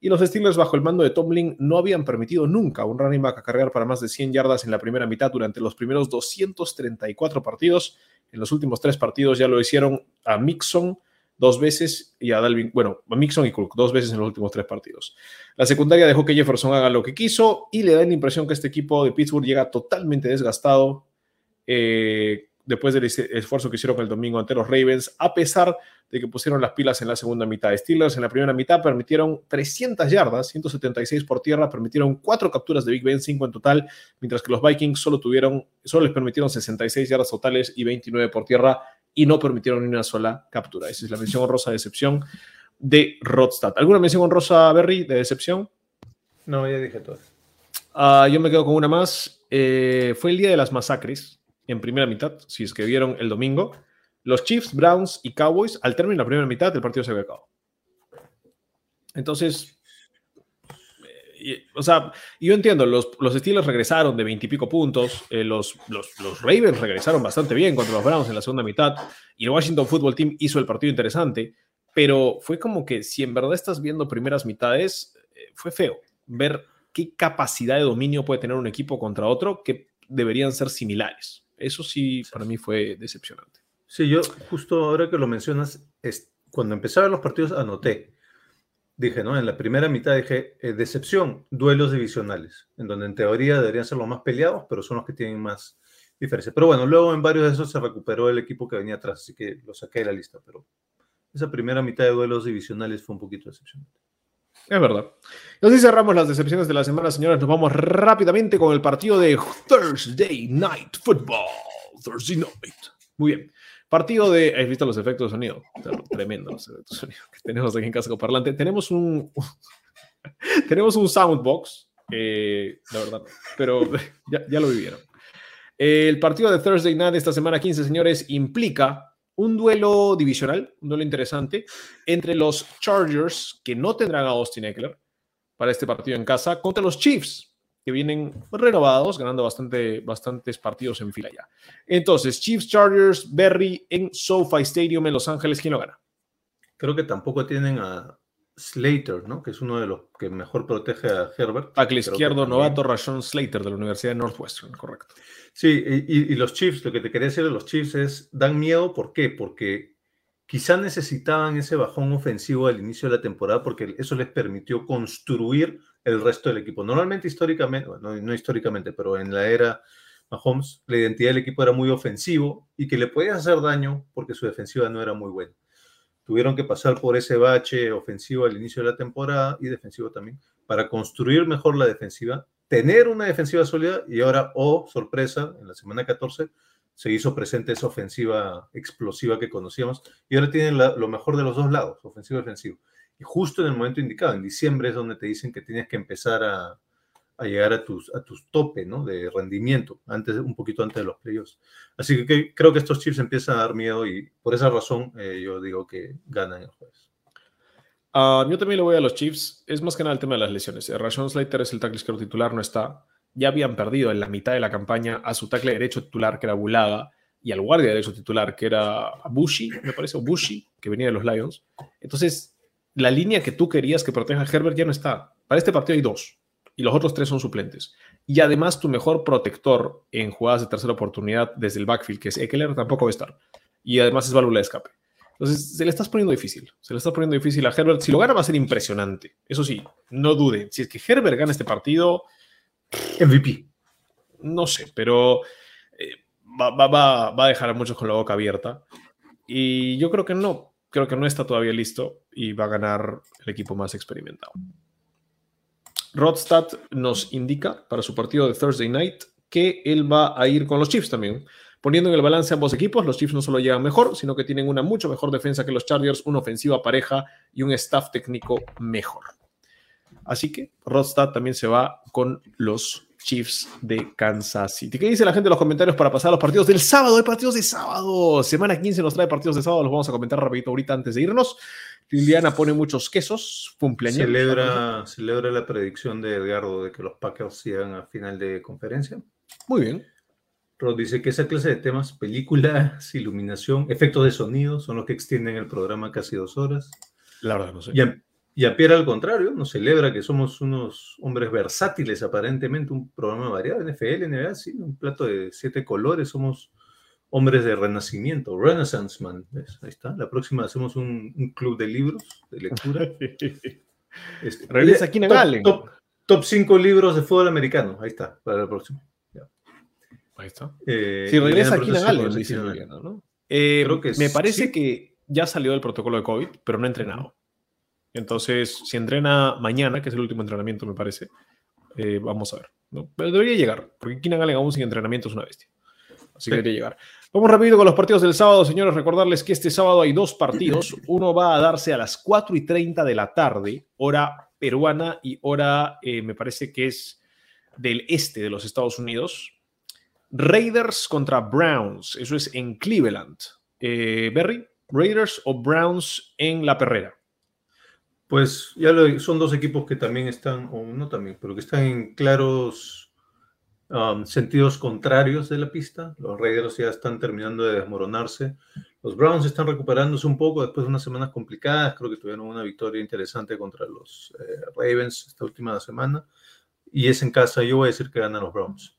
Y los Steelers, bajo el mando de Tomlin, no habían permitido nunca un running back a cargar para más de 100 yardas en la primera mitad durante los primeros 234 partidos. En los últimos tres partidos ya lo hicieron a Mixon dos veces y a Dalvin, bueno, a Mixon y Cook dos veces en los últimos tres partidos. La secundaria dejó que Jefferson haga lo que quiso y le da la impresión que este equipo de Pittsburgh llega totalmente desgastado eh, después del es- esfuerzo que hicieron el domingo ante los Ravens, a pesar de que pusieron las pilas en la segunda mitad. Steelers en la primera mitad permitieron 300 yardas, 176 por tierra, permitieron cuatro capturas de Big Ben, 5 en total, mientras que los Vikings solo tuvieron, solo les permitieron 66 yardas totales y 29 por tierra y no permitieron ni una sola captura. Esa es la mención honrosa de decepción de Rodstad. ¿Alguna mención honrosa, Berry, de decepción? No, ya dije todo. Ah, yo me quedo con una más. Eh, fue el día de las masacres en primera mitad, si es que vieron el domingo, los Chiefs, Browns y Cowboys, al término de la primera mitad, el partido se había acabado. Entonces, eh, o sea, yo entiendo, los, los Steelers regresaron de veintipico puntos, eh, los, los, los, Ravens regresaron bastante bien contra los Browns en la segunda mitad, y el Washington Football Team hizo el partido interesante, pero fue como que si en verdad estás viendo primeras mitades, eh, fue feo ver qué capacidad de dominio puede tener un equipo contra otro que deberían ser similares. Eso sí, para mí fue decepcionante. Sí, yo justo ahora que lo mencionas, es, cuando empezaron los partidos anoté, dije, ¿no? En la primera mitad dije, eh, decepción, duelos divisionales, en donde en teoría deberían ser los más peleados, pero son los que tienen más diferencia. Pero bueno, luego en varios de esos se recuperó el equipo que venía atrás, así que lo saqué de la lista, pero esa primera mitad de duelos divisionales fue un poquito decepcionante. Es verdad. Así cerramos las decepciones de la semana, señores. Nos vamos rápidamente con el partido de Thursday Night Football. Thursday Night. Muy bien. Partido de. ¿Has visto los efectos de sonido? Tremendo los efectos de sonido que tenemos aquí en Casco Parlante. Tenemos un. tenemos un soundbox. Eh, la verdad. Pero ya, ya lo vivieron. El partido de Thursday Night esta semana 15, señores, implica un duelo divisional, un duelo interesante, entre los Chargers, que no tendrán a Austin Eckler para este partido en casa, contra los Chiefs, que vienen renovados, ganando bastante, bastantes partidos en fila ya. Entonces, Chiefs, Chargers, Berry en SoFi Stadium en Los Ángeles, ¿quién lo gana? Creo que tampoco tienen a Slater, ¿no? Que es uno de los que mejor protege a Herbert. Tackle izquierdo novato Rashon Slater de la Universidad de Northwestern, correcto. Sí, y, y, los Chiefs, lo que te quería decir de los Chiefs es, dan miedo, ¿por qué? Porque quizá necesitaban ese bajón ofensivo al inicio de la temporada porque eso les permitió construir el resto del equipo. Normalmente, históricamente, no históricamente, pero en la era Mahomes, la identidad del equipo era muy ofensivo y que le podía hacer daño porque su defensiva no era muy buena. Tuvieron que pasar por ese bache ofensivo al inicio de la temporada y defensivo también para construir mejor la defensiva tener una defensiva sólida y ahora, oh, sorpresa, en la semana 14 se hizo presente esa ofensiva explosiva que conocíamos y ahora tienen lo mejor de los dos lados, ofensivo y defensivo. Y justo en el momento indicado, en diciembre es donde te dicen que tienes que empezar a, a llegar a tus, a tus tope ¿no? de rendimiento, antes, un poquito antes de los playoffs. Así que, creo que estos chips empiezan a dar miedo y por esa razón eh, yo digo que ganan el jueves. Uh, yo también le voy a los Chiefs. Es más que nada el tema de las lesiones. Eh, Rashon Slater es el tackle izquierdo titular, no está. Ya habían perdido en la mitad de la campaña a su tackle derecho titular, que era Bulaga, y al guardia derecho titular, que era Bushi, me parece, o Bushi, que venía de los Lions. Entonces, la línea que tú querías que proteja a Herbert ya no está. Para este partido hay dos, y los otros tres son suplentes. Y además, tu mejor protector en jugadas de tercera oportunidad desde el backfield, que es Eckler, tampoco va a estar. Y además es válvula de escape. Entonces, se le estás poniendo difícil. Se le está poniendo difícil a Herbert. Si lo gana, va a ser impresionante. Eso sí, no duden. Si es que Herbert gana este partido. MVP. No sé, pero eh, va, a dejar a muchos con la boca abierta. Y yo creo que no. Creo que no está todavía listo y va a ganar el equipo más experimentado. Rodstad nos indica para su partido de Thursday Night que él va a ir con los Chiefs también. Poniendo en el balance ambos equipos, los Chiefs no solo llegan mejor, sino que tienen una mucho mejor defensa que los Chargers, una ofensiva pareja y un staff técnico mejor. Así que Rodstad también se va con los Chiefs de Kansas City. ¿Qué dice la gente en los comentarios para pasar a los partidos del sábado? Hay partidos de sábado. Semana 15 nos trae partidos de sábado. Los vamos a comentar rapidito ahorita antes de irnos. Liliana pone muchos quesos. Cumpleaños. Celebra, celebra la predicción de Edgardo de que los Packers llegan a final de conferencia. Muy bien. Rod dice que esa clase de temas, películas, iluminación, efectos de sonido, son los que extienden el programa casi dos horas. La verdad, no sé. Y a Pierre, al contrario, nos celebra que somos unos hombres versátiles, aparentemente, un programa variado, NFL, NBA, sí, un plato de siete colores, somos hombres de renacimiento, Renaissance Man, ¿ves? Ahí está. La próxima hacemos un, un club de libros, de lectura. este, Regresa aquí en top, top, top 5 libros de fútbol americano, ahí está, para la próxima. Ahí está. Eh, si regresa aquí ¿no? Eh, Creo que me parece ¿sí? que ya salió del protocolo de COVID, pero no ha entrenado. Entonces, si entrena mañana, que es el último entrenamiento, me parece, eh, vamos a ver. ¿no? Pero debería llegar, porque Keenan Allen aún sin entrenamiento es una bestia. Así que debería llegar. Vamos rápido con los partidos del sábado, señores. Recordarles que este sábado hay dos partidos. Uno va a darse a las 4 y 30 de la tarde, hora peruana y hora, eh, me parece que es del este de los Estados Unidos Raiders contra Browns. Eso es en Cleveland. Eh, Berry, Raiders o Browns en la perrera. Pues ya lo- son dos equipos que también están, o no también, pero que están en claros um, sentidos contrarios de la pista. Los Raiders ya están terminando de desmoronarse. Los Browns están recuperándose un poco después de unas semanas complicadas. Creo que tuvieron una victoria interesante contra los eh, Ravens esta última semana. Y es en casa. Yo voy a decir que ganan los Browns.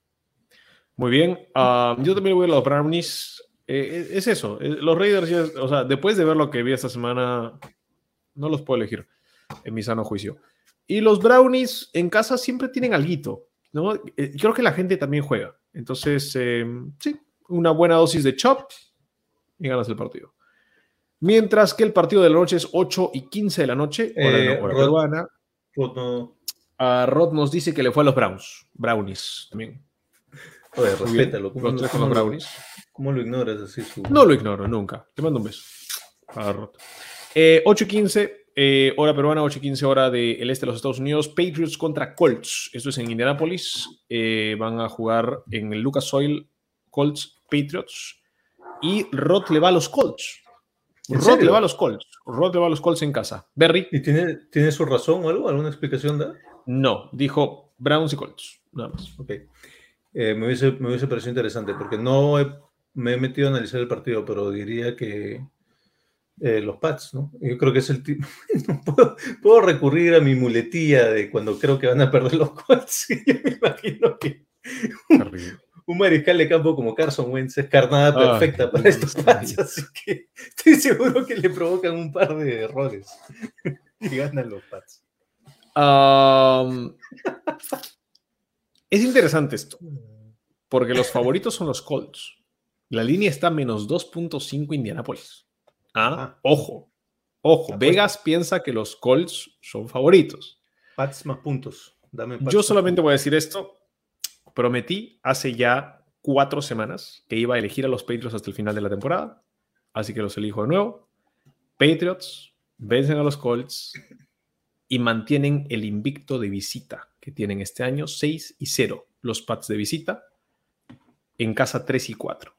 Muy bien. Ah, yo también voy a los Brownies. Eh, es eso. eh, Los Raiders, ya- o sea, después de ver lo que vi esta semana, no los puedo elegir en mi sano juicio. Y los Brownies en casa siempre tienen alguito, ¿no? Eh, Creo que la gente también juega. Entonces, eh, sí, una buena dosis de chop y ganas el partido. Mientras que el partido de la noche es 8 y 15 de la noche, hora, Eh, hora Rod- peruana. No, Rod nos dice que le fue a los Browns. Brownies también. bien. respétalo. ¿Cómo, Los tres con los lo- Brownies. cómo lo ignoras así? Su... No lo ignoro nunca. Te mando un beso. A Rod. Eh, 8 y 15, eh, hora peruana, 8 y 15, hora del este de los Estados Unidos. Patriots contra Colts. Esto es en Indianapolis. Eh, van a jugar en el Lucas Oil Colts Patriots. Y Rod le va a los Colts. ¿En Rod le va a los Colts. Rod le va a los Colts en casa. Berry, ¿Y tiene, tiene su razón o algo? ¿Alguna explicación da? no. Dijo Browns y Colts. Nada más. Ok. Eh, me, hubiese, me hubiese parecido interesante porque no he- me he metido a analizar el partido, pero diría que eh, los Pats, ¿no? Yo creo que es el tipo. puedo, puedo recurrir a mi muletilla de cuando creo que van a perder los Colts. yo me imagino que un mariscal de campo como Carson Wentz es carnada Ah, perfecta para estos. Pats, así que estoy seguro que le provocan un par de errores y ganan los Pats. Es interesante esto, porque los favoritos son los Colts. La línea está menos 2.5 Indianapolis. Ah, Ah. ojo, ojo. Apuesta. Vegas piensa que los Colts son favoritos. Pats más puntos. Dame Pats Yo solamente voy a decir esto. Prometí hace ya cuatro semanas que iba a elegir a los Patriots hasta el final de la temporada. Así que los elijo de nuevo. Patriots vencen a los Colts y mantienen el invicto de visita que tienen este año, 6 y 0. Los Pats de visita, en casa 3 y 4.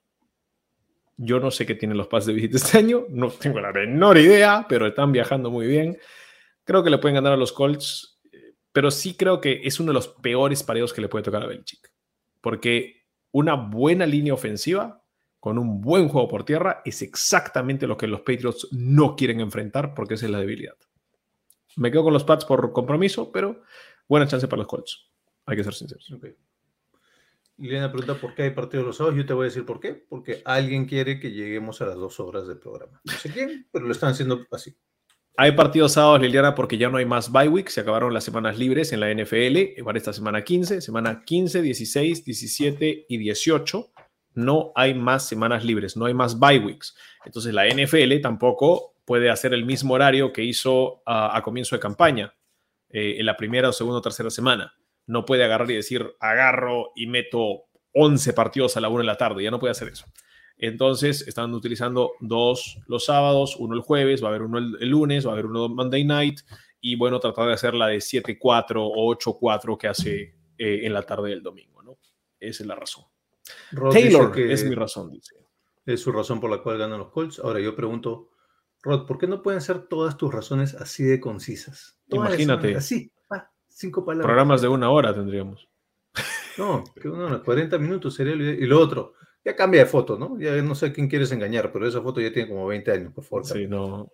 Yo no sé qué tienen los Pats de visita este año, no tengo la menor idea, pero están viajando muy bien. Creo que le pueden ganar a los Colts, eh, pero sí creo que es uno de los peores pareos que le puede tocar a Belichick. Porque una buena línea ofensiva con un buen juego por tierra es exactamente lo que los Patriots no quieren enfrentar porque esa es la debilidad. Me quedo con los Pats por compromiso, pero buena chance para los Colts. Hay que ser sinceros. Liliana pregunta por qué hay partidos los sábados. Yo te voy a decir por qué. Porque alguien quiere que lleguemos a las dos horas del programa. No sé quién, pero lo están haciendo así. Hay partidos sábados, Liliana, porque ya no hay más bye week. Se acabaron las semanas libres en la NFL. Para esta semana 15, semana 15, 16, 17 y 18. No hay más semanas libres, no hay más bye weeks. Entonces la NFL tampoco puede hacer el mismo horario que hizo a, a comienzo de campaña, eh, en la primera o segunda o tercera semana. No puede agarrar y decir, agarro y meto 11 partidos a la una de la tarde. Ya no puede hacer eso. Entonces están utilizando dos los sábados, uno el jueves, va a haber uno el, el lunes, va a haber uno Monday night y bueno, tratar de hacer la de 7-4 o 8-4 que hace eh, en la tarde del domingo, ¿no? Esa es la razón. Rod Taylor que es mi razón, dice. es su razón por la cual ganan los Colts. Ahora yo pregunto, Rod, ¿por qué no pueden ser todas tus razones así de concisas? Todas Imagínate. Así, cinco palabras. Programas de una hora tendríamos. No, que uno, 40 minutos sería lo ideal. Y lo otro, ya cambia de foto, ¿no? Ya no sé a quién quieres engañar, pero esa foto ya tiene como 20 años, por favor. Sí, no.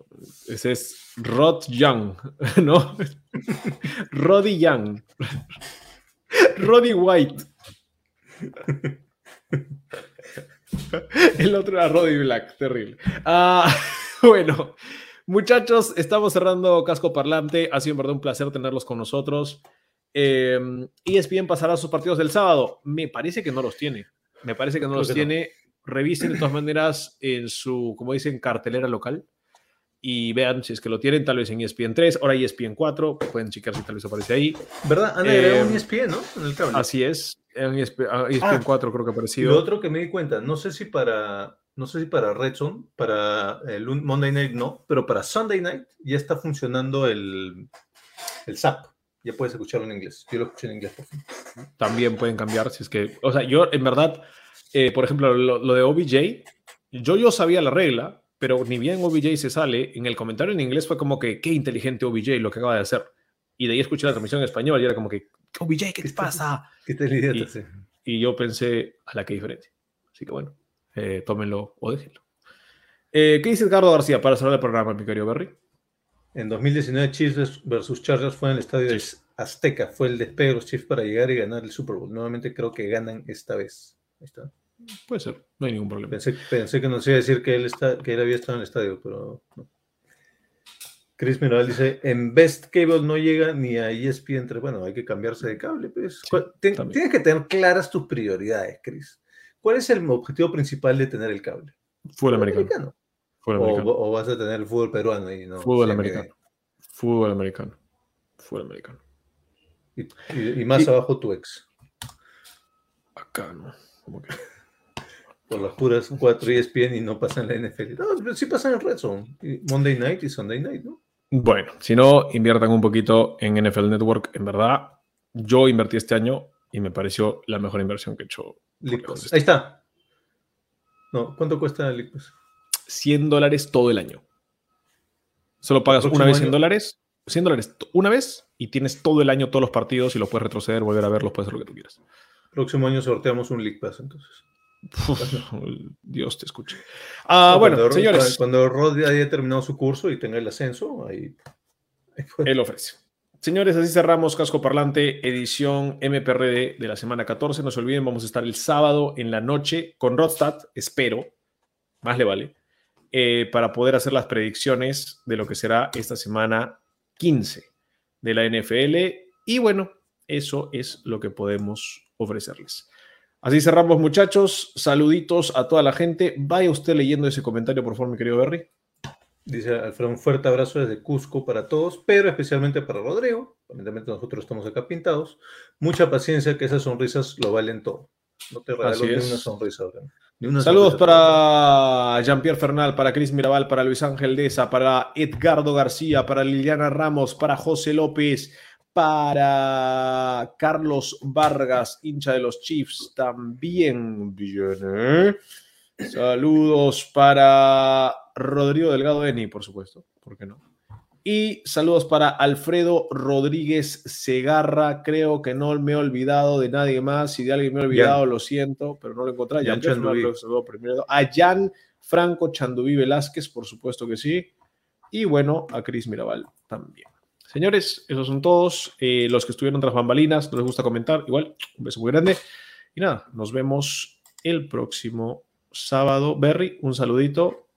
Ese es Rod Young, ¿no? Roddy Young. Roddy White. El otro era Roddy Black, terrible. Ah, bueno, muchachos, estamos cerrando Casco Parlante. Ha sido en verdad un placer tenerlos con nosotros. Eh, ESPN pasará sus partidos del sábado. Me parece que no los tiene. Me parece que no Creo los que no. tiene. Revisen de todas maneras en su, como dicen, cartelera local y vean si es que lo tienen, tal vez en E ESPN 3, ahora ESPN 4, pueden checar si tal vez aparece ahí. ¿Verdad? Han Eh, agregado un ESPN, ¿no? En el cable. Así es, en E ESPN, ah, ESPN Ah, 4 creo que ha Y lo aparecido. otro que me di cuenta, no sé si para, no sé si para Red Zone, para el Monday Night no, pero para Sunday Night ya está funcionando el, el SAP. Ya puedes escucharlo en inglés. Yo lo escuché en inglés por fin. También pueden cambiar si es que, o sea, yo en verdad eh, por ejemplo, lo, lo de OBJ, yo, yo sabía la regla, pero ni bien OBJ se sale, en el comentario en inglés fue como que, qué inteligente OBJ lo que acaba de hacer. Y de ahí escuché la transmisión en español y era como que, OBJ, ¿qué te pasa? ¿Qué idiota? Y-. Y yo pensé, a la que diferencia. Así que bueno, eh, tómenlo o déjenlo. Eh, ¿Qué dice Edgardo García para cerrar el programa, mi querido Berry? En 2019, Chiefs versus Chargers fue en el estadio de. Azteca. Fue el despegue de los Chiefs para llegar y ganar el Super Bowl. Nuevamente creo que ganan esta vez. Ahí está. Puede ser, no hay ningún problema. Pensé, pensé que nos iba a decir que él, está, que él había estado en el estadio, pero no. Chris Mirabal dice, en Best Cable no llega ni a E ESPN 3. Bueno, hay que cambiarse de cable. Pues. Sí, ¿Cuál- ten- también. tienes que tener claras tus prioridades, Chris. ¿Cuál es el objetivo principal de tener el cable? Fútbol americano. Fútbol O, americano. o vas a tener el fútbol peruano ahí, ¿no? Fútbol americano. Fútbol americano. Fútbol americano. Y, y- y más Y- abajo tu ex. Acá, ¿no? Como que- Por las puras 4 ESPN y no pasa en la NFL. No, pero sí pasa en Red Zone. Y Monday Night y Sunday Night, ¿no? Bueno, si no, inviertan un poquito en NFL Network. En verdad, yo invertí este año y me pareció la mejor inversión que he hecho. Ahí está. No, ¿cuánto cuesta el League Pass? 100 dólares todo el año. Solo pagas una vez año- 100 dólares, 100 dólares una vez y tienes todo el año todos los partidos y los puedes retroceder, volver a verlos, puedes hacer lo que tú quieras. Próximo año sorteamos un League Pass, entonces. Uf, Dios te escuche. Ah, No, bueno, cuando, señores, Cuando Rod ya haya terminado su curso y tenga el ascenso, ahí. ahí él ofrece. Señores, así cerramos Casco Parlante, edición MPRD de la semana 14. No se olviden, vamos a estar el sábado en la noche con Rodstad, espero, más le vale, eh, para poder hacer las predicciones de lo que será esta semana 15 de la NFL. Y bueno, eso es lo que podemos ofrecerles. Así cerramos, muchachos. Saluditos a toda la gente. Vaya usted leyendo ese comentario, por favor, mi querido Berry. Dice Alfredo, un fuerte abrazo desde Cusco para todos, pero especialmente para Rodrigo. Aparentemente nosotros estamos acá pintados. Mucha paciencia, que esas sonrisas lo valen todo. No te regalo ni una sonrisa. Ni una Saludos sonrisa. para Jean-Pierre Fernal, para Cris Mirabal, para Luis Ángel Deza, para Edgardo García, para Liliana Ramos, para José López, para Carlos Vargas, hincha de los Chiefs, también viene. Saludos para Rodrigo Delgado Eni, por supuesto, ¿por qué no? Y saludos para Alfredo Rodríguez Segarra. Creo que no me he olvidado de nadie más. Si de alguien me he olvidado, lo siento, pero no lo encontré. Jan. A Jan Franco Chanduví Velázquez, por supuesto que sí. Y bueno, a Cris Mirabal también. Señores, esos son todos. Eh, los que estuvieron tras bambalinas, no les gusta comentar, igual, un beso muy grande. Y nada, nos vemos el próximo sábado. Berry, un saludito